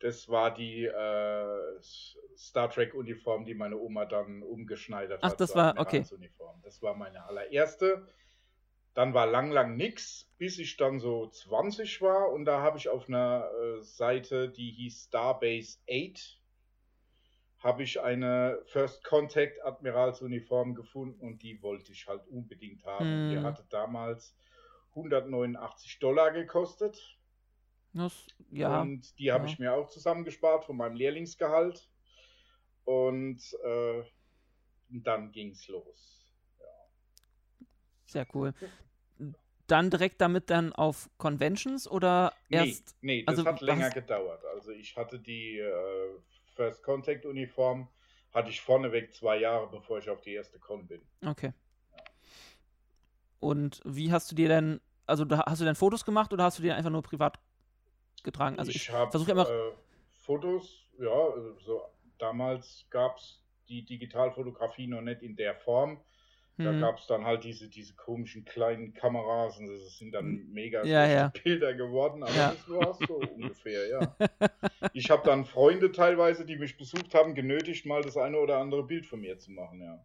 [SPEAKER 1] Das war die äh, Star Trek-Uniform, die meine Oma dann umgeschneidert
[SPEAKER 2] Ach,
[SPEAKER 1] hat.
[SPEAKER 2] das
[SPEAKER 1] zur
[SPEAKER 2] war, okay.
[SPEAKER 1] Das war meine allererste. Dann war lang, lang nix, bis ich dann so 20 war und da habe ich auf einer äh, Seite, die hieß Starbase 8, habe ich eine First Contact Admiralsuniform gefunden und die wollte ich halt unbedingt haben. Die
[SPEAKER 2] Hm.
[SPEAKER 1] hatte damals 189 Dollar gekostet.
[SPEAKER 2] Das, ja,
[SPEAKER 1] Und die habe
[SPEAKER 2] ja.
[SPEAKER 1] ich mir auch zusammengespart von meinem Lehrlingsgehalt. Und äh, dann ging's los.
[SPEAKER 2] sehr cool. Dann direkt damit dann auf Conventions oder erst?
[SPEAKER 1] nee, nee, das
[SPEAKER 2] also
[SPEAKER 1] hat länger
[SPEAKER 2] was-
[SPEAKER 1] gedauert. Also ich hatte die äh, First Contact Uniform, hatte ich vorneweg zwei Jahre, bevor ich auf die erste Con bin.
[SPEAKER 2] Okay. Und wie hast du dir denn, also hast du denn Fotos gemacht oder hast du dir einfach nur privat getragen? Also ich,
[SPEAKER 1] ich habe
[SPEAKER 2] versuche immer,
[SPEAKER 1] äh, Fotos, ja, also so damals gab es die Digitalfotografie noch nicht in der Form. Da
[SPEAKER 2] hm,
[SPEAKER 1] gab es dann halt diese, diese komischen kleinen Kameras und das sind dann mega
[SPEAKER 2] Ja, ja.
[SPEAKER 1] Bilder geworden, aber
[SPEAKER 2] Ja.
[SPEAKER 1] das war so [LAUGHS] ungefähr, ja. Ich habe dann Freunde teilweise, die mich besucht haben, genötigt, mal das eine oder andere Bild von mir zu machen, ja.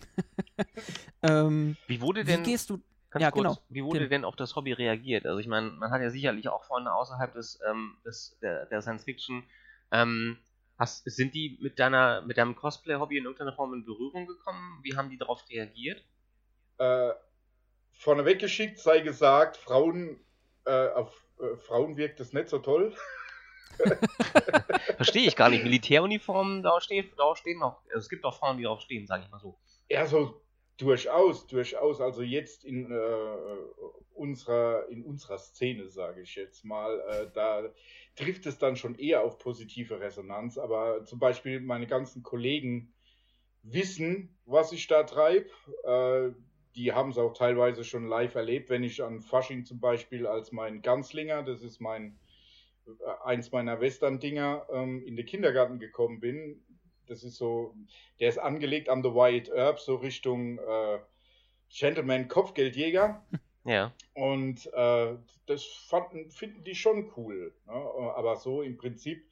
[SPEAKER 1] [LAUGHS] [LAUGHS]
[SPEAKER 2] ähm,
[SPEAKER 3] Wie wurde
[SPEAKER 2] wie
[SPEAKER 3] denn,
[SPEAKER 2] gehst du, ja,
[SPEAKER 3] kurz,
[SPEAKER 2] genau,
[SPEAKER 3] wie wurde
[SPEAKER 2] Tim.
[SPEAKER 3] denn auf das Hobby reagiert? Also ich meine, man hat ja sicherlich auch Freunde außerhalb des, ähm, des der, der Science Fiction. Ähm, hast, sind die mit deiner, mit deinem Cosplay-Hobby in irgendeiner Form in Berührung gekommen? Wie haben die darauf reagiert?
[SPEAKER 1] Äh, vorneweg geschickt sei gesagt, Frauen, äh, auf äh, Frauen wirkt das nicht so toll. [LAUGHS]
[SPEAKER 3] Verstehe ich gar nicht. Militäruniformen, da steht, da stehen noch. Also es gibt auch Frauen, die darauf stehen, sage ich mal so.
[SPEAKER 1] Ja, so durchaus, durchaus. Also jetzt in äh, unserer, in unserer Szene, sage ich jetzt mal, äh, da trifft es dann schon eher auf positive Resonanz. Aber zum Beispiel meine ganzen Kollegen wissen, was ich da treibe. Äh, die haben es auch teilweise schon live erlebt, wenn ich an Fasching zum Beispiel als mein Ganzlinger, das ist mein äh, eins meiner Western-Dinger, ähm, in den Kindergarten gekommen bin. Das ist so, der ist angelegt an The Wyatt Earp, so Richtung äh, Gentleman Kopfgeldjäger. [LAUGHS]
[SPEAKER 3] Ja.
[SPEAKER 1] Und äh, das fanden, finden die schon cool. Ne? Aber so im Prinzip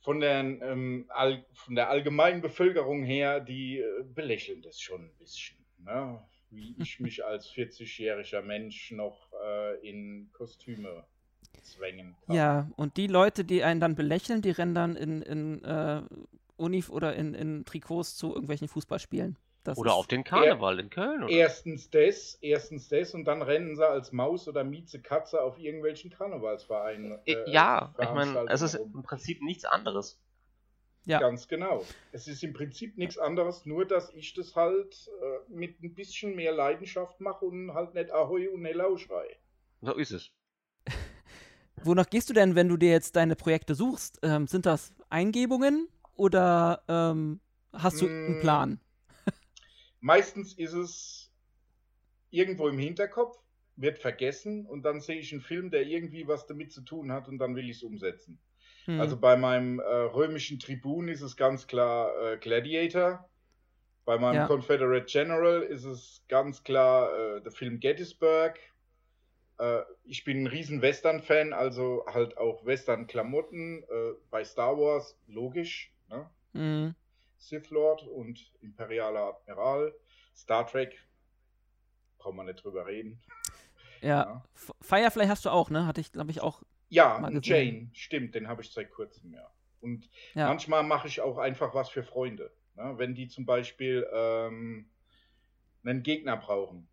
[SPEAKER 1] von der, ähm, all, von der allgemeinen Bevölkerung her, die äh, belächeln das schon ein bisschen. Ne? Wie ich [LAUGHS] mich als 40-jähriger Mensch noch äh, in Kostüme zwängen kann.
[SPEAKER 2] ja, und die Leute, die einen dann belächeln, die rennen dann in, in äh, Unif oder in, in Trikots zu irgendwelchen Fußballspielen. Das
[SPEAKER 3] Oder auf den Karneval in Köln. Oder?
[SPEAKER 1] Erstens das, erstens das und dann rennen sie als Maus oder Mieze Katze auf irgendwelchen Karnevalsvereinen.
[SPEAKER 3] Äh, ja, ich meine, es ist im Prinzip nichts anderes.
[SPEAKER 2] Ja.
[SPEAKER 1] Ganz genau. Es ist im Prinzip nichts anderes, nur dass ich das halt äh, mit ein bisschen mehr Leidenschaft mache und halt nicht Ahoi und Nellau schrei.
[SPEAKER 3] So ist es. [LAUGHS]
[SPEAKER 2] Wonach gehst du denn, wenn du dir jetzt deine Projekte suchst? Ähm, sind das Eingebungen oder ähm, hast du einen
[SPEAKER 1] Mm.
[SPEAKER 2] Plan?
[SPEAKER 1] Meistens ist es irgendwo im Hinterkopf, wird vergessen und dann sehe ich einen Film, der irgendwie was damit zu tun hat und dann will ich es umsetzen.
[SPEAKER 2] Hm.
[SPEAKER 1] Also bei meinem äh, römischen Tribun ist es ganz klar äh, Gladiator. Bei meinem
[SPEAKER 2] Ja.
[SPEAKER 1] Confederate General ist es ganz klar äh, der Film Gettysburg. Äh, ich bin ein riesen Western-Fan, also halt auch Western-Klamotten. Äh, bei Star Wars, logisch. Ne?
[SPEAKER 2] Hm.
[SPEAKER 1] Sith Lord und Imperialer Admiral. Star Trek, brauchen wir nicht drüber reden. [LAUGHS]
[SPEAKER 2] Ja.
[SPEAKER 1] Ja.
[SPEAKER 2] Firefly hast du auch, ne? Hatte ich, glaube ich, auch.
[SPEAKER 1] Ja. Jane, stimmt, den habe ich seit kurzem, ja. Und
[SPEAKER 2] Ja.
[SPEAKER 1] manchmal mache ich auch einfach was für Freunde. Ne? Wenn die zum Beispiel ähm, einen Gegner brauchen.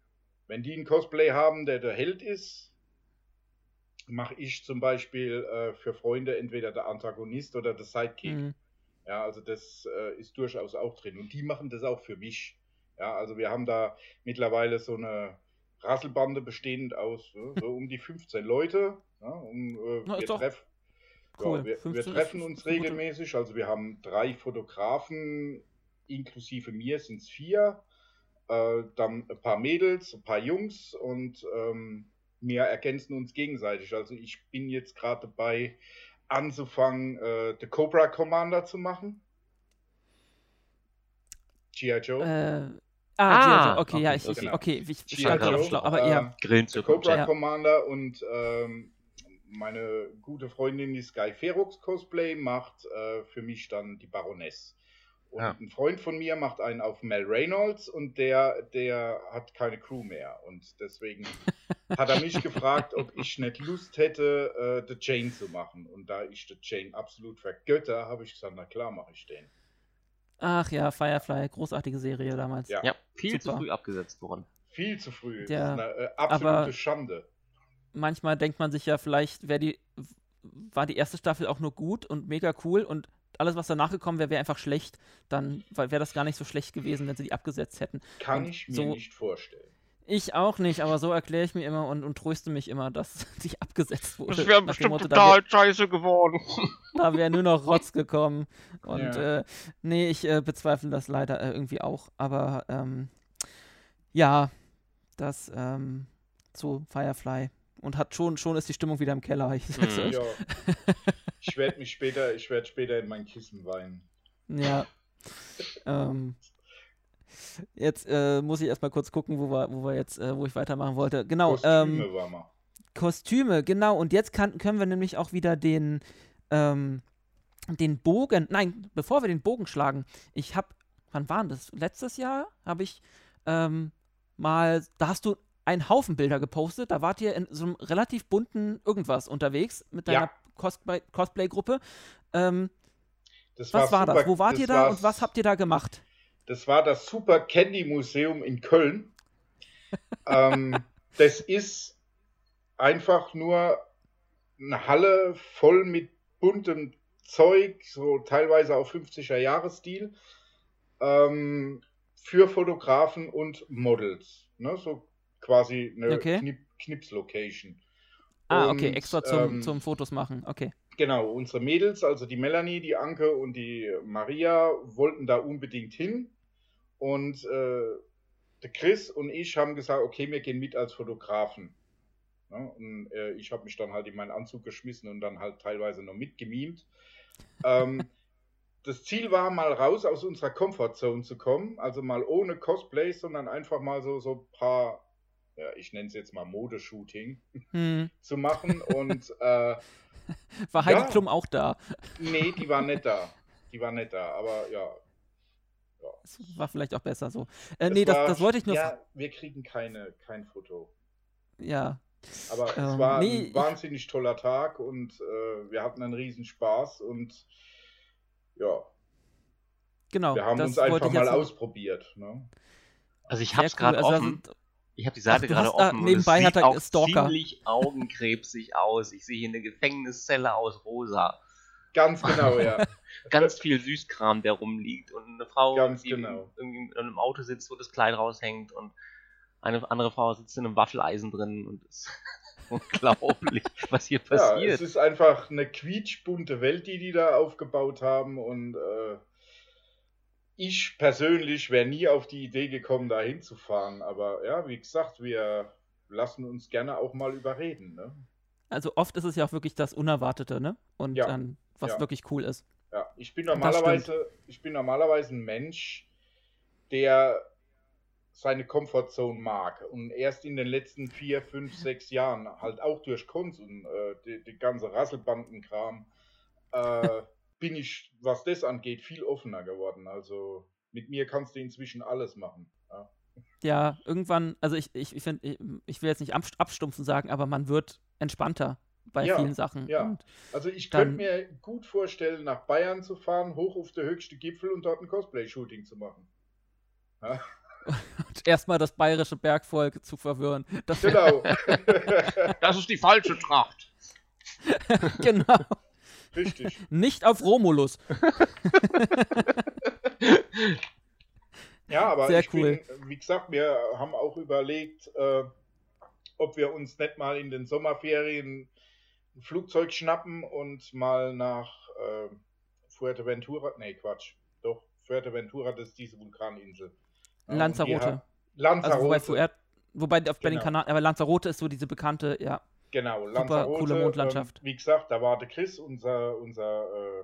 [SPEAKER 1] Wenn die ein Cosplay haben, der der Held ist, mache ich zum Beispiel äh, für Freunde entweder der Antagonist oder der Sidekick.
[SPEAKER 2] Hm.
[SPEAKER 1] Ja, also das äh, ist durchaus auch drin. Und die machen das auch für mich. Ja, also wir haben da mittlerweile so eine Rasselbande bestehend aus äh, [LAUGHS] so um die 15 Leute. Ja, um, äh,
[SPEAKER 2] Na,
[SPEAKER 1] wir, treff,
[SPEAKER 2] cool.
[SPEAKER 1] ja, wir,
[SPEAKER 2] 15
[SPEAKER 1] wir treffen uns regelmäßig. Also wir haben drei Fotografen inklusive mir sind es vier. Äh, dann ein paar Mädels, ein paar Jungs und ähm, wir ergänzen uns gegenseitig. Also ich bin jetzt gerade dabei, anzufangen, äh, The Cobra Commander zu machen. G.I. Joe.
[SPEAKER 2] Äh, ah,
[SPEAKER 3] Ah.
[SPEAKER 2] Joe, okay, ja,
[SPEAKER 3] okay,
[SPEAKER 2] ich, ich,
[SPEAKER 1] genau.
[SPEAKER 2] okay, ich
[SPEAKER 1] G.I.
[SPEAKER 2] stand gerade schlau, aber
[SPEAKER 1] äh,
[SPEAKER 2] ja,
[SPEAKER 3] Grillen
[SPEAKER 1] The Cobra
[SPEAKER 2] Ja.
[SPEAKER 1] Commander und ähm, meine gute Freundin, die Sky Ferox Cosplay, macht äh, für mich dann die Baroness. Und
[SPEAKER 3] Ja.
[SPEAKER 1] ein Freund von mir macht einen auf Mel Reynolds und der, der hat keine Crew mehr. Und deswegen [LAUGHS] hat er mich gefragt, ob ich nicht Lust hätte, äh, The Chain zu machen. Und da ich The Chain absolut vergötter, habe ich gesagt, na klar mache ich den.
[SPEAKER 2] ach ja, Firefly, großartige Serie damals.
[SPEAKER 1] Ja.
[SPEAKER 3] Ja, viel
[SPEAKER 2] Super.
[SPEAKER 3] zu früh abgesetzt worden.
[SPEAKER 1] Viel zu früh.
[SPEAKER 2] Ja,
[SPEAKER 1] das ist eine äh, absolute
[SPEAKER 2] aber-
[SPEAKER 1] Schande.
[SPEAKER 2] Manchmal denkt man sich ja, vielleicht wäre die, war die erste Staffel auch nur gut und mega cool und alles, was danach gekommen wäre, wäre einfach schlecht. Dann wäre das gar nicht so schlecht gewesen, wenn sie die abgesetzt hätten.
[SPEAKER 1] Kann
[SPEAKER 2] Und
[SPEAKER 1] ich mir
[SPEAKER 2] so-
[SPEAKER 1] nicht vorstellen.
[SPEAKER 2] Ich auch nicht, aber so erkläre ich mir immer und, und tröste mich immer, dass [LAUGHS] die abgesetzt wurde.
[SPEAKER 3] Das wäre bestimmt
[SPEAKER 2] Motto, da
[SPEAKER 3] total scheiße geworden. [LAUGHS]
[SPEAKER 2] wär- Da wäre nur noch Rotz gekommen. Und
[SPEAKER 1] Ja.
[SPEAKER 2] äh, nee, ich äh, bezweifle das leider äh, irgendwie auch. Aber ähm, ja, das ähm, zu Firefly. Und hat schon, schon ist die Stimmung wieder im Keller. Ich
[SPEAKER 3] Mhm.
[SPEAKER 1] Ja. [LAUGHS] Ich werde mich später, ich werde später in mein Kissen weinen.
[SPEAKER 2] Ja. ähm, jetzt äh, muss ich erstmal kurz gucken, wo wir, wo wir jetzt, äh, wo ich weitermachen wollte. Genau,
[SPEAKER 1] Kostüme
[SPEAKER 2] ähm,
[SPEAKER 1] war mal.
[SPEAKER 2] Kostüme, genau. Und jetzt kann, können wir nämlich auch wieder den, ähm, den Bogen, nein, bevor wir den Bogen schlagen, ich habe, wann war das? Letztes Jahr habe ich ähm, mal, da hast du einen Haufen Bilder gepostet, da wart ihr in so einem relativ bunten irgendwas unterwegs mit deiner
[SPEAKER 1] Ja.
[SPEAKER 2] Cosplay- Cosplay-Gruppe. Ähm,
[SPEAKER 1] Das
[SPEAKER 2] was war, das?
[SPEAKER 1] super-
[SPEAKER 2] Wo wart ihr da
[SPEAKER 1] war-
[SPEAKER 2] und was habt ihr da gemacht?
[SPEAKER 1] Das war das Super Candy Museum in Köln. [LAUGHS] ähm, das ist einfach nur eine Halle voll mit buntem Zeug, so teilweise auf 50er Jahresstil, ähm, für Fotografen und Models. Ne? So quasi eine
[SPEAKER 2] Okay.
[SPEAKER 1] Knip Knips-Location.
[SPEAKER 2] Ah, okay,
[SPEAKER 1] Und,
[SPEAKER 2] extra zum,
[SPEAKER 1] ähm,
[SPEAKER 2] zum Fotos machen. Okay.
[SPEAKER 1] Genau, unsere Mädels, also die Melanie, die Anke und die Maria, wollten da unbedingt hin. Und äh, der Chris und ich haben gesagt, okay, wir gehen mit als Fotografen. Ja, und äh, ich habe mich dann halt in meinen Anzug geschmissen und dann halt teilweise noch mitgemimt. ähm, [LAUGHS] das Ziel war, mal raus aus unserer Comfortzone zu kommen, also mal ohne Cosplay, sondern einfach mal so so ein paar, ja, ich nenne es jetzt mal Modeshooting
[SPEAKER 2] Hm. [LAUGHS]
[SPEAKER 1] zu machen und äh, [LAUGHS]
[SPEAKER 2] War Heidi
[SPEAKER 1] Ja.
[SPEAKER 2] Klum auch da?
[SPEAKER 1] Nee, die war nicht da. Die war nicht da, aber ja.
[SPEAKER 2] Das war vielleicht auch besser so. Äh,
[SPEAKER 1] Es
[SPEAKER 2] nee, das,
[SPEAKER 1] war-
[SPEAKER 2] das wollte ich nur.
[SPEAKER 1] Ja, wir kriegen keine, kein Foto.
[SPEAKER 2] ja.
[SPEAKER 1] Aber es
[SPEAKER 2] Ähm,
[SPEAKER 1] war
[SPEAKER 2] nee,
[SPEAKER 1] ein wahnsinnig toller Tag und äh, wir hatten einen riesen Spaß und ja,
[SPEAKER 2] genau.
[SPEAKER 1] wir haben
[SPEAKER 2] das
[SPEAKER 1] uns
[SPEAKER 2] wollte
[SPEAKER 1] einfach
[SPEAKER 2] ich
[SPEAKER 1] mal ausprobiert. Ne?
[SPEAKER 3] Also ich
[SPEAKER 2] Sehr
[SPEAKER 3] hab's
[SPEAKER 2] cool.
[SPEAKER 3] gerade
[SPEAKER 2] Also da
[SPEAKER 3] offen.
[SPEAKER 2] sind-
[SPEAKER 3] Ich habe die Seite
[SPEAKER 2] Ach,
[SPEAKER 3] gerade offen.
[SPEAKER 2] nebenbei
[SPEAKER 3] und es
[SPEAKER 2] hat
[SPEAKER 3] sieht
[SPEAKER 2] er
[SPEAKER 3] auch
[SPEAKER 2] Stalker.
[SPEAKER 3] ziemlich augenkrebsig aus. Ich sehe hier eine Gefängniszelle aus rosa.
[SPEAKER 1] Ganz genau, ja. [LAUGHS]
[SPEAKER 3] Ganz viel Süßkram, der rumliegt. Und eine Frau,
[SPEAKER 1] Ganz
[SPEAKER 3] die
[SPEAKER 1] genau.
[SPEAKER 3] irgendwie in einem Auto sitzt, wo das Kleid raushängt. Und eine andere Frau sitzt in einem Waffeleisen drin. Und es ist [LAUGHS] unglaublich, was hier
[SPEAKER 1] ja,
[SPEAKER 3] passiert.
[SPEAKER 1] es ist einfach eine quietschbunte Welt, die die da aufgebaut haben und äh, ich persönlich wäre nie auf die Idee gekommen, da hinzufahren. Aber ja, wie gesagt, wir lassen uns gerne auch mal überreden. Ne?
[SPEAKER 2] Also oft ist es ja auch wirklich das Unerwartete, ne? Und
[SPEAKER 1] Ja.
[SPEAKER 2] dann, was
[SPEAKER 1] Ja.
[SPEAKER 2] wirklich cool ist.
[SPEAKER 1] Ja, ich bin normalerweise, ich bin normalerweise ein Mensch, der seine Comfortzone mag. Und erst in den letzten vier, fünf, sechs Jahren, halt auch durch Konsum, äh, die, die ganze Rasselbandenkram, äh, [LAUGHS] bin ich, was das angeht, viel offener geworden. Also mit mir kannst du inzwischen alles machen. Ja.
[SPEAKER 2] Ja, irgendwann, also ich, ich, ich finde, ich, ich will jetzt nicht abst- abstumpfen sagen, aber man wird entspannter bei
[SPEAKER 1] Ja,
[SPEAKER 2] vielen Sachen.
[SPEAKER 1] ja.
[SPEAKER 2] Und
[SPEAKER 1] Also ich könnte mir gut vorstellen, nach Bayern zu fahren, hoch auf der höchste Gipfel und dort ein Cosplay-Shooting zu machen. Ja, [LAUGHS]
[SPEAKER 2] erstmal das bayerische Bergvolk zu verwirren. Das
[SPEAKER 1] genau. [LAUGHS]
[SPEAKER 3] Das ist die falsche Tracht. [LAUGHS]
[SPEAKER 2] genau.
[SPEAKER 1] Richtig.
[SPEAKER 2] Nicht auf Romulus.
[SPEAKER 1] Ja, aber
[SPEAKER 2] Sehr
[SPEAKER 1] ich
[SPEAKER 2] cool.
[SPEAKER 1] bin, wie gesagt, wir haben auch überlegt, äh, ob wir uns nicht mal in den Sommerferien ein Flugzeug schnappen und mal nach äh, Fuerteventura, nee, Quatsch, doch, Fuerteventura, das ist diese Vulkaninsel. Ja,
[SPEAKER 2] Lanzarote.
[SPEAKER 1] die hat- Lanzarote.
[SPEAKER 2] Also wobei, Fuert, wobei auf, bei den
[SPEAKER 1] Genau.
[SPEAKER 2] Kanaren, aber Lanzarote ist so diese bekannte, ja.
[SPEAKER 1] Genau,
[SPEAKER 2] Super
[SPEAKER 1] Lanzarote.
[SPEAKER 2] coole Mondlandschaft.
[SPEAKER 1] Ähm, wie gesagt, da war der Chris, unser, unser äh,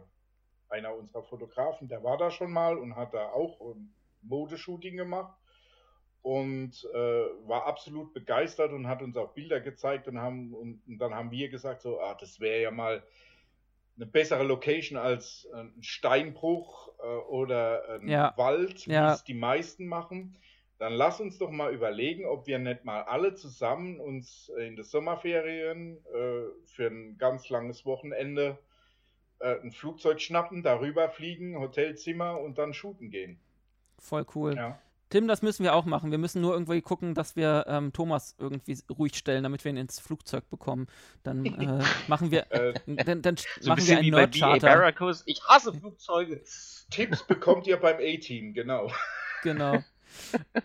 [SPEAKER 1] einer unserer Fotografen, der war da schon mal und hat da auch ein Modeshooting gemacht und äh, war absolut begeistert und hat uns auch Bilder gezeigt und haben und, und dann haben wir gesagt so, ah, das wäre ja mal eine bessere Location als ein Steinbruch äh, oder ein
[SPEAKER 2] Ja.
[SPEAKER 1] Wald, wie
[SPEAKER 2] Ja.
[SPEAKER 1] es die meisten machen. Dann lass uns doch mal überlegen, ob wir nicht mal alle zusammen uns in den Sommerferien äh, für ein ganz langes Wochenende äh, ein Flugzeug schnappen, darüber fliegen, Hotelzimmer und dann shooten gehen.
[SPEAKER 2] Voll cool.
[SPEAKER 1] Ja.
[SPEAKER 2] Tim, das müssen wir auch machen. Wir müssen nur irgendwie gucken, dass wir ähm, Thomas irgendwie ruhig stellen, damit wir ihn ins Flugzeug bekommen. Dann äh, [LAUGHS] machen wir,
[SPEAKER 1] Äh,
[SPEAKER 2] dann, dann
[SPEAKER 3] So ein
[SPEAKER 2] machen wir
[SPEAKER 3] bisschen
[SPEAKER 2] einen
[SPEAKER 3] wie bei BA
[SPEAKER 2] Nerd-Charter.
[SPEAKER 3] Barracus. Ich hasse Flugzeuge.
[SPEAKER 1] Tipps bekommt ihr beim A-Team, genau.
[SPEAKER 2] Genau.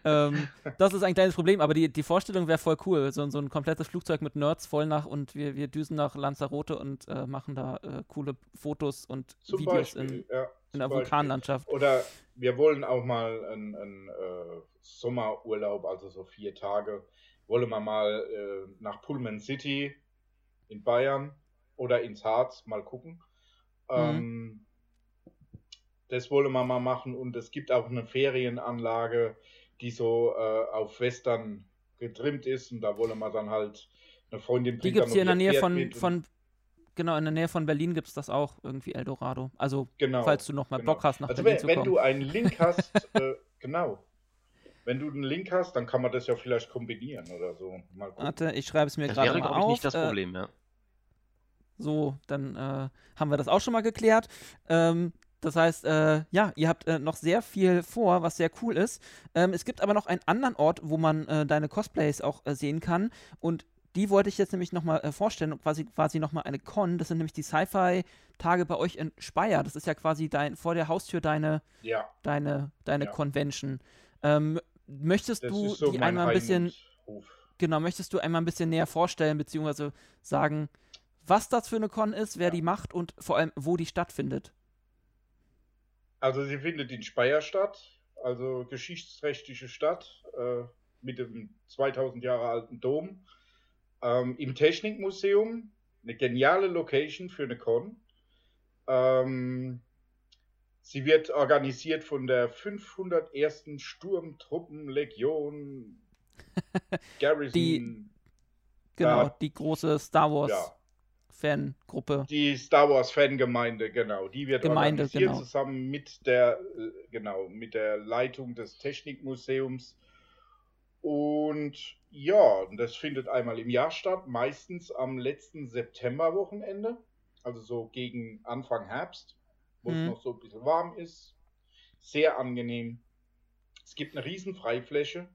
[SPEAKER 2] ähm, das ist ein kleines Problem, aber die, die Vorstellung wäre voll cool. So, so ein komplettes Flugzeug mit Nerds voll nach und wir, wir düsen nach Lanzarote und äh, machen da äh, coole Fotos und
[SPEAKER 1] Zum
[SPEAKER 2] Videos
[SPEAKER 1] Beispiel.
[SPEAKER 2] in,
[SPEAKER 1] ja,
[SPEAKER 2] in der. Vulkanlandschaft.
[SPEAKER 1] Oder wir wollen auch mal einen, einen äh, Sommerurlaub, also so vier Tage, wollen wir mal äh, nach Pullman City in Bayern oder ins Harz mal gucken. Ähm, das wollen wir mal machen und es gibt auch eine Ferienanlage, die so äh, auf Western getrimmt ist und da wollen wir dann halt eine Freundin
[SPEAKER 2] Die gibt es hier in der Nähe von, von, genau, in der Nähe von Berlin gibt es das auch, irgendwie Eldorado. Also,
[SPEAKER 1] Genau,
[SPEAKER 2] falls du noch mal
[SPEAKER 1] genau.
[SPEAKER 2] Bock hast, nach
[SPEAKER 1] also
[SPEAKER 2] Berlin
[SPEAKER 1] wenn,
[SPEAKER 2] zu
[SPEAKER 1] wenn
[SPEAKER 2] kommen.
[SPEAKER 1] du einen Link [LAUGHS] hast, äh, genau. Wenn du einen Link hast, dann kann man das ja vielleicht kombinieren oder so. Mal gucken.
[SPEAKER 2] Warte, ich schreibe es mir
[SPEAKER 3] Das
[SPEAKER 2] gerade
[SPEAKER 3] wäre,
[SPEAKER 2] mal
[SPEAKER 3] glaube ich,
[SPEAKER 2] auf.
[SPEAKER 3] nicht das
[SPEAKER 2] Äh,
[SPEAKER 3] Problem, ja.
[SPEAKER 2] So, dann äh, haben wir das auch schon mal geklärt. Ähm, das heißt, äh, ja, ihr habt äh, noch sehr viel vor, was sehr cool ist. Ähm, es gibt aber noch einen anderen Ort, wo man äh, deine Cosplays auch äh, sehen kann. Und die wollte ich jetzt nämlich nochmal äh, vorstellen, und quasi, quasi nochmal eine Con. Das sind nämlich die Sci-Fi-Tage bei euch in Speyer. Das ist ja quasi dein, vor der Haustür deine,
[SPEAKER 1] Ja,
[SPEAKER 2] deine, deine
[SPEAKER 1] Ja.
[SPEAKER 2] Convention. Ähm, möchtest
[SPEAKER 1] das
[SPEAKER 2] du
[SPEAKER 1] so
[SPEAKER 2] die einmal ein bisschen. Genau, möchtest du einmal ein bisschen näher vorstellen, beziehungsweise sagen, was das für eine Con ist, wer
[SPEAKER 1] Ja.
[SPEAKER 2] die macht und vor allem, wo die stattfindet?
[SPEAKER 1] Also sie findet in Speyer statt, also geschichtsträchtige Stadt äh, mit dem 2000 Jahre alten Dom. Ähm, Im Technikmuseum, eine geniale Location für eine Con. Ähm, sie wird organisiert von der 501. Sturmtruppenlegion [LAUGHS] Garrison.
[SPEAKER 2] Die- Genau,
[SPEAKER 1] Ja.
[SPEAKER 2] die große Star Wars
[SPEAKER 1] ja,
[SPEAKER 2] Fangruppe.
[SPEAKER 1] Die Star Wars Fangemeinde, genau. Die wird
[SPEAKER 2] Gemeinde,
[SPEAKER 1] organisiert
[SPEAKER 2] genau.
[SPEAKER 1] zusammen mit der, äh, genau, mit der Leitung des Technikmuseums. Und ja, das findet einmal im Jahr statt, meistens am letzten Septemberwochenende, also so gegen Anfang Herbst, wo
[SPEAKER 2] Mhm.
[SPEAKER 1] es noch so ein bisschen warm ist. Sehr angenehm. Es gibt eine riesen Freifläche,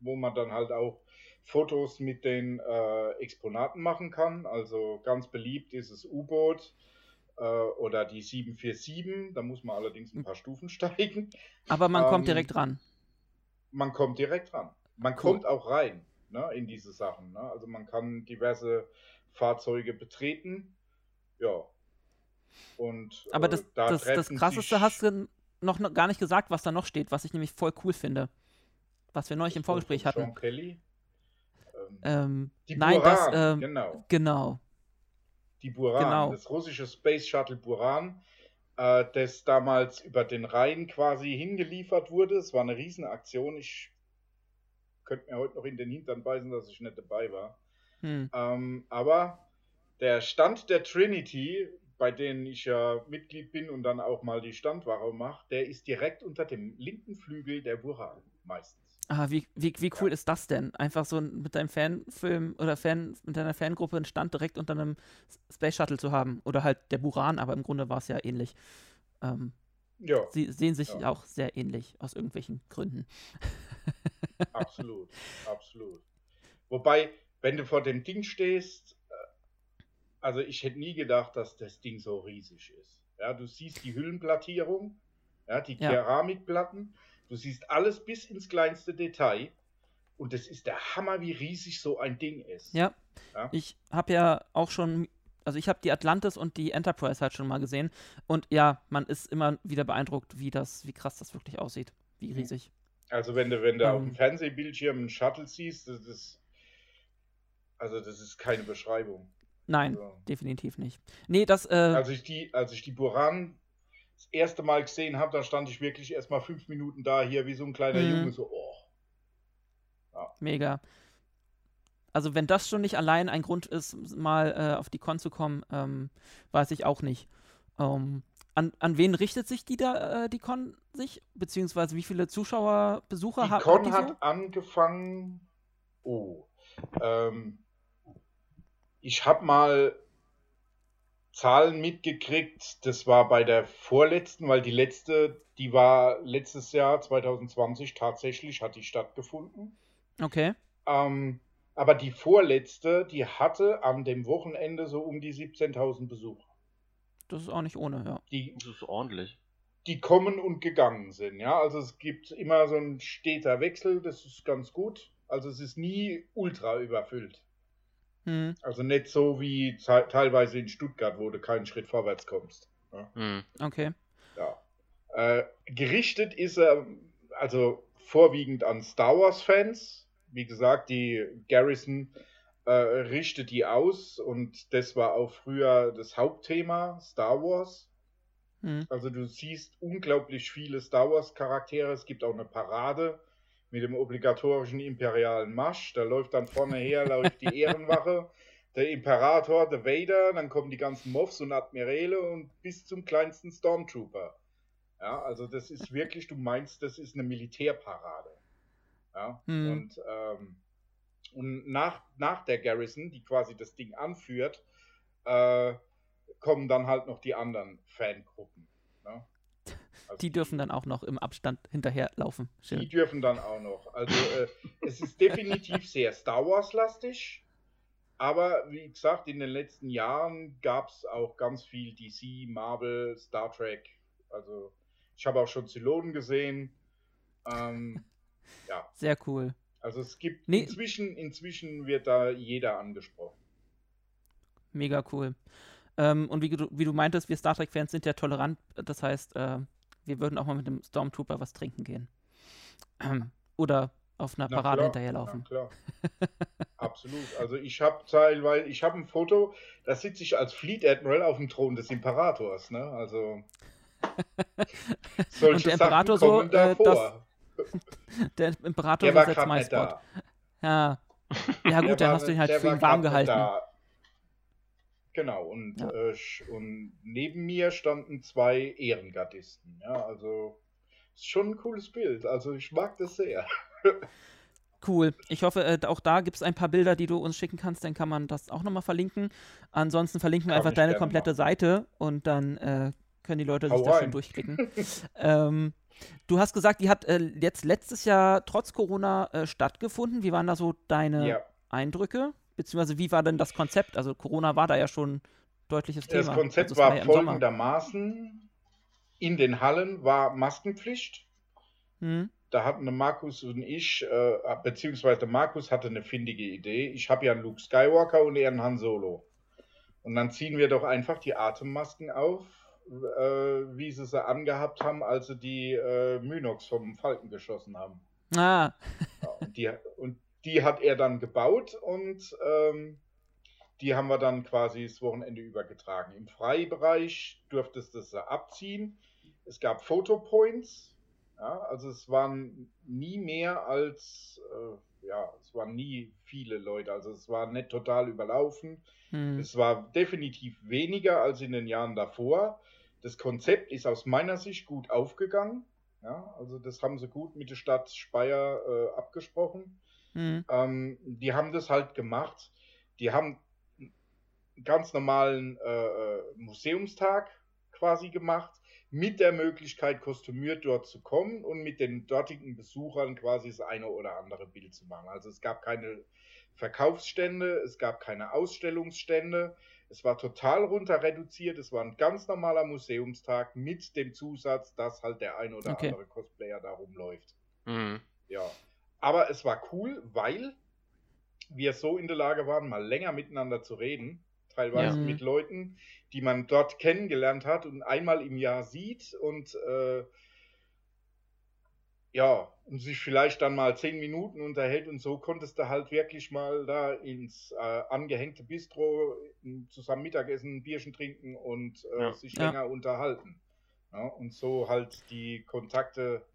[SPEAKER 1] wo man dann halt auch Fotos mit den äh, Exponaten machen kann. Also ganz beliebt ist das U-Boot äh, oder die 747. Da muss man allerdings ein paar Stufen [LAUGHS] steigen.
[SPEAKER 2] Aber man kommt
[SPEAKER 1] Ähm,
[SPEAKER 2] direkt ran.
[SPEAKER 1] Man kommt direkt ran. Man
[SPEAKER 2] Cool.
[SPEAKER 1] kommt auch rein ne, in diese Sachen. Ne? Also man kann diverse Fahrzeuge betreten. Ja. Und
[SPEAKER 2] Aber
[SPEAKER 1] äh,
[SPEAKER 2] das,
[SPEAKER 1] da
[SPEAKER 2] das, das Krasseste hast du noch, noch gar nicht gesagt, was da noch steht, was ich nämlich voll cool finde. Was wir neulich im Vorgespräch hatten.
[SPEAKER 1] Sean Kelly. Ähm,
[SPEAKER 2] Ähm,
[SPEAKER 1] die
[SPEAKER 2] nein,
[SPEAKER 1] Buran,
[SPEAKER 2] das, ähm,
[SPEAKER 1] genau.
[SPEAKER 2] genau.
[SPEAKER 1] Die Buran,
[SPEAKER 2] Genau.
[SPEAKER 1] das russische Space Shuttle Buran, äh, das damals über den Rhein quasi hingeliefert wurde. Es war eine Riesenaktion. Ich könnte mir heute noch in den Hintern beißen, dass ich nicht dabei war.
[SPEAKER 2] Hm.
[SPEAKER 1] Ähm, aber der Stand der Trinity, bei denen ich ja Mitglied bin und dann auch mal die Standwache mache, der ist direkt unter dem linken Flügel der Buran meistens.
[SPEAKER 2] Ah, wie, wie, wie cool ist das denn? Einfach so mit deinem Fanfilm oder Fan, mit deiner Fangruppe einen Stand direkt unter einem Space Shuttle zu haben. Oder halt der Buran, aber im Grunde war es ja ähnlich. Ähm,
[SPEAKER 1] Ja,
[SPEAKER 2] sie sehen sich
[SPEAKER 1] Ja.
[SPEAKER 2] auch sehr ähnlich, aus irgendwelchen Gründen.
[SPEAKER 1] absolut, absolut. Wobei, wenn du vor dem Ding stehst, äh, also ich hätte nie gedacht, dass das Ding so riesig ist. Ja, du siehst die Hüllenplattierung, ja, die
[SPEAKER 2] Ja.
[SPEAKER 1] Keramikplatten, du siehst alles bis ins kleinste Detail. Und das ist der Hammer, wie riesig so ein Ding ist.
[SPEAKER 2] Ja,
[SPEAKER 1] Ja.
[SPEAKER 2] ich habe ja auch schon Also ich habe die Atlantis und die Enterprise halt schon mal gesehen. Und ja, man ist immer wieder beeindruckt, wie das, wie krass das wirklich aussieht. Wie riesig.
[SPEAKER 1] Also wenn du, wenn du
[SPEAKER 2] Ähm.
[SPEAKER 1] auf dem Fernsehbildschirm einen Shuttle siehst, das ist. Also das ist keine Beschreibung.
[SPEAKER 2] Nein,
[SPEAKER 1] Also,
[SPEAKER 2] definitiv nicht. Nee, das, äh,
[SPEAKER 1] als ich die, als ich die Buran das erste Mal gesehen habe, dann stand ich wirklich erstmal fünf Minuten da, hier wie so ein kleiner
[SPEAKER 2] Mhm.
[SPEAKER 1] Junge, so, oh.
[SPEAKER 2] mega. Also wenn das schon nicht allein ein Grund ist, mal äh, auf die Con zu kommen, ähm, weiß ich auch nicht. Ähm, an, an wen richtet sich die da, äh, die Con sich? Beziehungsweise wie viele Zuschauer, Besucher
[SPEAKER 1] Die
[SPEAKER 2] hat,
[SPEAKER 1] Con
[SPEAKER 2] hat die
[SPEAKER 1] hat
[SPEAKER 2] so?
[SPEAKER 1] angefangen. Oh. Ähm, ich habe mal Zahlen mitgekriegt. Das war bei der vorletzten, weil die letzte, die war letztes Jahr 2020 tatsächlich, hat die stattgefunden.
[SPEAKER 2] Okay.
[SPEAKER 1] Ähm, aber die vorletzte, die hatte an dem Wochenende so um die 17.000 Besucher.
[SPEAKER 2] Das ist auch nicht ohne, ja.
[SPEAKER 1] Die,
[SPEAKER 3] Das ist ordentlich.
[SPEAKER 1] die kommen und gegangen sind. Ja, also es gibt immer so ein steter Wechsel, das ist ganz gut. Also es ist nie ultra überfüllt.
[SPEAKER 2] Hm.
[SPEAKER 1] Also nicht so wie teilweise in Stuttgart, wo du keinen Schritt vorwärts kommst.
[SPEAKER 3] Hm.
[SPEAKER 2] Okay.
[SPEAKER 1] Ja. Äh, gerichtet ist er also vorwiegend an Star Wars-Fans. Wie gesagt, die Garrison äh, richtet die aus und das war auch früher das Hauptthema, Star Wars.
[SPEAKER 2] Hm.
[SPEAKER 1] Also du siehst unglaublich viele Star Wars Charaktere. Es gibt auch eine Parade mit dem obligatorischen imperialen Marsch. Da läuft dann vorne her [LAUGHS] läuft die Ehrenwache, der Imperator, der Vader, dann kommen die ganzen Moffs und Admiräle und bis zum kleinsten Stormtrooper. Ja, also das ist wirklich, du meinst, das ist eine Militärparade. Ja,
[SPEAKER 2] Hm.
[SPEAKER 1] und, ähm, und nach, nach der Garrison, die quasi das Ding anführt, äh, kommen dann halt noch die anderen Fangruppen. Ne? [LAUGHS] Also
[SPEAKER 2] Die dürfen dann auch noch im Abstand hinterherlaufen.
[SPEAKER 1] Die
[SPEAKER 2] Schön.
[SPEAKER 1] dürfen dann auch noch. Also äh, es ist definitiv [LAUGHS] sehr Star Wars-lastig. Aber wie gesagt, in den letzten Jahren gab es auch ganz viel DC, Marvel, Star Trek. Also ich habe auch schon Zylonen gesehen. Ähm, [LAUGHS] ja,
[SPEAKER 2] Sehr cool.
[SPEAKER 1] also es gibt
[SPEAKER 2] Nee.
[SPEAKER 1] inzwischen, inzwischen wird da jeder angesprochen.
[SPEAKER 2] Mega cool. Ähm, und wie du, wie du meintest, wir Star Trek-Fans sind ja tolerant. Das heißt, äh, wir würden auch mal mit dem Stormtrooper was trinken gehen. Ähm, [CLEARS THROAT] oder auf einer Parade
[SPEAKER 1] klar,
[SPEAKER 2] hinterherlaufen.
[SPEAKER 1] Klar. [LAUGHS] Absolut. Also ich habe teilweise, ich habe ein Foto, da sitze ich als Fleet Admiral auf dem Thron des Imperators, ne? Also [LAUGHS] solche
[SPEAKER 2] Und der
[SPEAKER 1] Sachen
[SPEAKER 2] Imperator so,
[SPEAKER 1] kommen da
[SPEAKER 2] äh,
[SPEAKER 1] vor. [LAUGHS]
[SPEAKER 2] Der Imperator
[SPEAKER 1] Der
[SPEAKER 2] so
[SPEAKER 1] war
[SPEAKER 2] setzt
[SPEAKER 1] gerade
[SPEAKER 2] my
[SPEAKER 1] nicht
[SPEAKER 2] Spot.
[SPEAKER 1] da.
[SPEAKER 2] Ja. Ja gut,
[SPEAKER 1] Der
[SPEAKER 2] dann hast du ihn halt für ihn warm gehalten.
[SPEAKER 1] da. Genau, und,
[SPEAKER 2] Ja.
[SPEAKER 1] äh, und neben mir standen zwei Ehrengardisten. Ja, also ist schon ein cooles Bild. Also ich mag das sehr. [LAUGHS]
[SPEAKER 2] Cool. Ich hoffe, äh, auch da gibt es ein paar Bilder, die du uns schicken kannst. Dann kann man das auch nochmal verlinken. Ansonsten verlinken wir
[SPEAKER 1] Kann
[SPEAKER 2] einfach
[SPEAKER 1] ich
[SPEAKER 2] deine komplette
[SPEAKER 1] machen.
[SPEAKER 2] Seite und dann äh, können die Leute sich das schon
[SPEAKER 1] rein.
[SPEAKER 2] durchklicken. [LAUGHS] ähm, du hast gesagt, die hat äh, jetzt letztes Jahr trotz Corona äh, stattgefunden. Wie waren da so deine
[SPEAKER 1] Ja.
[SPEAKER 2] Eindrücke? Beziehungsweise wie war denn das Konzept? Also Corona war da ja schon ein deutliches Thema.
[SPEAKER 1] Das Konzept
[SPEAKER 2] also, es
[SPEAKER 1] war
[SPEAKER 2] ja im Sommer.
[SPEAKER 1] folgendermaßen. In den Hallen war Maskenpflicht.
[SPEAKER 2] Hm?
[SPEAKER 1] Da hatten Markus und ich, äh, beziehungsweise Markus hatte eine findige Idee. Ich habe ja einen Luke Skywalker und er einen Han Solo. Und dann ziehen wir doch einfach die Atemmasken auf, äh, wie sie sie angehabt haben, als sie die äh, Mynox vom Falken geschossen haben.
[SPEAKER 2] Ah,
[SPEAKER 1] Ja, und, die, und die hat er dann gebaut und ähm, die haben wir dann quasi das Wochenende übergetragen. Im Freibereich durftest du sie abziehen. Es gab Fotopoints. Ja, also es waren nie mehr als, äh, ja, es waren nie viele Leute. Also es war nicht total überlaufen.
[SPEAKER 2] hm.
[SPEAKER 1] Es war definitiv weniger als in den Jahren davor. Das Konzept ist aus meiner Sicht gut aufgegangen. Ja, also das haben sie gut mit der Stadt Speyer äh, abgesprochen.
[SPEAKER 2] Hm.
[SPEAKER 1] Ähm, die haben das halt gemacht. Die haben einen ganz normalen äh, äh, Museumstag quasi gemacht, mit der Möglichkeit, kostümiert dort zu kommen und mit den dortigen Besuchern quasi das eine oder andere Bild zu machen. Also es gab keine Verkaufsstände, es gab keine Ausstellungsstände. Es war total runter reduziert. Es war ein ganz normaler Museumstag mit dem Zusatz, dass halt der ein oder
[SPEAKER 2] Okay.
[SPEAKER 1] andere Cosplayer da rumläuft.
[SPEAKER 3] Mhm.
[SPEAKER 1] Ja. Aber es war cool, weil wir so in der Lage waren, mal länger miteinander zu reden, teilweise
[SPEAKER 2] Ja.
[SPEAKER 1] mit Leuten, die man dort kennengelernt hat und einmal im Jahr sieht und äh, ja, und sich vielleicht dann mal zehn Minuten unterhält und so konntest du halt wirklich mal da ins äh, angehängte Bistro m, zusammen Mittagessen, ein Bierchen trinken und äh,
[SPEAKER 3] Ja.
[SPEAKER 1] sich
[SPEAKER 2] Ja.
[SPEAKER 1] länger unterhalten. Ja, und so halt die Kontakte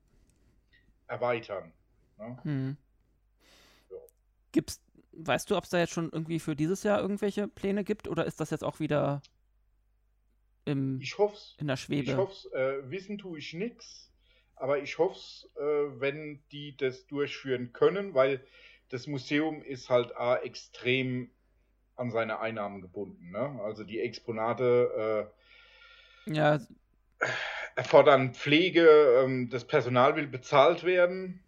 [SPEAKER 1] erweitern. Ne?
[SPEAKER 2] Hm.
[SPEAKER 1] Ja.
[SPEAKER 2] Gibt's, weißt du, ob es da jetzt schon irgendwie für dieses Jahr irgendwelche Pläne gibt oder ist das jetzt auch wieder im,
[SPEAKER 1] Ich hoffe es.
[SPEAKER 2] in der
[SPEAKER 1] Ich
[SPEAKER 2] Schwebe?
[SPEAKER 1] hoffe äh, wissen tue ich nix, aber ich hoffe es, äh, wenn die das durchführen können, weil das Museum ist halt A, extrem an seine Einnahmen gebunden. Ne? Also die Exponate
[SPEAKER 2] Ja,
[SPEAKER 1] äh, erfordern Pflege, ähm, das Personal will bezahlt werden.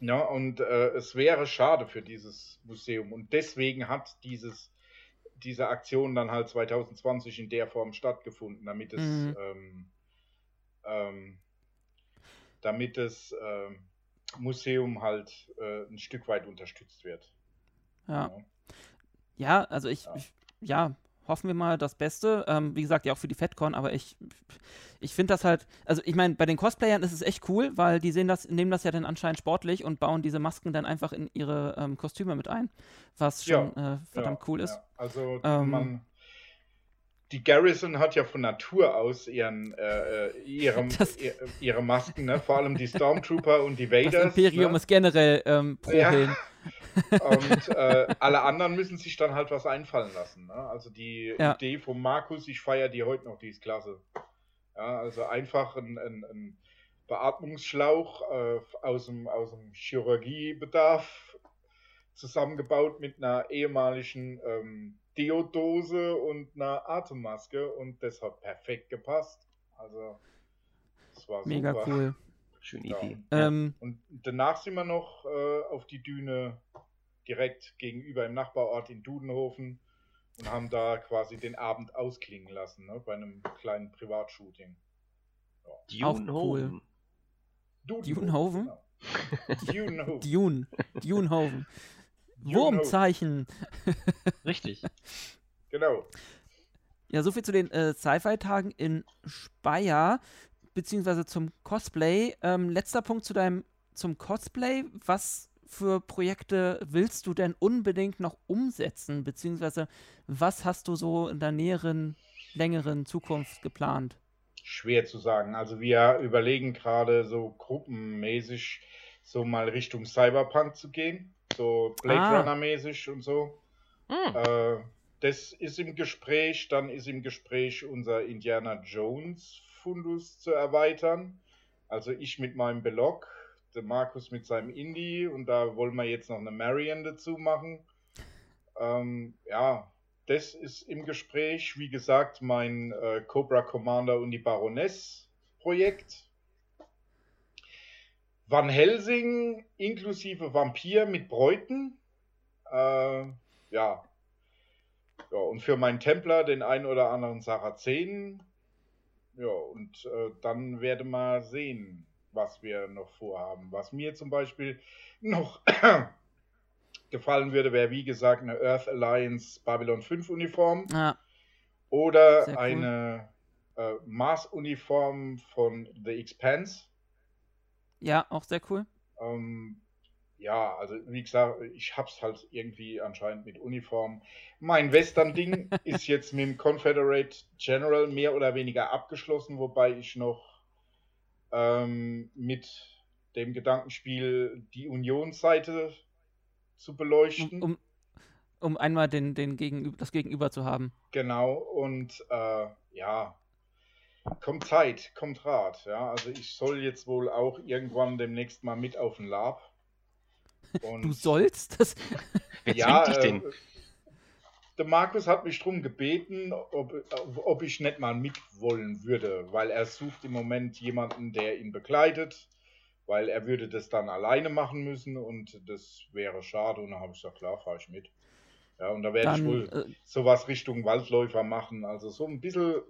[SPEAKER 1] Ja, und äh, es wäre schade für dieses Museum. Und deswegen hat dieses, diese Aktion dann halt 2020 in der Form stattgefunden, damit es,
[SPEAKER 2] Mhm.
[SPEAKER 1] ähm, ähm, damit das ähm, Museum halt äh, ein Stück weit unterstützt wird.
[SPEAKER 2] ja.
[SPEAKER 1] Ja.
[SPEAKER 2] Ja, also ich,
[SPEAKER 1] Ja.
[SPEAKER 2] ich ja, hoffen wir mal das Beste. Ähm, wie gesagt, ja auch für die FedCon, aber ich, ich finde das halt, also ich meine, bei den Cosplayern ist es echt cool, weil die sehen das, nehmen das ja dann anscheinend sportlich und bauen diese Masken dann einfach in ihre ähm, Kostüme mit ein, was
[SPEAKER 1] Ja,
[SPEAKER 2] schon äh, verdammt
[SPEAKER 1] Ja,
[SPEAKER 2] cool ist.
[SPEAKER 1] Ja. Also
[SPEAKER 2] Ähm,
[SPEAKER 1] man, die Garrison hat ja von Natur aus ihren, äh, äh, ihrem,
[SPEAKER 2] Das-
[SPEAKER 1] ihr, ihre Masken, ne? vor allem die Stormtrooper und die
[SPEAKER 2] Das
[SPEAKER 1] Vaders.
[SPEAKER 2] Imperium
[SPEAKER 1] ne?
[SPEAKER 2] ist generell ähm, pro
[SPEAKER 1] Ja. [LAUGHS] Und äh, alle anderen müssen sich dann halt was einfallen lassen. Ne? Also die
[SPEAKER 2] Ja.
[SPEAKER 1] Idee von Markus, ich feiere die heute noch, die ist klasse. Ja, also einfach ein, ein, ein Beatmungsschlauch äh, aus, dem, aus dem Chirurgiebedarf zusammengebaut mit einer ehemaligen ähm, Deodose und einer Atemmaske und das hat perfekt gepasst. Also das war
[SPEAKER 2] Mega
[SPEAKER 1] super.
[SPEAKER 2] cool.
[SPEAKER 3] Schöne
[SPEAKER 1] Ja.
[SPEAKER 3] Idee.
[SPEAKER 2] Ähm,
[SPEAKER 1] Und danach sind wir noch äh, auf die Düne direkt gegenüber im Nachbarort in Dudenhofen und haben da quasi den Abend ausklingen lassen, ne, bei einem kleinen Privatshooting.
[SPEAKER 2] Auch
[SPEAKER 3] Dune
[SPEAKER 2] cool. Dudenhofen?
[SPEAKER 1] Genau. [LAUGHS] Dudenhofen.
[SPEAKER 2] Dune. Dunehoven.
[SPEAKER 1] Dudenhofen.
[SPEAKER 2] Wurmzeichen. [LAUGHS]
[SPEAKER 3] Richtig.
[SPEAKER 1] Genau.
[SPEAKER 2] Ja, soviel zu den äh, Sci-Fi-Tagen in Speyer, beziehungsweise zum Cosplay. Ähm, letzter Punkt zu deinem, zum Cosplay. Was für Projekte willst du denn unbedingt noch umsetzen, beziehungsweise was hast du so in der näheren, längeren Zukunft geplant?
[SPEAKER 1] Schwer zu sagen. Also wir überlegen gerade so gruppenmäßig so mal Richtung Cyberpunk zu gehen. So Blade
[SPEAKER 2] Ah.
[SPEAKER 1] Runner mäßig und so.
[SPEAKER 3] Hm.
[SPEAKER 1] Äh, das ist im Gespräch. Dann ist im Gespräch unser Indiana Jones Fundus zu erweitern. Also ich mit meinem Belog, der Markus mit seinem Indie und da wollen wir jetzt noch eine Marion dazu machen. Ähm, ja, das ist im Gespräch. Wie gesagt, mein äh, Cobra Commander und die Baroness Projekt. Van Helsing inklusive Vampir mit Bräuten. Äh, ja. Ja, und für meinen Templer den ein oder anderen Sarazenen. Ja, und äh, dann werde mal sehen, was wir noch vorhaben. Was mir zum Beispiel noch [COUGHS] gefallen würde, wäre wie gesagt eine Earth Alliance Babylon 5 Uniform
[SPEAKER 2] Ah,
[SPEAKER 1] oder
[SPEAKER 2] cool.
[SPEAKER 1] eine äh, Mars-Uniform von The Expanse.
[SPEAKER 2] Ja, auch sehr cool.
[SPEAKER 1] Ähm, ja, also wie gesagt, ich hab's halt irgendwie anscheinend mit Uniform. Mein Western-Ding [LAUGHS] ist jetzt mit dem Confederate General mehr oder weniger abgeschlossen, wobei ich noch ähm, mit dem Gedankenspiel die Unionsseite zu beleuchten.
[SPEAKER 2] Um, um, einmal den, den Gegenüber, das Gegenüber zu haben.
[SPEAKER 1] Genau, und äh, ja, kommt Zeit, kommt Rat. Ja, also ich soll jetzt wohl auch irgendwann demnächst mal mit auf den Lab. Und
[SPEAKER 2] Du sollst? Das,
[SPEAKER 3] Wer
[SPEAKER 1] ja,
[SPEAKER 3] dich denn?
[SPEAKER 1] äh, der Markus hat mich drum gebeten, ob, ob ich nicht mal mit wollen würde, weil er sucht im Moment jemanden, der ihn begleitet, weil er würde das dann alleine machen müssen und das wäre schade. Und dann habe ich gesagt, klar, fahre ich mit. Ja, und da werde ich wohl
[SPEAKER 2] äh,
[SPEAKER 1] sowas Richtung Waldläufer machen. Also so ein bisschen,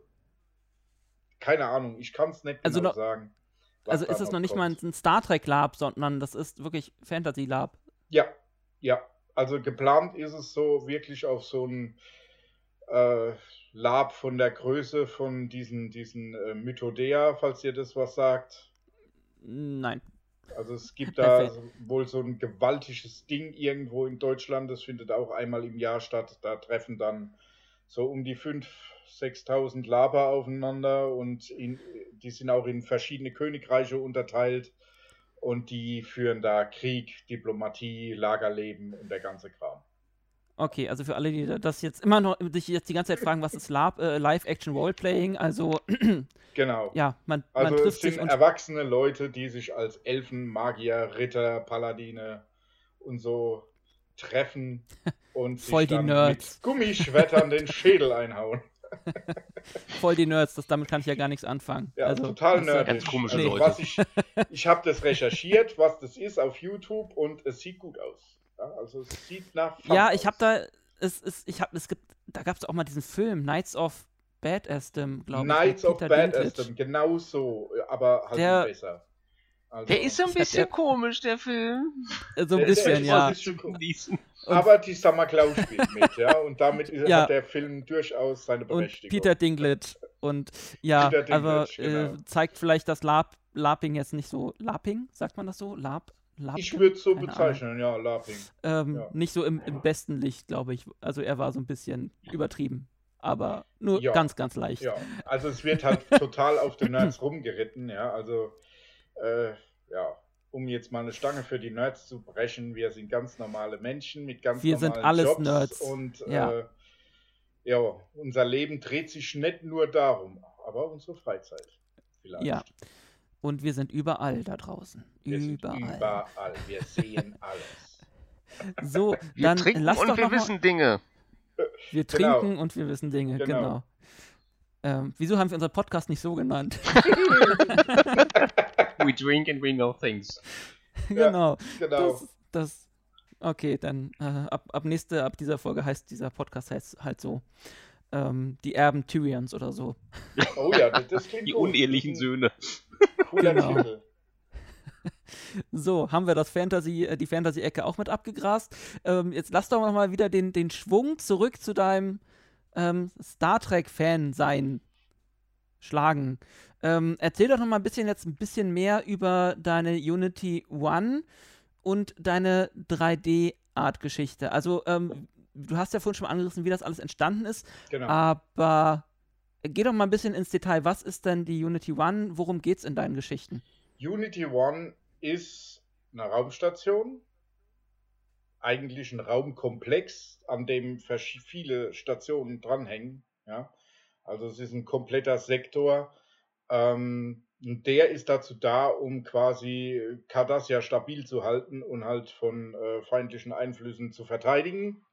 [SPEAKER 1] keine Ahnung, ich kann es nicht
[SPEAKER 2] Also
[SPEAKER 1] genau
[SPEAKER 2] noch-
[SPEAKER 1] sagen.
[SPEAKER 2] also ist es noch nicht mal
[SPEAKER 1] kommt.
[SPEAKER 2] ein Star Trek Lab, sondern das ist wirklich Fantasy Lab.
[SPEAKER 1] Ja, ja. Also geplant ist es so wirklich auf so ein äh, Lab von der Größe von diesen, diesen äh, Mythodea, falls ihr das was sagt.
[SPEAKER 2] Nein.
[SPEAKER 1] Also es [LAUGHS] gibt da wohl so ein gewaltiges Ding irgendwo in Deutschland, das findet auch einmal im Jahr statt. Da treffen dann so um die 5.000, 6.000 Laber aufeinander und in, die sind auch in verschiedene Königreiche unterteilt und die führen da Krieg, Diplomatie, Lagerleben und der ganze Kram.
[SPEAKER 2] Okay, also für alle, die das jetzt immer noch sich jetzt die ganze Zeit fragen, was ist äh, Live-Action-Roleplaying? Also [CLEARS THROAT]
[SPEAKER 1] genau.
[SPEAKER 2] Ja, man,
[SPEAKER 1] also
[SPEAKER 2] man trifft
[SPEAKER 1] es sind
[SPEAKER 2] sich und
[SPEAKER 1] erwachsene Leute, die sich als Elfen, Magier, Ritter, Paladine und so treffen [LAUGHS] und
[SPEAKER 2] Voll
[SPEAKER 1] sich
[SPEAKER 2] die
[SPEAKER 1] dann mit Gummischwettern den Schädel einhauen. [LAUGHS]
[SPEAKER 2] voll die Nerds, das, damit kann ich ja gar nichts anfangen.
[SPEAKER 1] Ja,
[SPEAKER 2] also,
[SPEAKER 1] total nerdig.
[SPEAKER 3] ganz komische
[SPEAKER 1] also,
[SPEAKER 3] Leute.
[SPEAKER 1] Was ich ich habe das recherchiert, was das ist auf YouTube und es sieht gut aus. Ja, also es sieht nach Fun
[SPEAKER 2] Ja,
[SPEAKER 1] aus.
[SPEAKER 2] ich habe da, es ist, ich habe, es gibt, da gab es auch mal diesen Film Knights of Badassdom, glaube ich. mit
[SPEAKER 1] Knights of. Badassdom, genau so, aber halt
[SPEAKER 2] Der-
[SPEAKER 1] besser. Also,
[SPEAKER 3] Der ist so ein bisschen komisch, der Film.
[SPEAKER 2] Äh, So ein bisschen, ja.
[SPEAKER 1] aber die Summer Cloud spielt mit, ja, und damit ist,
[SPEAKER 2] Ja.
[SPEAKER 1] hat der Film durchaus seine
[SPEAKER 2] Und
[SPEAKER 1] Berechtigung.
[SPEAKER 2] Peter Dinklage. Und ja,
[SPEAKER 1] Peter Dinklage,
[SPEAKER 2] aber
[SPEAKER 1] genau.
[SPEAKER 2] äh, zeigt vielleicht das Lab, Laping jetzt nicht so. Laping, sagt man das so? Lab? Lab
[SPEAKER 1] ich würde es so
[SPEAKER 2] Keine
[SPEAKER 1] bezeichnen, ja, LARPing.
[SPEAKER 2] ähm,
[SPEAKER 1] ja.
[SPEAKER 2] Nicht so im, im besten Licht, glaube ich. Also er war so ein bisschen übertrieben. Aber nur
[SPEAKER 1] Ja.
[SPEAKER 2] ganz, ganz leicht.
[SPEAKER 1] Ja, also es wird halt [LAUGHS] total auf den Nerds rumgeritten, ja, also äh, ja, um jetzt mal eineStange für die Nerds zu brechen, wir sind ganz normale Menschen mit ganz
[SPEAKER 2] Wir sind
[SPEAKER 1] normalen
[SPEAKER 2] alles
[SPEAKER 1] Jobs
[SPEAKER 2] Nerds.
[SPEAKER 1] und
[SPEAKER 2] Ja.
[SPEAKER 1] äh, ja, unser Leben dreht sich nicht nur darum, aber unsere Freizeit vielleicht.
[SPEAKER 2] Ja, Und wir sind überall da draußen.
[SPEAKER 1] wir
[SPEAKER 2] überall.
[SPEAKER 1] sind überall, wir sehen [LAUGHS] alles.
[SPEAKER 2] So,
[SPEAKER 3] Wir
[SPEAKER 2] dann
[SPEAKER 3] trinken
[SPEAKER 2] lass
[SPEAKER 3] und
[SPEAKER 2] doch
[SPEAKER 3] wir
[SPEAKER 2] noch mal,
[SPEAKER 3] wissen Dinge.
[SPEAKER 2] Wir
[SPEAKER 1] Genau.
[SPEAKER 2] trinken und wir wissen Dinge,
[SPEAKER 1] Genau.
[SPEAKER 2] genau. Ähm, wieso haben wir unseren Podcast nicht so genannt? [LAUGHS]
[SPEAKER 3] We drink and we know things. [LAUGHS]
[SPEAKER 1] Ja,
[SPEAKER 2] genau.
[SPEAKER 1] Genau.
[SPEAKER 2] Das, das, okay, dann äh, ab, ab nächste, ab dieser Folge heißt dieser Podcast heißt halt so. Ähm, die Erben Tyrions oder so. [LAUGHS]
[SPEAKER 1] Oh ja, das, das klingt
[SPEAKER 3] Die
[SPEAKER 1] gut.
[SPEAKER 3] unehelichen
[SPEAKER 1] ist
[SPEAKER 3] Söhne.
[SPEAKER 1] Cooler
[SPEAKER 2] Genau.
[SPEAKER 1] Titel. [LAUGHS]
[SPEAKER 2] So, haben wir das Fantasy, äh, die Fantasy-Ecke auch mit abgegrast. Ähm, jetzt lass doch noch mal wieder den, den Schwung zurück zu deinem ähm, Star Trek-Fan sein schlagen. Ähm, erzähl doch noch mal ein bisschen jetzt ein bisschen mehr über deine Unity One und deine 3D-Art-Geschichte. Also, ähm, du hast ja vorhin schon mal angerissen, wie das alles entstanden ist,
[SPEAKER 1] Genau.
[SPEAKER 2] aber geh doch mal ein bisschen ins Detail. Was ist denn die Unity One? Worum geht's in deinen Geschichten?
[SPEAKER 1] Unity One ist eine Raumstation, eigentlich ein Raumkomplex, an dem viele Stationen dranhängen. Ja? Also es ist ein kompletter Sektor. Ähm, der ist dazu da, um quasi Cardassia stabil zu halten und halt von äh, feindlichen Einflüssen zu verteidigen.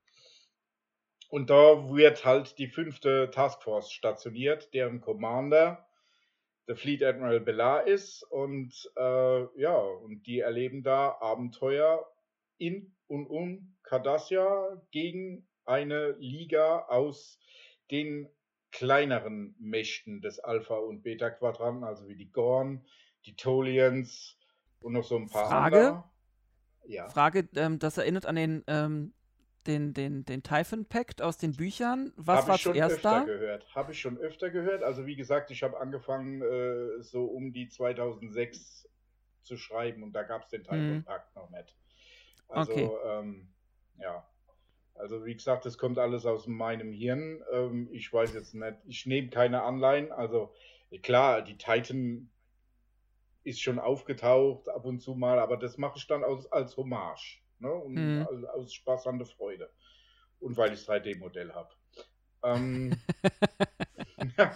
[SPEAKER 1] Und da wird halt die fünfte Taskforce stationiert, deren Commander der Fleet Admiral Bellar ist und äh, ja, und die erleben da Abenteuer in und um Cardassia gegen eine Liga aus den kleineren Mächten des Alpha- und Beta-Quadranten, also wie die Gorn, die Tolians und noch so ein paar
[SPEAKER 2] Frage?
[SPEAKER 1] andere. Ja.
[SPEAKER 2] Frage, ähm, das erinnert an den, ähm, den, den, den Typhon Pact aus den Büchern. Was
[SPEAKER 1] Habe
[SPEAKER 2] war
[SPEAKER 1] ich schon
[SPEAKER 2] zuerst
[SPEAKER 1] öfter
[SPEAKER 2] da?
[SPEAKER 1] gehört. Habe ich schon öfter gehört. Also wie gesagt, ich habe angefangen äh, so um die 2006 zu schreiben und da gab es den Typhoon
[SPEAKER 2] Mhm.
[SPEAKER 1] Pakt noch nicht. Also
[SPEAKER 2] Okay.
[SPEAKER 1] ähm, ja. Also wie gesagt, das kommt alles aus meinem Hirn. Ähm, ich weiß jetzt nicht, ich nehme keine Anleihen. Also klar, die Titan ist schon aufgetaucht ab und zu mal, aber das mache ich dann aus, als Hommage. Ne? Und
[SPEAKER 2] Mhm.
[SPEAKER 1] aus, aus Spaß an der Freude. Und weil ich 3D-Modell habe. Ähm, ja,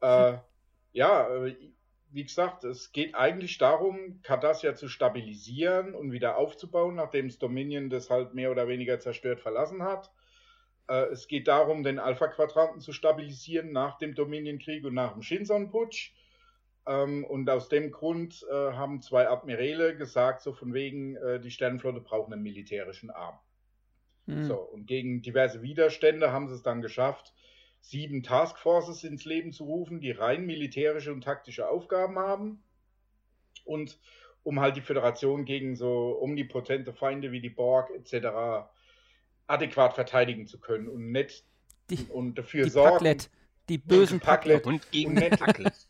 [SPEAKER 1] [LAUGHS] [LAUGHS] äh, ja äh, wie gesagt, es geht eigentlich darum, Cardassia zu stabilisieren und wieder aufzubauen, nachdem das Dominion das halt mehr oder weniger zerstört verlassen hat. Äh, es geht darum, den Alpha-Quadranten zu stabilisieren nach dem Dominion-Krieg und nach dem Shinson-Putsch. Ähm, und aus dem Grund äh, haben zwei Admiräle gesagt, so von wegen, äh, die Sternenflotte braucht einen militärischen Arm.
[SPEAKER 2] Hm.
[SPEAKER 1] So, und gegen diverse Widerstände haben sie es dann geschafft, sieben Taskforces ins Leben zu rufen, die rein militärische und taktische Aufgaben haben. Und um halt die Föderation gegen so omnipotente Feinde wie die Borg etc. adäquat verteidigen zu können und nicht
[SPEAKER 2] Die-
[SPEAKER 1] und dafür
[SPEAKER 2] Die
[SPEAKER 1] sorgen.
[SPEAKER 2] Packlet, die bösen
[SPEAKER 1] Packlet.
[SPEAKER 2] Packlet.
[SPEAKER 3] Und gegen
[SPEAKER 1] Und
[SPEAKER 3] Packlet. [LAUGHS]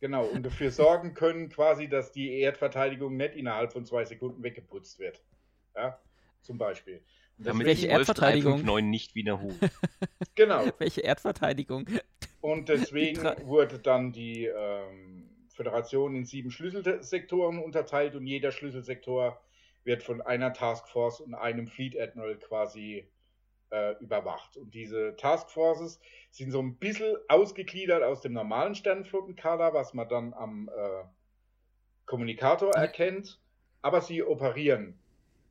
[SPEAKER 1] Genau, und dafür sorgen können quasi, dass die Erdverteidigung nicht innerhalb von zwei Sekunden weggeputzt wird. Ja, zum Beispiel.
[SPEAKER 3] Damit [LAUGHS] [LAUGHS]
[SPEAKER 2] Welche Erdverteidigung?
[SPEAKER 3] 359 nicht wiederholt.
[SPEAKER 1] Genau.
[SPEAKER 2] Welche Erdverteidigung?
[SPEAKER 1] Und deswegen wurde dann die ähm, Föderation in sieben Schlüsselsektoren unterteilt und jeder Schlüsselsektor wird von einer Taskforce und einem Fleet Admiral quasi äh, überwacht. Und diese Taskforces sind so ein bisschen ausgegliedert aus dem normalen Sternenflottenkader, was man dann am äh, Kommunikator erkennt, aber sie operieren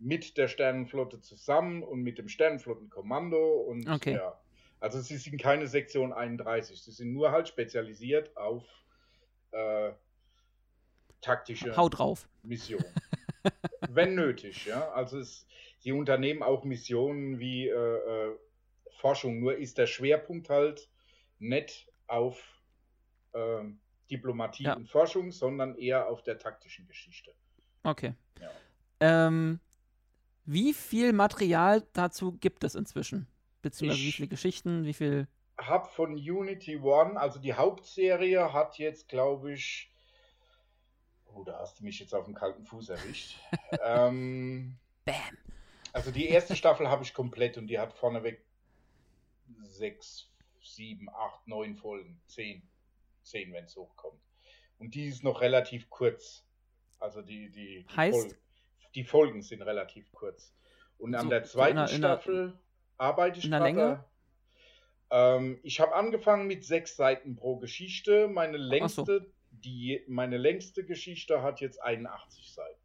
[SPEAKER 1] mit der Sternenflotte zusammen und mit dem Sternenflottenkommando und
[SPEAKER 2] Okay.
[SPEAKER 1] ja. Also sie sind keine Sektion 31, sie sind nur halt spezialisiert auf äh, taktische
[SPEAKER 2] Hau drauf.
[SPEAKER 1] Mission. [LAUGHS] Wenn nötig, ja. Also es, sie unternehmen auch Missionen wie äh, äh, Forschung, nur ist der Schwerpunkt halt nicht auf ähm, Diplomatie
[SPEAKER 2] Ja.
[SPEAKER 1] und Forschung, sondern eher auf der taktischen Geschichte.
[SPEAKER 2] Okay.
[SPEAKER 1] Ja.
[SPEAKER 2] Ähm, wie viel Material dazu gibt es inzwischen? Beziehungsweise wie
[SPEAKER 1] Ich-
[SPEAKER 2] viele Geschichten, wie viel.
[SPEAKER 1] Hab von Unity One, also die Hauptserie hat jetzt, glaube ich, oh, da hast du mich jetzt auf dem kalten Fuß erwischt. [LAUGHS] ähm,
[SPEAKER 2] Bam.
[SPEAKER 1] Also die erste Staffel habe ich komplett und die hat vorneweg sechs, sieben, acht, neun Folgen. Zehn. Zehn, wenn es hochkommt. Und die ist noch relativ kurz. Also die, die, die,
[SPEAKER 2] Heißt?
[SPEAKER 1] Folgen, die Folgen sind relativ kurz. Und an
[SPEAKER 2] So-
[SPEAKER 1] der
[SPEAKER 2] so
[SPEAKER 1] zweiten
[SPEAKER 2] in der- in der-
[SPEAKER 1] Staffel arbeite ich
[SPEAKER 2] in der Länge?
[SPEAKER 1] Ähm, ich habe angefangen mit sechs Seiten pro Geschichte. Meine längste, die, meine längste Geschichte hat jetzt 81 Seiten.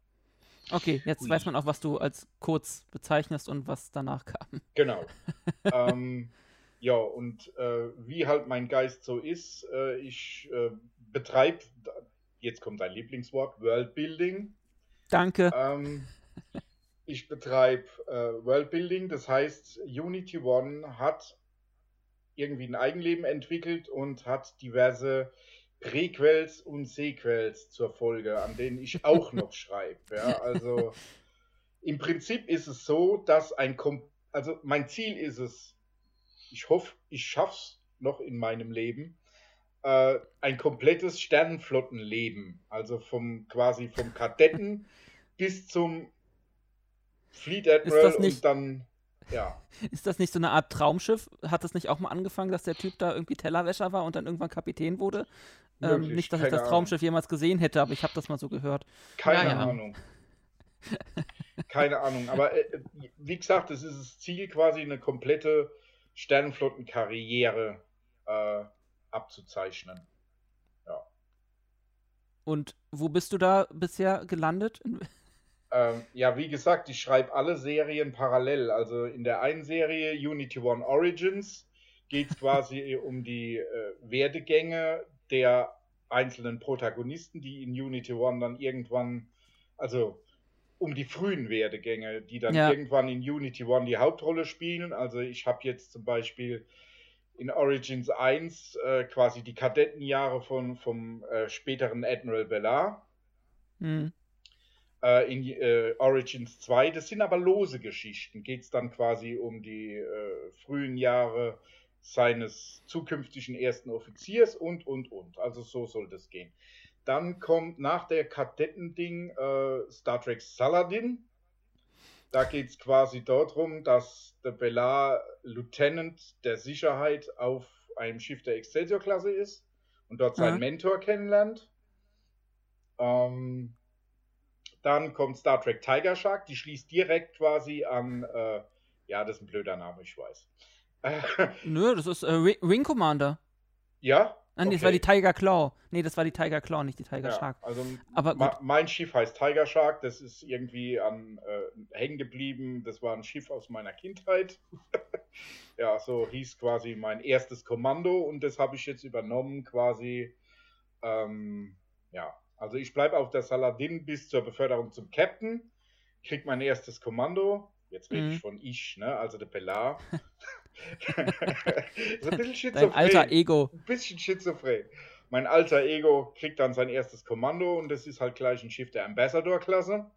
[SPEAKER 2] Okay, jetzt
[SPEAKER 1] Ui.
[SPEAKER 2] weiß man auch, was du als kurz bezeichnest und was danach kam.
[SPEAKER 1] Genau. [LAUGHS] ähm, ja, und äh, wie halt mein Geist so ist, äh, ich äh, betreibe, jetzt kommt dein Lieblingswort, Worldbuilding.
[SPEAKER 2] Danke.
[SPEAKER 1] Ähm, ich betreibe äh, Worldbuilding, das heißt, Unity One hat irgendwie ein Eigenleben entwickelt und hat diverse Prequels und Sequels zur Folge, an denen ich auch noch [LAUGHS] schreibe. Ja, also im Prinzip ist es so, dass ein Kom also mein Ziel ist es, ich hoffe, ich schaff's noch in meinem Leben, äh, ein komplettes Sternenflottenleben, also vom quasi vom Kadetten [LAUGHS] bis zum Fleet Admiral
[SPEAKER 2] das nicht-
[SPEAKER 1] und dann ja. [LAUGHS]
[SPEAKER 2] Ist das nicht so eine Art Traumschiff? Hat das nicht auch mal angefangen, dass der Typ da irgendwie Tellerwäscher war und dann irgendwann Kapitän wurde? Ähm, nicht, dass ich das
[SPEAKER 1] Ahnung.
[SPEAKER 2] Traumschiff jemals gesehen hätte, aber ich habe das mal so gehört.
[SPEAKER 1] Keine
[SPEAKER 3] Ja, ja.
[SPEAKER 1] Ahnung. [LAUGHS] Keine Ahnung. Aber äh, wie gesagt, es ist das Ziel, quasi eine komplette Sternenflottenkarriere äh, abzuzeichnen.
[SPEAKER 2] Und wo bist du da bisher gelandet? [LAUGHS]
[SPEAKER 1] Ähm, ja, wie gesagt, ich schreibe alle Serien parallel. Also in der einen Serie Unity One Origins geht es [LAUGHS] quasi um die äh, Werdegänge der einzelnen Protagonisten, die in Unity One dann irgendwann, also um die frühen Werdegänge, die dann
[SPEAKER 2] Ja.
[SPEAKER 1] irgendwann in Unity One die Hauptrolle spielen. Also ich habe jetzt zum Beispiel in Origins 1 äh, quasi die Kadettenjahre von, vom äh, späteren Admiral Bellar
[SPEAKER 2] Hm.
[SPEAKER 1] äh, in äh, Origins 2. Das sind aber lose Geschichten. Geht es dann quasi um die äh, frühen Jahre seines zukünftigen ersten Offiziers und, und, und. Also so soll das gehen. Dann kommt nach der Kadettending äh, Star Trek Saladin. Da geht es quasi darum, dass der Bellar Lieutenant der Sicherheit auf einem Schiff der Excelsior-Klasse ist und dort seinen
[SPEAKER 2] Mhm.
[SPEAKER 1] Mentor kennenlernt. Ähm, dann kommt Star Trek Tiger Shark, die schließt direkt quasi an, äh, ja, das ist ein blöder Name, ich weiß.
[SPEAKER 2] Nö, das ist äh, Ring Commander.
[SPEAKER 1] ja?
[SPEAKER 2] Ah, nee, das
[SPEAKER 1] Okay.
[SPEAKER 2] war die Tiger Claw. Nee, das war die Tiger Claw, nicht die Tiger
[SPEAKER 1] ja,
[SPEAKER 2] Shark.
[SPEAKER 1] Also
[SPEAKER 2] Aber
[SPEAKER 1] ma- mein Schiff heißt Tiger Shark, das ist irgendwie an äh, hängen geblieben. Das war ein Schiff aus meiner Kindheit. [LAUGHS] ja, so hieß quasi mein erstes Kommando und das habe ich jetzt übernommen quasi. Ähm, ja, also ich bleibe auf der Saladin bis zur Beförderung zum Captain, krieg mein erstes Kommando. Jetzt rede
[SPEAKER 2] Mhm.
[SPEAKER 1] ich von ich, ne? Also der Bellar. [LAUGHS] [LAUGHS] so ein bisschen
[SPEAKER 2] Dein
[SPEAKER 1] schizophren.
[SPEAKER 2] alter Ego.
[SPEAKER 1] Ein bisschen schizophren. Mein alter Ego kriegt dann sein erstes Kommando und das ist halt gleich ein Schiff der Ambassador-Klasse.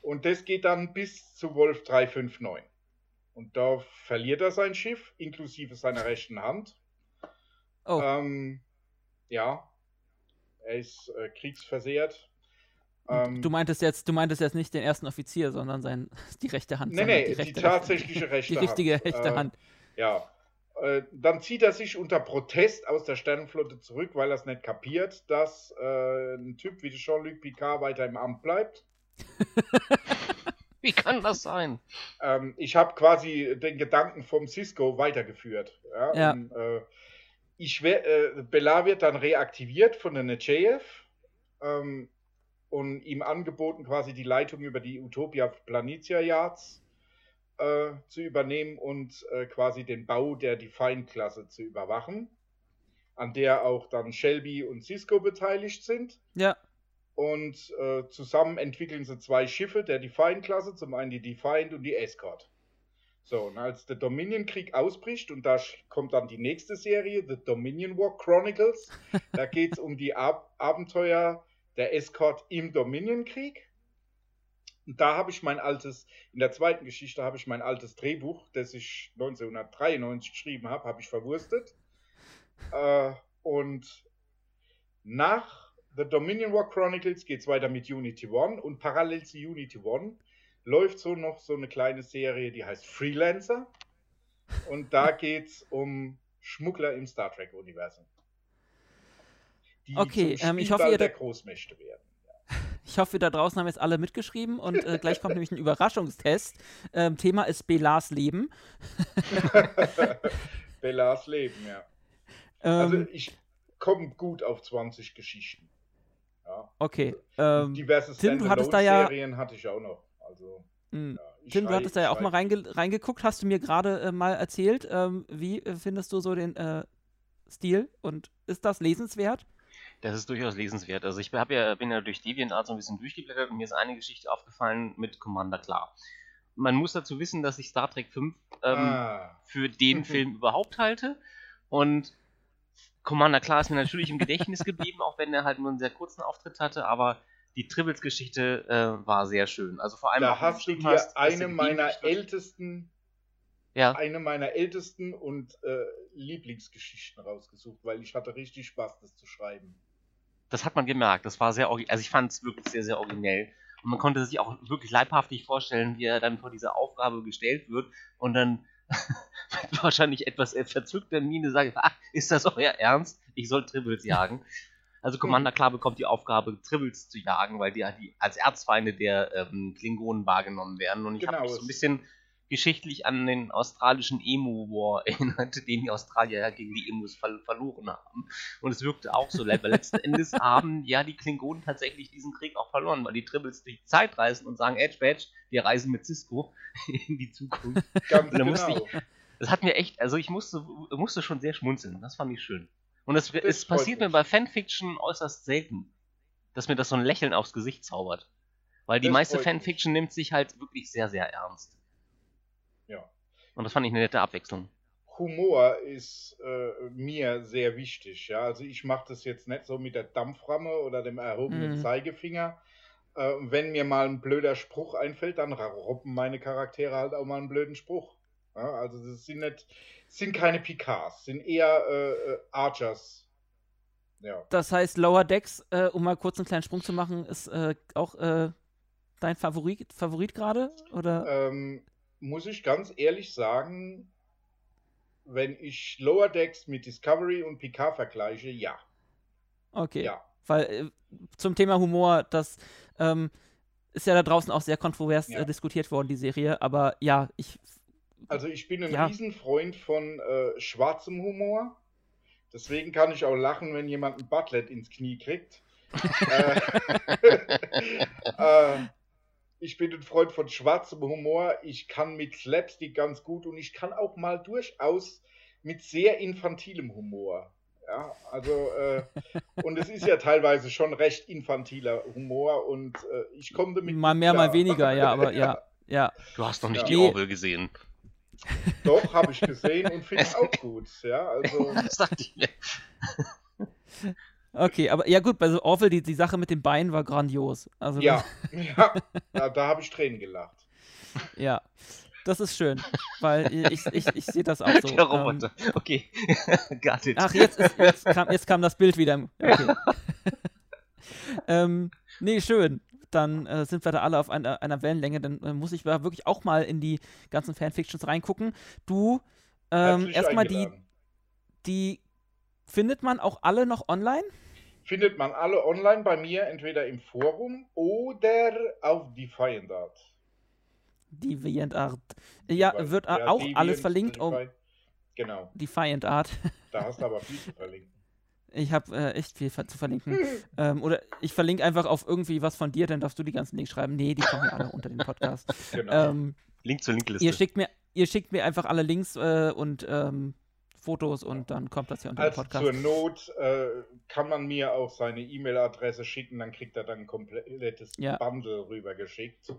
[SPEAKER 1] Und das geht dann bis zu Wolf 359. Und da verliert er sein Schiff, inklusive seiner rechten Hand.
[SPEAKER 2] Oh,
[SPEAKER 1] Ähm, ja, er ist äh, kriegsversehrt. Ähm,
[SPEAKER 2] du meintest jetzt, du meintest jetzt nicht den ersten Offizier, sondern sein, [LAUGHS] die rechte Hand.
[SPEAKER 1] nee, nee,
[SPEAKER 2] die,
[SPEAKER 1] die,
[SPEAKER 2] rechte,
[SPEAKER 1] tatsächliche [LAUGHS] rechte
[SPEAKER 2] die richtige
[SPEAKER 1] Hand.
[SPEAKER 2] rechte
[SPEAKER 1] Äh,
[SPEAKER 2] Hand.
[SPEAKER 1] Ja. Äh, dann zieht er sich unter Protest aus der Sternenflotte zurück, weil er es nicht kapiert, dass äh, ein Typ wie Jean-Luc Picard weiter im Amt bleibt. [LAUGHS]
[SPEAKER 3] Wie kann das sein?
[SPEAKER 1] Ähm, ich habe quasi den Gedanken vom Cisco weitergeführt. Ja.
[SPEAKER 2] Ja.
[SPEAKER 1] Und, äh, ich wär, äh, Bela wird dann reaktiviert von der Nechayev ähm, und ihm angeboten, quasi die Leitung über die Utopia Planitia Yards äh, zu übernehmen und äh, quasi den Bau der Define-Klasse zu überwachen, an der auch dann Shelby und Cisco beteiligt sind.
[SPEAKER 2] Ja,
[SPEAKER 1] Und äh, zusammen entwickeln sie zwei Schiffe der Defiant-Klasse, zum einen die Defiant und die Escort. So, und als der Dominion-Krieg ausbricht, und da kommt dann die nächste Serie, The Dominion War Chronicles, [LAUGHS] da geht es um die Ab Abenteuer der Escort im Dominion-Krieg. Und da habe ich mein altes, in der zweiten Geschichte habe ich mein altes Drehbuch, das ich 1993 geschrieben habe, habe ich verwurstet. Äh, und nach The Dominion War Chronicles geht es weiter mit Unity One und parallel zu Unity One läuft so noch so eine kleine Serie, die heißt Freelancer. Und da geht es um Schmuggler im Star Trek-Universum. Die
[SPEAKER 2] Okay,
[SPEAKER 1] zum
[SPEAKER 2] ähm, ich hoffe, ihr
[SPEAKER 1] der Großmächte werden. [LAUGHS]
[SPEAKER 2] ich hoffe, da draußen haben jetzt alle mitgeschrieben und äh, gleich kommt nämlich ein Überraschungstest. Ähm, Thema ist Belas Leben. [LAUGHS]
[SPEAKER 1] Bellas Leben, ja.
[SPEAKER 2] Ähm,
[SPEAKER 1] Also ich komme gut auf 20 Geschichten. Ja.
[SPEAKER 2] okay. Ähm,
[SPEAKER 1] Diverse
[SPEAKER 2] Tim, du hattest da ja-
[SPEAKER 1] Serien hatte ich auch noch. Also,
[SPEAKER 2] mh.
[SPEAKER 1] ja,
[SPEAKER 2] Tim, du hattest da ja auch mal reinge reingeguckt, hast du mir gerade äh, mal erzählt. Ähm, wie äh, findest du so den äh, Stil und ist das lesenswert?
[SPEAKER 3] Das ist durchaus lesenswert. Also ich hab ja, bin ja durch DeviantArt so ein bisschen durchgeblättert und mir ist eine Geschichte aufgefallen mit Commander Klar. Man muss dazu wissen, dass ich Star Trek 5 ähm,
[SPEAKER 1] ah,
[SPEAKER 3] für den [LAUGHS] Film überhaupt halte. Und Commander Klar ist mir natürlich im Gedächtnis geblieben, auch wenn er halt nur einen sehr kurzen Auftritt hatte, aber die Tribbles-Geschichte äh, war sehr schön. Also vor allem
[SPEAKER 1] da
[SPEAKER 3] auch,
[SPEAKER 1] hast du dir
[SPEAKER 3] hast,
[SPEAKER 1] eine meiner ältesten,
[SPEAKER 3] Ja,
[SPEAKER 1] eine meiner ältesten und äh, Lieblingsgeschichten rausgesucht, weil ich hatte richtig Spaß, das zu schreiben.
[SPEAKER 3] Das hat man gemerkt. Das war sehr also ich fand es wirklich sehr, sehr originell. Und man konnte sich auch wirklich leibhaftig vorstellen, wie er dann vor dieser Aufgabe gestellt wird und dann [LAUGHS] mit wahrscheinlich etwas verzückter Miene sagt, ach, ist das euer Ernst? Ich soll Tribbles jagen. Also Commander klar bekommt die Aufgabe, Tribbles zu jagen, weil die, die als Erzfeinde der ähm, Klingonen wahrgenommen werden. Und ich habe
[SPEAKER 1] Genau,
[SPEAKER 3] mich so ein bisschen geschichtlich an den australischen Emu-War [LAUGHS] erinnert, den die Australier ja gegen die Emus ver verloren haben. Und es wirkte auch so, weil letzten [LAUGHS] Endes haben ja die Klingonen tatsächlich diesen Krieg auch verloren, weil die Tribbles durch die Zeit reisen und sagen, Edge Badge, wir reisen mit Cisco [LAUGHS] in die Zukunft.
[SPEAKER 1] Ganz genau.
[SPEAKER 3] Das hat mir echt, also ich musste, musste schon sehr schmunzeln. Das fand ich schön. Und es, es
[SPEAKER 1] freut
[SPEAKER 3] passiert mir
[SPEAKER 1] mich.
[SPEAKER 3] bei Fanfiction äußerst selten, dass mir das so ein Lächeln aufs Gesicht zaubert. Weil die
[SPEAKER 1] Das
[SPEAKER 3] meiste
[SPEAKER 1] freut mich.
[SPEAKER 3] Fanfiction nimmt sich halt wirklich sehr, sehr ernst. Und das fand ich eine nette Abwechslung.
[SPEAKER 1] Humor ist äh, mir sehr wichtig. Ja? Also ich mache das jetzt nicht so mit der Dampframme oder dem erhobenen
[SPEAKER 2] Mhm.
[SPEAKER 1] Zeigefinger. Äh, wenn mir mal ein blöder Spruch einfällt, dann robben meine Charaktere halt auch mal einen blöden Spruch. Ja? Also das sind nicht, sind keine Picards, sind eher äh, äh, Archers. Ja.
[SPEAKER 2] Das heißt, Lower Decks, äh, um mal kurz einen kleinen Sprung zu machen, ist äh, auch äh, dein Favorit, Favorit gerade? Oder?
[SPEAKER 1] Ähm, muss ich ganz ehrlich sagen, wenn ich Lower Decks mit Discovery und Picard vergleiche, ja.
[SPEAKER 2] Okay.
[SPEAKER 1] Ja.
[SPEAKER 2] Weil äh, zum Thema Humor, das ähm, ist ja da draußen auch sehr kontrovers
[SPEAKER 1] Ja.
[SPEAKER 2] äh, diskutiert worden, die Serie. Aber ja, ich.
[SPEAKER 1] Also ich bin ein
[SPEAKER 2] Ja.
[SPEAKER 1] Riesenfreund von äh, schwarzem Humor. Deswegen kann ich auch lachen, wenn jemand ein Butlet ins Knie kriegt. [LAUGHS] äh, [LAUGHS] äh, ich bin ein Freund von schwarzem Humor. Ich kann mit Slapstick ganz gut und ich kann auch mal durchaus mit sehr infantilem Humor. Ja, also, äh, und es ist ja teilweise schon recht infantiler Humor und äh, ich komme damit.
[SPEAKER 2] Mal mehr, mal weniger, ja, aber ja. [LAUGHS] Ja,
[SPEAKER 3] Du hast noch nicht
[SPEAKER 1] Ja.
[SPEAKER 3] die. Orwell gesehen.
[SPEAKER 1] Doch, habe ich gesehen und finde es [LAUGHS] auch gut. Ja, also.
[SPEAKER 3] Das dachte ich mir.
[SPEAKER 2] Okay, aber ja gut, bei so Orville, die, die Sache mit den Beinen war grandios. Also,
[SPEAKER 1] Ja, [LAUGHS] [LAUGHS] ja, da, da habe ich Tränen gelacht.
[SPEAKER 2] ja. Das ist schön, weil [LAUGHS] ich, ich, ich sehe das auch so.
[SPEAKER 3] Der Roboter. Ähm, okay.
[SPEAKER 2] Got it. Ach, jetzt, ist, jetzt, kam, jetzt kam das Bild wieder. Okay. ähm, nee, schön. Dann äh, sind wir da alle auf einer, einer Wellenlänge. Dann äh, muss ich da wirklich auch mal in die ganzen Fanfictions reingucken. Du, ähm, erstmal die, die findet man auch alle noch online?
[SPEAKER 1] Findet man alle online bei mir, entweder im Forum oder auf Defiant Art.
[SPEAKER 2] Deviant Art. Ja, wird ja, auch Deviant, alles verlinkt. Um,
[SPEAKER 1] genau.
[SPEAKER 2] Defiant Art.
[SPEAKER 1] Da hast du aber viel zu verlinken. [LAUGHS]
[SPEAKER 2] Ich habe äh, echt viel zu verlinken. [LAUGHS] ähm, oder ich verlinke einfach auf irgendwie was von dir, dann darfst du die ganzen Links schreiben. Nee, die kommen ja alle unter den Podcast. [LAUGHS] Genau. Ähm,
[SPEAKER 3] Link zur Linkliste.
[SPEAKER 2] Ihr schickt mir, ihr schickt mir einfach alle Links äh, und ähm, Fotos und dann kommt das hier unter
[SPEAKER 1] also
[SPEAKER 2] den Podcast.
[SPEAKER 1] Zur Not äh, kann man mir auch seine E-Mail-Adresse schicken, dann kriegt er dann ein komplettes ja. Bundle rübergeschickt.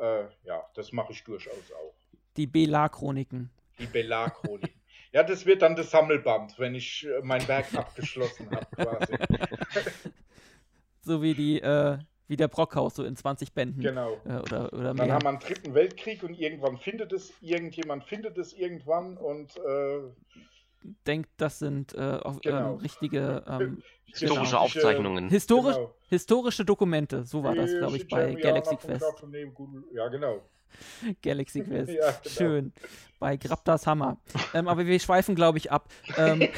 [SPEAKER 1] Äh, ja, das mache ich durchaus auch.
[SPEAKER 2] Die Belar-Chroniken.
[SPEAKER 1] Die Belar-Chroniken. ja, das wird dann das Sammelband, wenn ich äh, mein Werk abgeschlossen habe, quasi. [LAUGHS]
[SPEAKER 2] so wie die, äh, wie der Brockhaus, so in 20 Bänden.
[SPEAKER 1] Genau.
[SPEAKER 2] Äh, oder, oder
[SPEAKER 1] dann haben wir einen dritten Weltkrieg und irgendwann findet es, irgendjemand findet es irgendwann und äh,
[SPEAKER 2] denkt, das sind äh, auf, genau. ähm, richtige ähm,
[SPEAKER 3] historische genau. Aufzeichnungen.
[SPEAKER 2] Historisch, genau. Historische Dokumente, so war das, glaube ich, bei Galaxy Quest.
[SPEAKER 1] Ja, genau. [LAUGHS]
[SPEAKER 2] Galaxy [LAUGHS] Quest. ja, genau. Schön. Bei Grabdas Hammer. ähm, aber wir schweifen, glaube ich, ab. Ähm,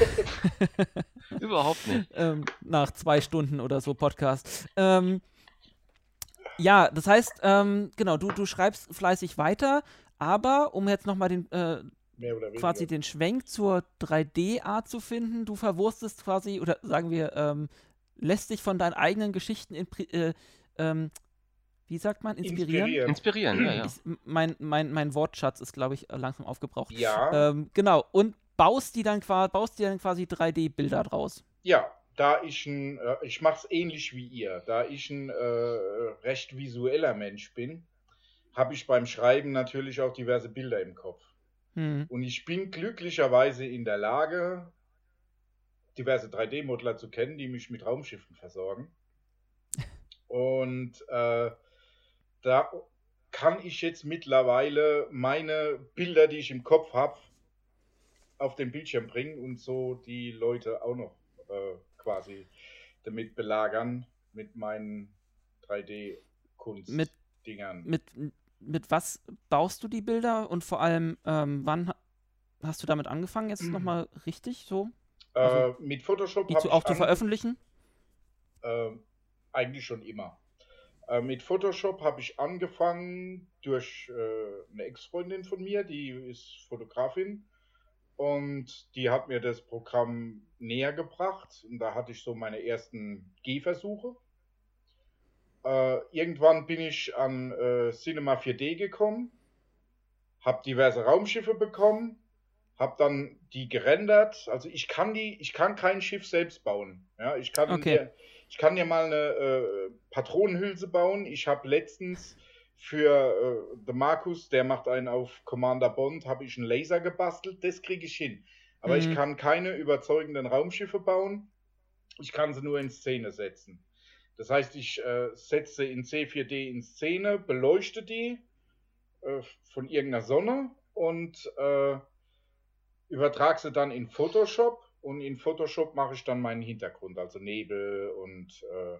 [SPEAKER 2] [LAUGHS]
[SPEAKER 3] Überhaupt nicht.
[SPEAKER 2] Ähm, nach zwei Stunden oder so Podcast. Ähm, ja, das heißt, ähm, genau, du, du schreibst fleißig weiter, aber um jetzt nochmal den, äh, quasi den Schwenk zur 3D-Art zu finden. Du verwurstest quasi, oder sagen wir, ähm, lässt dich von deinen eigenen Geschichten in, äh, ähm, wie sagt man, inspirieren?
[SPEAKER 3] Inspirieren, inspirieren ja, ja.
[SPEAKER 2] Ich, mein, mein, mein Wortschatz ist, glaube ich, langsam aufgebraucht.
[SPEAKER 1] Ja.
[SPEAKER 2] Ähm, genau, und baust die dann, baust die dann quasi 3D-Bilder draus.
[SPEAKER 1] Ja, da ich ein, äh, ich mache es ähnlich wie ihr, da ich ein äh, recht visueller Mensch bin, habe ich beim Schreiben natürlich auch diverse Bilder im Kopf. Mhm. Und ich bin glücklicherweise in der Lage, diverse 3D-Modeller zu kennen, die mich mit Raumschiffen versorgen. Und äh, da kann ich jetzt mittlerweile meine Bilder, die ich im Kopf habe, auf den Bildschirm bringen und so die Leute auch noch äh, quasi damit belagern mit meinen 3D-Kunstdingern.
[SPEAKER 2] Mit, mit, mit was baust du die Bilder und vor allem, ähm, wann hast du damit angefangen, jetzt mhm. nochmal richtig so?
[SPEAKER 1] Äh, also, mit Photoshop.
[SPEAKER 2] Die zu, auch zu veröffentlichen?
[SPEAKER 1] Äh, eigentlich schon immer. Äh, mit Photoshop habe ich angefangen durch äh, eine Ex-Freundin von mir, die ist Fotografin und die hat mir das Programm näher gebracht und da hatte ich so meine ersten Gehversuche äh, irgendwann bin ich an äh, Cinema 4D gekommen, habe diverse Raumschiffe bekommen, habe dann die gerendert. Also ich kann die, ich kann kein Schiff selbst bauen. Ja, ich kann
[SPEAKER 2] okay. dir,
[SPEAKER 1] ich kann dir mal eine äh, Patronenhülse bauen. Ich habe letztens für äh, The Markus, der macht einen auf Commander Bond, habe ich einen Laser gebastelt. Das kriege ich hin. Aber mhm. ich kann keine überzeugenden Raumschiffe bauen. Ich kann sie nur in Szene setzen. Das heißt, ich äh, setze in C4D in Szene, beleuchte die äh, von irgendeiner Sonne und äh, übertrage sie dann in Photoshop und in Photoshop mache ich dann meinen Hintergrund, also Nebel und äh,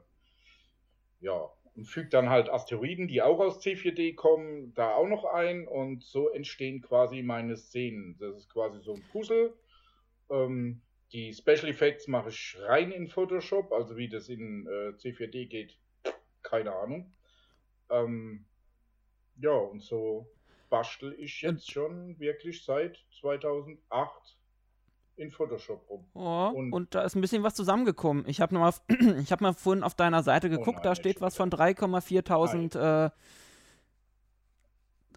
[SPEAKER 1] ja, und füge dann halt Asteroiden, die auch aus C4D kommen, da auch noch ein und so entstehen quasi meine Szenen. Das ist quasi so ein Puzzle. Ähm, die Special Effects mache ich rein in Photoshop, also wie das in äh, C4D geht, keine Ahnung. Ähm, ja, und so bastel ich jetzt schon wirklich seit 2008 in Photoshop rum.
[SPEAKER 2] Oh, und, und, da ist ein bisschen was zusammengekommen. Ich habe mal, [CLEARS THROAT] hab mal vorhin auf deiner Seite oh geguckt, oh nein, da steht was von 3,4.000, äh,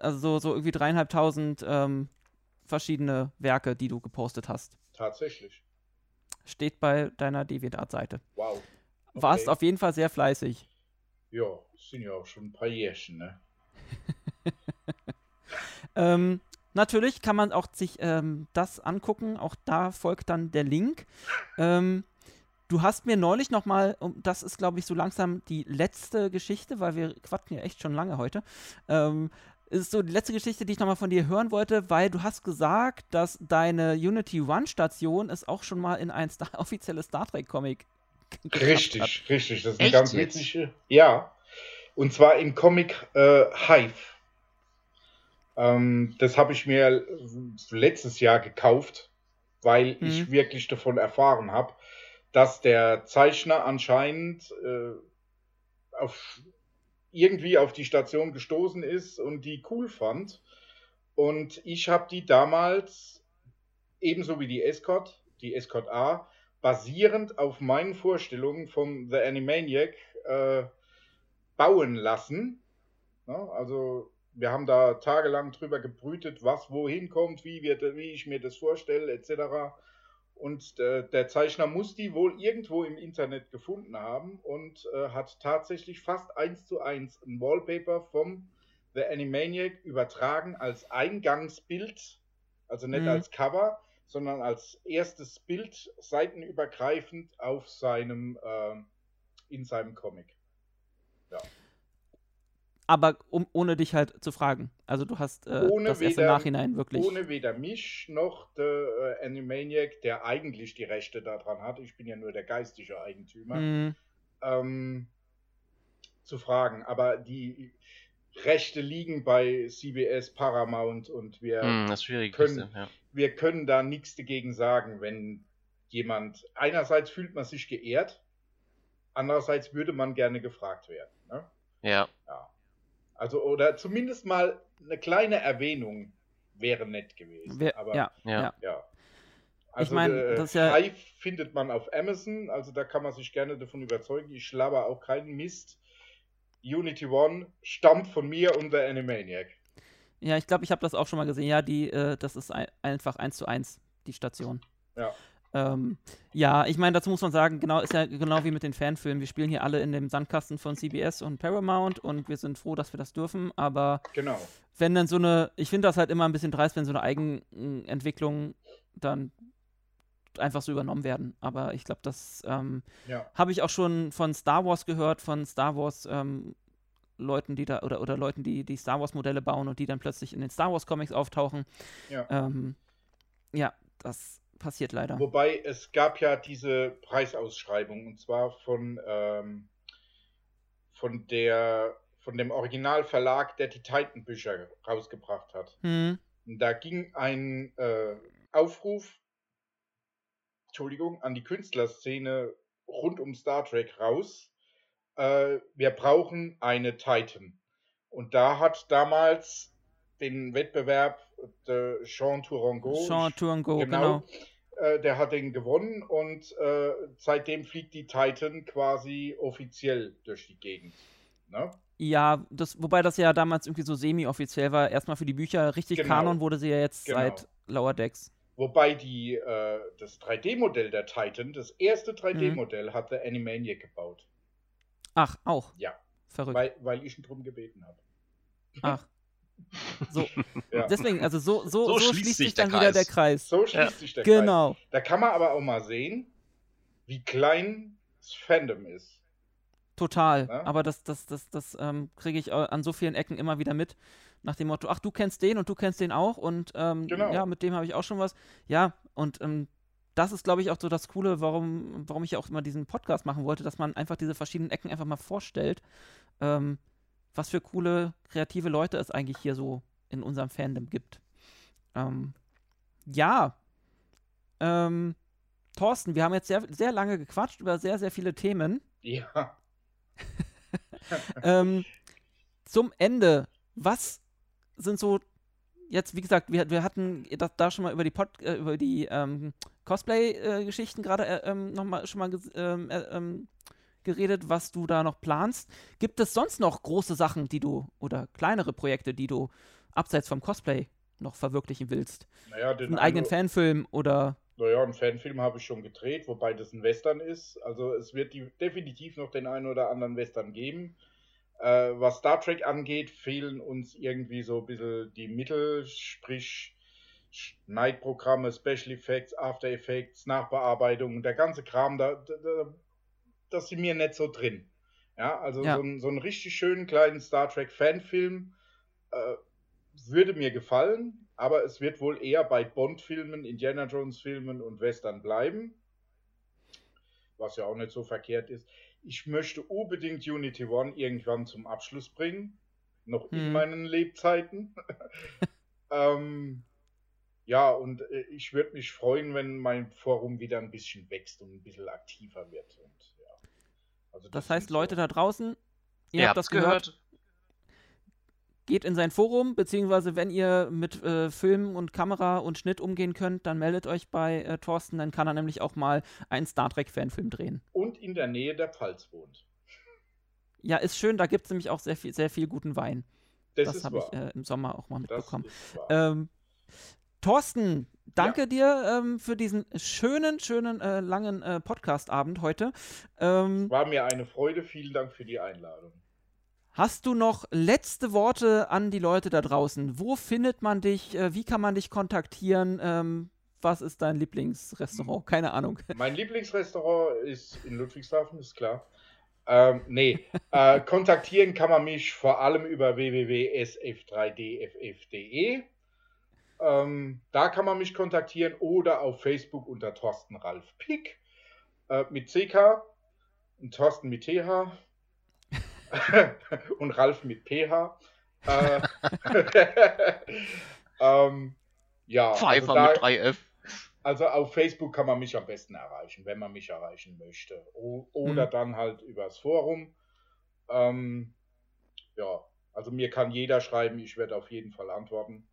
[SPEAKER 2] also so, so irgendwie dreieinhalbtausend ähm, verschiedene Werke, die du gepostet hast.
[SPEAKER 1] Tatsächlich
[SPEAKER 2] steht bei deiner DeviantArt-Seite.
[SPEAKER 1] Wow. Okay.
[SPEAKER 2] Warst auf jeden Fall sehr fleißig.
[SPEAKER 1] Ja, sind ja auch schon ein paar Jährchen, ne? [LAUGHS]
[SPEAKER 2] ähm, natürlich kann man auch sich ähm, das angucken. Auch da folgt dann der Link. Ähm, du hast mir neulich nochmal, das ist glaube ich so langsam die letzte Geschichte, weil wir quatschen ja echt schon lange heute. Ähm, ist so die letzte Geschichte, die ich nochmal von dir hören wollte, weil du hast gesagt, dass deine Unity One-Station es auch schon mal in ein Star [LAUGHS] offizielles Star Trek-Comic
[SPEAKER 1] Richtig,
[SPEAKER 2] hat.
[SPEAKER 1] richtig. Das ist eine
[SPEAKER 3] Echt
[SPEAKER 1] ganz
[SPEAKER 3] jetzt?
[SPEAKER 1] witzige. Ja. Und zwar im Comic äh, Hive. Ähm, das habe ich mir letztes Jahr gekauft, weil ich
[SPEAKER 2] Mhm.
[SPEAKER 1] wirklich davon erfahren habe, dass der Zeichner anscheinend äh, auf, irgendwie auf die Station gestoßen ist und die cool fand. Und ich habe die damals, ebenso wie die Escort, die Escort A, basierend auf meinen Vorstellungen von The Animaniac äh, bauen lassen. Ja, also wir haben da tagelang drüber gebrütet, was wohin kommt, wie, wir, wie ich mir das vorstelle, etc. Und äh, der Zeichner muss die wohl irgendwo im Internet gefunden haben und äh, hat tatsächlich fast eins zu eins ein Wallpaper vom The Animaniac übertragen als Eingangsbild, also nicht
[SPEAKER 2] Mhm.
[SPEAKER 1] als Cover, sondern als erstes Bild seitenübergreifend auf seinem ähm, in seinem Comic.
[SPEAKER 2] Aber um, ohne dich halt zu fragen. Also du hast äh,
[SPEAKER 1] Ohne
[SPEAKER 2] das erst im
[SPEAKER 1] weder-
[SPEAKER 2] Nachhinein wirklich.
[SPEAKER 1] Ohne weder mich noch der äh, Animaniac, der eigentlich die Rechte daran hat, ich bin ja nur der geistige Eigentümer,
[SPEAKER 2] Mhm.
[SPEAKER 1] ähm, zu fragen. Aber die Rechte liegen bei CBS, Paramount und wir,
[SPEAKER 3] schwierig.
[SPEAKER 1] können-
[SPEAKER 3] ja.
[SPEAKER 1] wir können da nichts dagegen sagen, wenn jemand, einerseits fühlt man sich geehrt, andererseits würde man gerne gefragt werden. Ne?
[SPEAKER 3] ja.
[SPEAKER 1] Ja. Also, oder zumindest mal eine kleine Erwähnung wäre nett gewesen.
[SPEAKER 2] Wer,
[SPEAKER 1] aber
[SPEAKER 2] ja,
[SPEAKER 3] Ja.
[SPEAKER 2] ja.
[SPEAKER 1] ja. Also,
[SPEAKER 2] mein,
[SPEAKER 1] äh,
[SPEAKER 2] das ja-
[SPEAKER 1] Hive findet man auf Amazon, also da kann man sich gerne davon überzeugen. Ich schlabber auch keinen Mist. Unity One stammt von mir und der Animaniac.
[SPEAKER 2] Ja, ich glaube, ich habe das auch schon mal gesehen. Ja, die, äh, das ist ein, einfach eins zu eins, die Station.
[SPEAKER 1] Ja.
[SPEAKER 2] Ähm, ja, ich meine, dazu muss man sagen, genau, ist ja genau wie mit den Fanfilmen. Wir spielen hier alle in dem Sandkasten von CBS und Paramount und wir sind froh, dass wir das dürfen, aber
[SPEAKER 1] Genau.
[SPEAKER 2] wenn dann so eine, ich finde das halt immer ein bisschen dreist, wenn so eine Eigenentwicklung dann einfach so übernommen werden. Aber ich glaube, das ähm,
[SPEAKER 1] Ja.
[SPEAKER 2] habe ich auch schon von Star Wars gehört, von Star Wars ähm, Leuten, die da, oder, oder Leuten, die die Star Wars Modelle bauen und die dann plötzlich in den Star Wars Comics auftauchen.
[SPEAKER 1] Ja.
[SPEAKER 2] Ähm, ja, das passiert leider.
[SPEAKER 1] Wobei es gab ja diese Preisausschreibung und zwar von, ähm, von, der, von dem Originalverlag, der die Titan-Bücher rausgebracht hat.
[SPEAKER 2] Hm,
[SPEAKER 1] da ging ein äh, Aufruf, Entschuldigung, an die Künstlerszene rund um Star Trek raus. Äh, wir brauchen eine Titan. Und da hat damals den Wettbewerb der Jean Tourangeau,
[SPEAKER 2] Sean Turango,
[SPEAKER 1] genau,
[SPEAKER 2] genau.
[SPEAKER 1] äh, der hat den gewonnen und äh, seitdem fliegt die Titan quasi offiziell durch die Gegend. Ne?
[SPEAKER 2] Ja, das, wobei das ja damals irgendwie so semi-offiziell war. Erstmal für die Bücher richtig
[SPEAKER 1] Genau.
[SPEAKER 2] Kanon wurde sie ja jetzt
[SPEAKER 1] Genau.
[SPEAKER 2] seit Lower Decks.
[SPEAKER 1] Wobei die, äh, das 3D-Modell der Titan, das erste 3D-Modell, hat der Animaniac gebaut.
[SPEAKER 2] Ach, auch.
[SPEAKER 1] Ja.
[SPEAKER 2] Verrückt.
[SPEAKER 1] Weil, weil ich ihn drum gebeten habe.
[SPEAKER 2] Ach. So, [LAUGHS]
[SPEAKER 1] Ja.
[SPEAKER 2] deswegen, also so, so, so,
[SPEAKER 3] So
[SPEAKER 2] schließt,
[SPEAKER 3] schließt
[SPEAKER 2] sich dann wieder der
[SPEAKER 3] Kreis.
[SPEAKER 2] Kreis.
[SPEAKER 1] So schließt
[SPEAKER 3] Ja.
[SPEAKER 1] sich der Kreis.
[SPEAKER 2] Genau.
[SPEAKER 1] Da kann man aber auch mal sehen, wie klein das Fandom ist.
[SPEAKER 2] Total.
[SPEAKER 1] Ja?
[SPEAKER 2] Aber das, das, das, das ähm, kriege ich äh, an so vielen Ecken immer wieder mit. Nach dem Motto, ach, du kennst den und du kennst den auch und ähm,
[SPEAKER 1] Genau.
[SPEAKER 2] ja, mit dem habe ich auch schon was. Ja, und ähm, das ist, glaube ich, auch so das Coole, warum, warum ich auch immer diesen Podcast machen wollte, dass man einfach diese verschiedenen Ecken einfach mal vorstellt, ähm, was für coole, kreative Leute es eigentlich hier so in unserem Fandom gibt. Ähm, ja. Ähm, Thorsten, wir haben jetzt sehr, sehr lange gequatscht über sehr, sehr viele Themen.
[SPEAKER 1] Ja. [LAUGHS]
[SPEAKER 2] ähm, zum Ende, was sind so jetzt, wie gesagt, wir, wir hatten das da schon mal über die Pod, äh, über die ähm, Cosplay-Geschichten gerade äh, ähm, noch mal schon mal ähm, äh, ähm, geredet, was du da noch planst. Gibt es sonst noch große Sachen, die du oder kleinere Projekte, die du abseits vom Cosplay noch verwirklichen willst?
[SPEAKER 1] Naja, den
[SPEAKER 2] Einen eigenen Fanfilm oder
[SPEAKER 1] Naja, einen Fanfilm habe ich schon gedreht, wobei das ein Western ist. Also es wird die, definitiv noch den einen oder anderen Western geben. Äh, was Star Trek angeht, fehlen uns irgendwie so ein bisschen die Mittel, sprich Schneidprogramme, Special Effects, After Effects, Nachbearbeitung, der ganze Kram, da, da das sind mir nicht so drin. Ja, also
[SPEAKER 2] Ja.
[SPEAKER 1] So, einen, so einen richtig schönen kleinen Star Trek Fanfilm, äh, würde mir gefallen, aber es wird wohl eher bei Bond-Filmen, Indiana Jones-Filmen und Western bleiben. Was ja auch nicht so verkehrt ist. Ich möchte unbedingt Unity One irgendwann zum Abschluss bringen. Noch in
[SPEAKER 2] Hm.
[SPEAKER 1] meinen Lebzeiten. [LAUGHS] ähm, ja, und äh, ich würde mich freuen, wenn mein Forum wieder ein bisschen wächst und ein bisschen aktiver wird. Und. Also
[SPEAKER 2] Das
[SPEAKER 1] sind
[SPEAKER 2] heißt, Leute da draußen, ihr
[SPEAKER 3] Ihr
[SPEAKER 2] habt das gehört, geht in sein Forum, beziehungsweise wenn ihr mit äh, Film und Kamera und Schnitt umgehen könnt, dann meldet euch bei äh, Thorsten, dann kann er nämlich auch mal einen Star Trek-Fanfilm drehen.
[SPEAKER 1] Und in der Nähe der Pfalz wohnt.
[SPEAKER 2] Ja, ist schön, da gibt es nämlich auch sehr viel, sehr viel guten Wein.
[SPEAKER 1] Das,
[SPEAKER 2] Das, habe ich äh, im Sommer auch mal
[SPEAKER 1] das
[SPEAKER 2] mitbekommen.
[SPEAKER 1] ist wahr.
[SPEAKER 2] Ähm, Thorsten, danke dir ähm, für diesen schönen, schönen, äh, langen äh, Podcast-Abend heute. Ähm,
[SPEAKER 1] War mir eine Freude. Vielen Dank für die Einladung.
[SPEAKER 2] Hast du noch letzte Worte an die Leute da draußen? Wo findet man dich? Äh, wie kann man dich kontaktieren? Ähm, was ist dein Lieblingsrestaurant? Keine Ahnung. [LAUGHS]
[SPEAKER 1] Mein Lieblingsrestaurant ist in Ludwigshafen, ist klar. Ähm, nee, [LAUGHS] äh, kontaktieren kann man mich vor allem über www.sf3dff.de. Ähm, da kann man mich kontaktieren oder auf Facebook unter Thorsten Ralf Pick äh, mit CK und Thorsten mit TH [LAUGHS] und Ralf mit PH. Äh, [LAUGHS] ähm, ja,
[SPEAKER 3] Pfeiffer
[SPEAKER 1] also da-
[SPEAKER 3] mit 3F.
[SPEAKER 1] also auf Facebook kann man mich am besten erreichen, wenn man mich erreichen möchte. O oder
[SPEAKER 2] Mhm.
[SPEAKER 1] dann halt übers Forum. Ähm, ja, also mir kann jeder schreiben, ich werde auf jeden Fall antworten.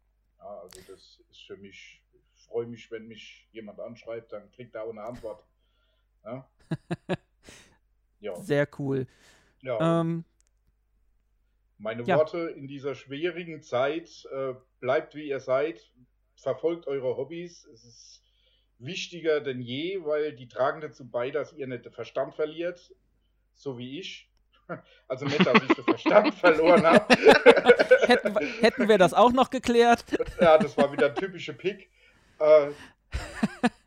[SPEAKER 1] Ja, also das ist für mich, ich freue mich, wenn mich jemand anschreibt, dann kriegt er auch eine Antwort. Ja, [LAUGHS] ja,
[SPEAKER 2] Sehr cool.
[SPEAKER 1] ja.
[SPEAKER 2] Ähm,
[SPEAKER 1] Meine. Worte in dieser schwierigen Zeit, äh, bleibt wie ihr seid, verfolgt eure Hobbys. Es ist wichtiger denn je, weil die tragen dazu bei, dass ihr nicht den Verstand verliert, so wie ich. [LAUGHS] Also nicht, dass ich den Verstand [LAUGHS] verloren habe. [LAUGHS]
[SPEAKER 2] hätten, wir- hätten wir das auch noch geklärt?
[SPEAKER 1] ja, das war wieder typische Pick. Äh,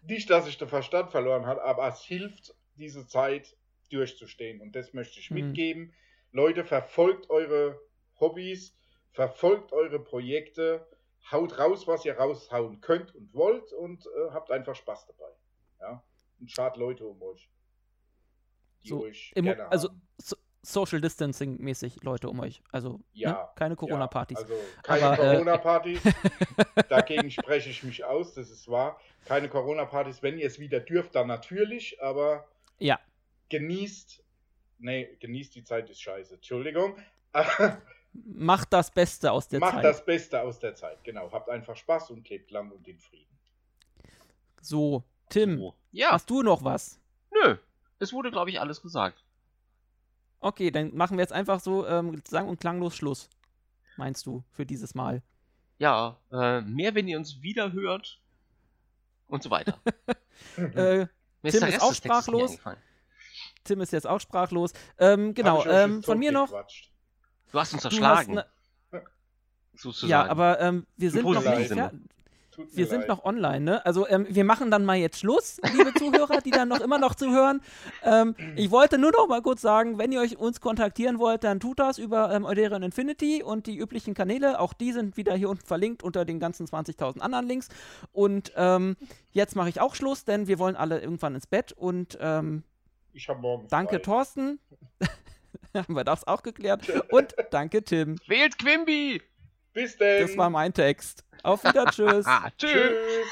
[SPEAKER 1] nicht, dass ich den Verstand verloren habe, aber es hilft, diese Zeit durchzustehen. Und das möchte ich
[SPEAKER 2] Mhm.
[SPEAKER 1] mitgeben. Leute, verfolgt eure Hobbys, verfolgt eure Projekte, haut raus, was ihr raushauen könnt und wollt und äh, habt einfach Spaß dabei. Ja? Und schart Leute um euch. Die
[SPEAKER 2] So,
[SPEAKER 1] euch
[SPEAKER 2] Im,
[SPEAKER 1] gerne
[SPEAKER 2] also
[SPEAKER 1] haben.
[SPEAKER 2] So, Social Distancing mäßig Leute um euch. Also
[SPEAKER 1] Ja,
[SPEAKER 2] ne? keine Corona-Partys.
[SPEAKER 1] Ja, also keine
[SPEAKER 2] äh,
[SPEAKER 1] Corona-Partys. [LAUGHS] Dagegen spreche ich mich aus, das ist wahr. Keine Corona-Partys. Wenn ihr es wieder dürft, dann natürlich, aber
[SPEAKER 2] Ja.
[SPEAKER 1] genießt. Nee, genießt die Zeit ist scheiße. Entschuldigung. [LAUGHS]
[SPEAKER 2] Macht das Beste aus der
[SPEAKER 1] Macht
[SPEAKER 2] Zeit.
[SPEAKER 1] das Beste aus der Zeit. Genau. Habt einfach Spaß und lebt lang und in Frieden.
[SPEAKER 2] So, Tim,
[SPEAKER 3] So. Ja,
[SPEAKER 2] hast du noch was?
[SPEAKER 3] nö. Es wurde, glaube ich, alles gesagt.
[SPEAKER 2] Okay, dann machen wir jetzt einfach so ähm, sang- und klanglos Schluss. Meinst du, für dieses Mal?
[SPEAKER 3] Ja, äh, mehr, wenn ihr uns wieder hört. Und so weiter. [LAUGHS]
[SPEAKER 2] Äh,
[SPEAKER 3] Mir
[SPEAKER 2] Tim ist
[SPEAKER 3] Rest
[SPEAKER 2] auch sprachlos. Tim ist jetzt auch sprachlos. Ähm, genau, ähm, von mir noch.
[SPEAKER 3] Du hast uns
[SPEAKER 2] hast
[SPEAKER 3] sozusagen.
[SPEAKER 2] ja, aber ähm, wir sind noch nicht
[SPEAKER 3] Sinne.
[SPEAKER 1] Tut mir
[SPEAKER 2] Wir sind
[SPEAKER 1] leid.
[SPEAKER 2] noch online, ne? Also ähm, wir machen dann mal jetzt Schluss, liebe Zuhörer, die dann noch immer noch zuhören. Ähm, ich wollte nur noch mal kurz sagen, wenn ihr euch uns kontaktieren wollt, dann tut das über ähm, Euderion Infinity und die üblichen Kanäle. Auch die sind wieder hier unten verlinkt unter den ganzen 20.000 anderen Links. Und ähm, jetzt mache ich auch Schluss, denn wir wollen alle irgendwann ins Bett. Und ähm,
[SPEAKER 1] Ich habe morgen.
[SPEAKER 2] danke
[SPEAKER 1] frei.
[SPEAKER 2] Thorsten. [LAUGHS] Haben wir das auch geklärt. Und danke Tim.
[SPEAKER 3] Wählt Quimby!
[SPEAKER 1] Bis denn.
[SPEAKER 2] Das war mein Text. Auf Wieder, [LAUGHS] tschüss.
[SPEAKER 3] Tschüss!
[SPEAKER 1] Tschüss.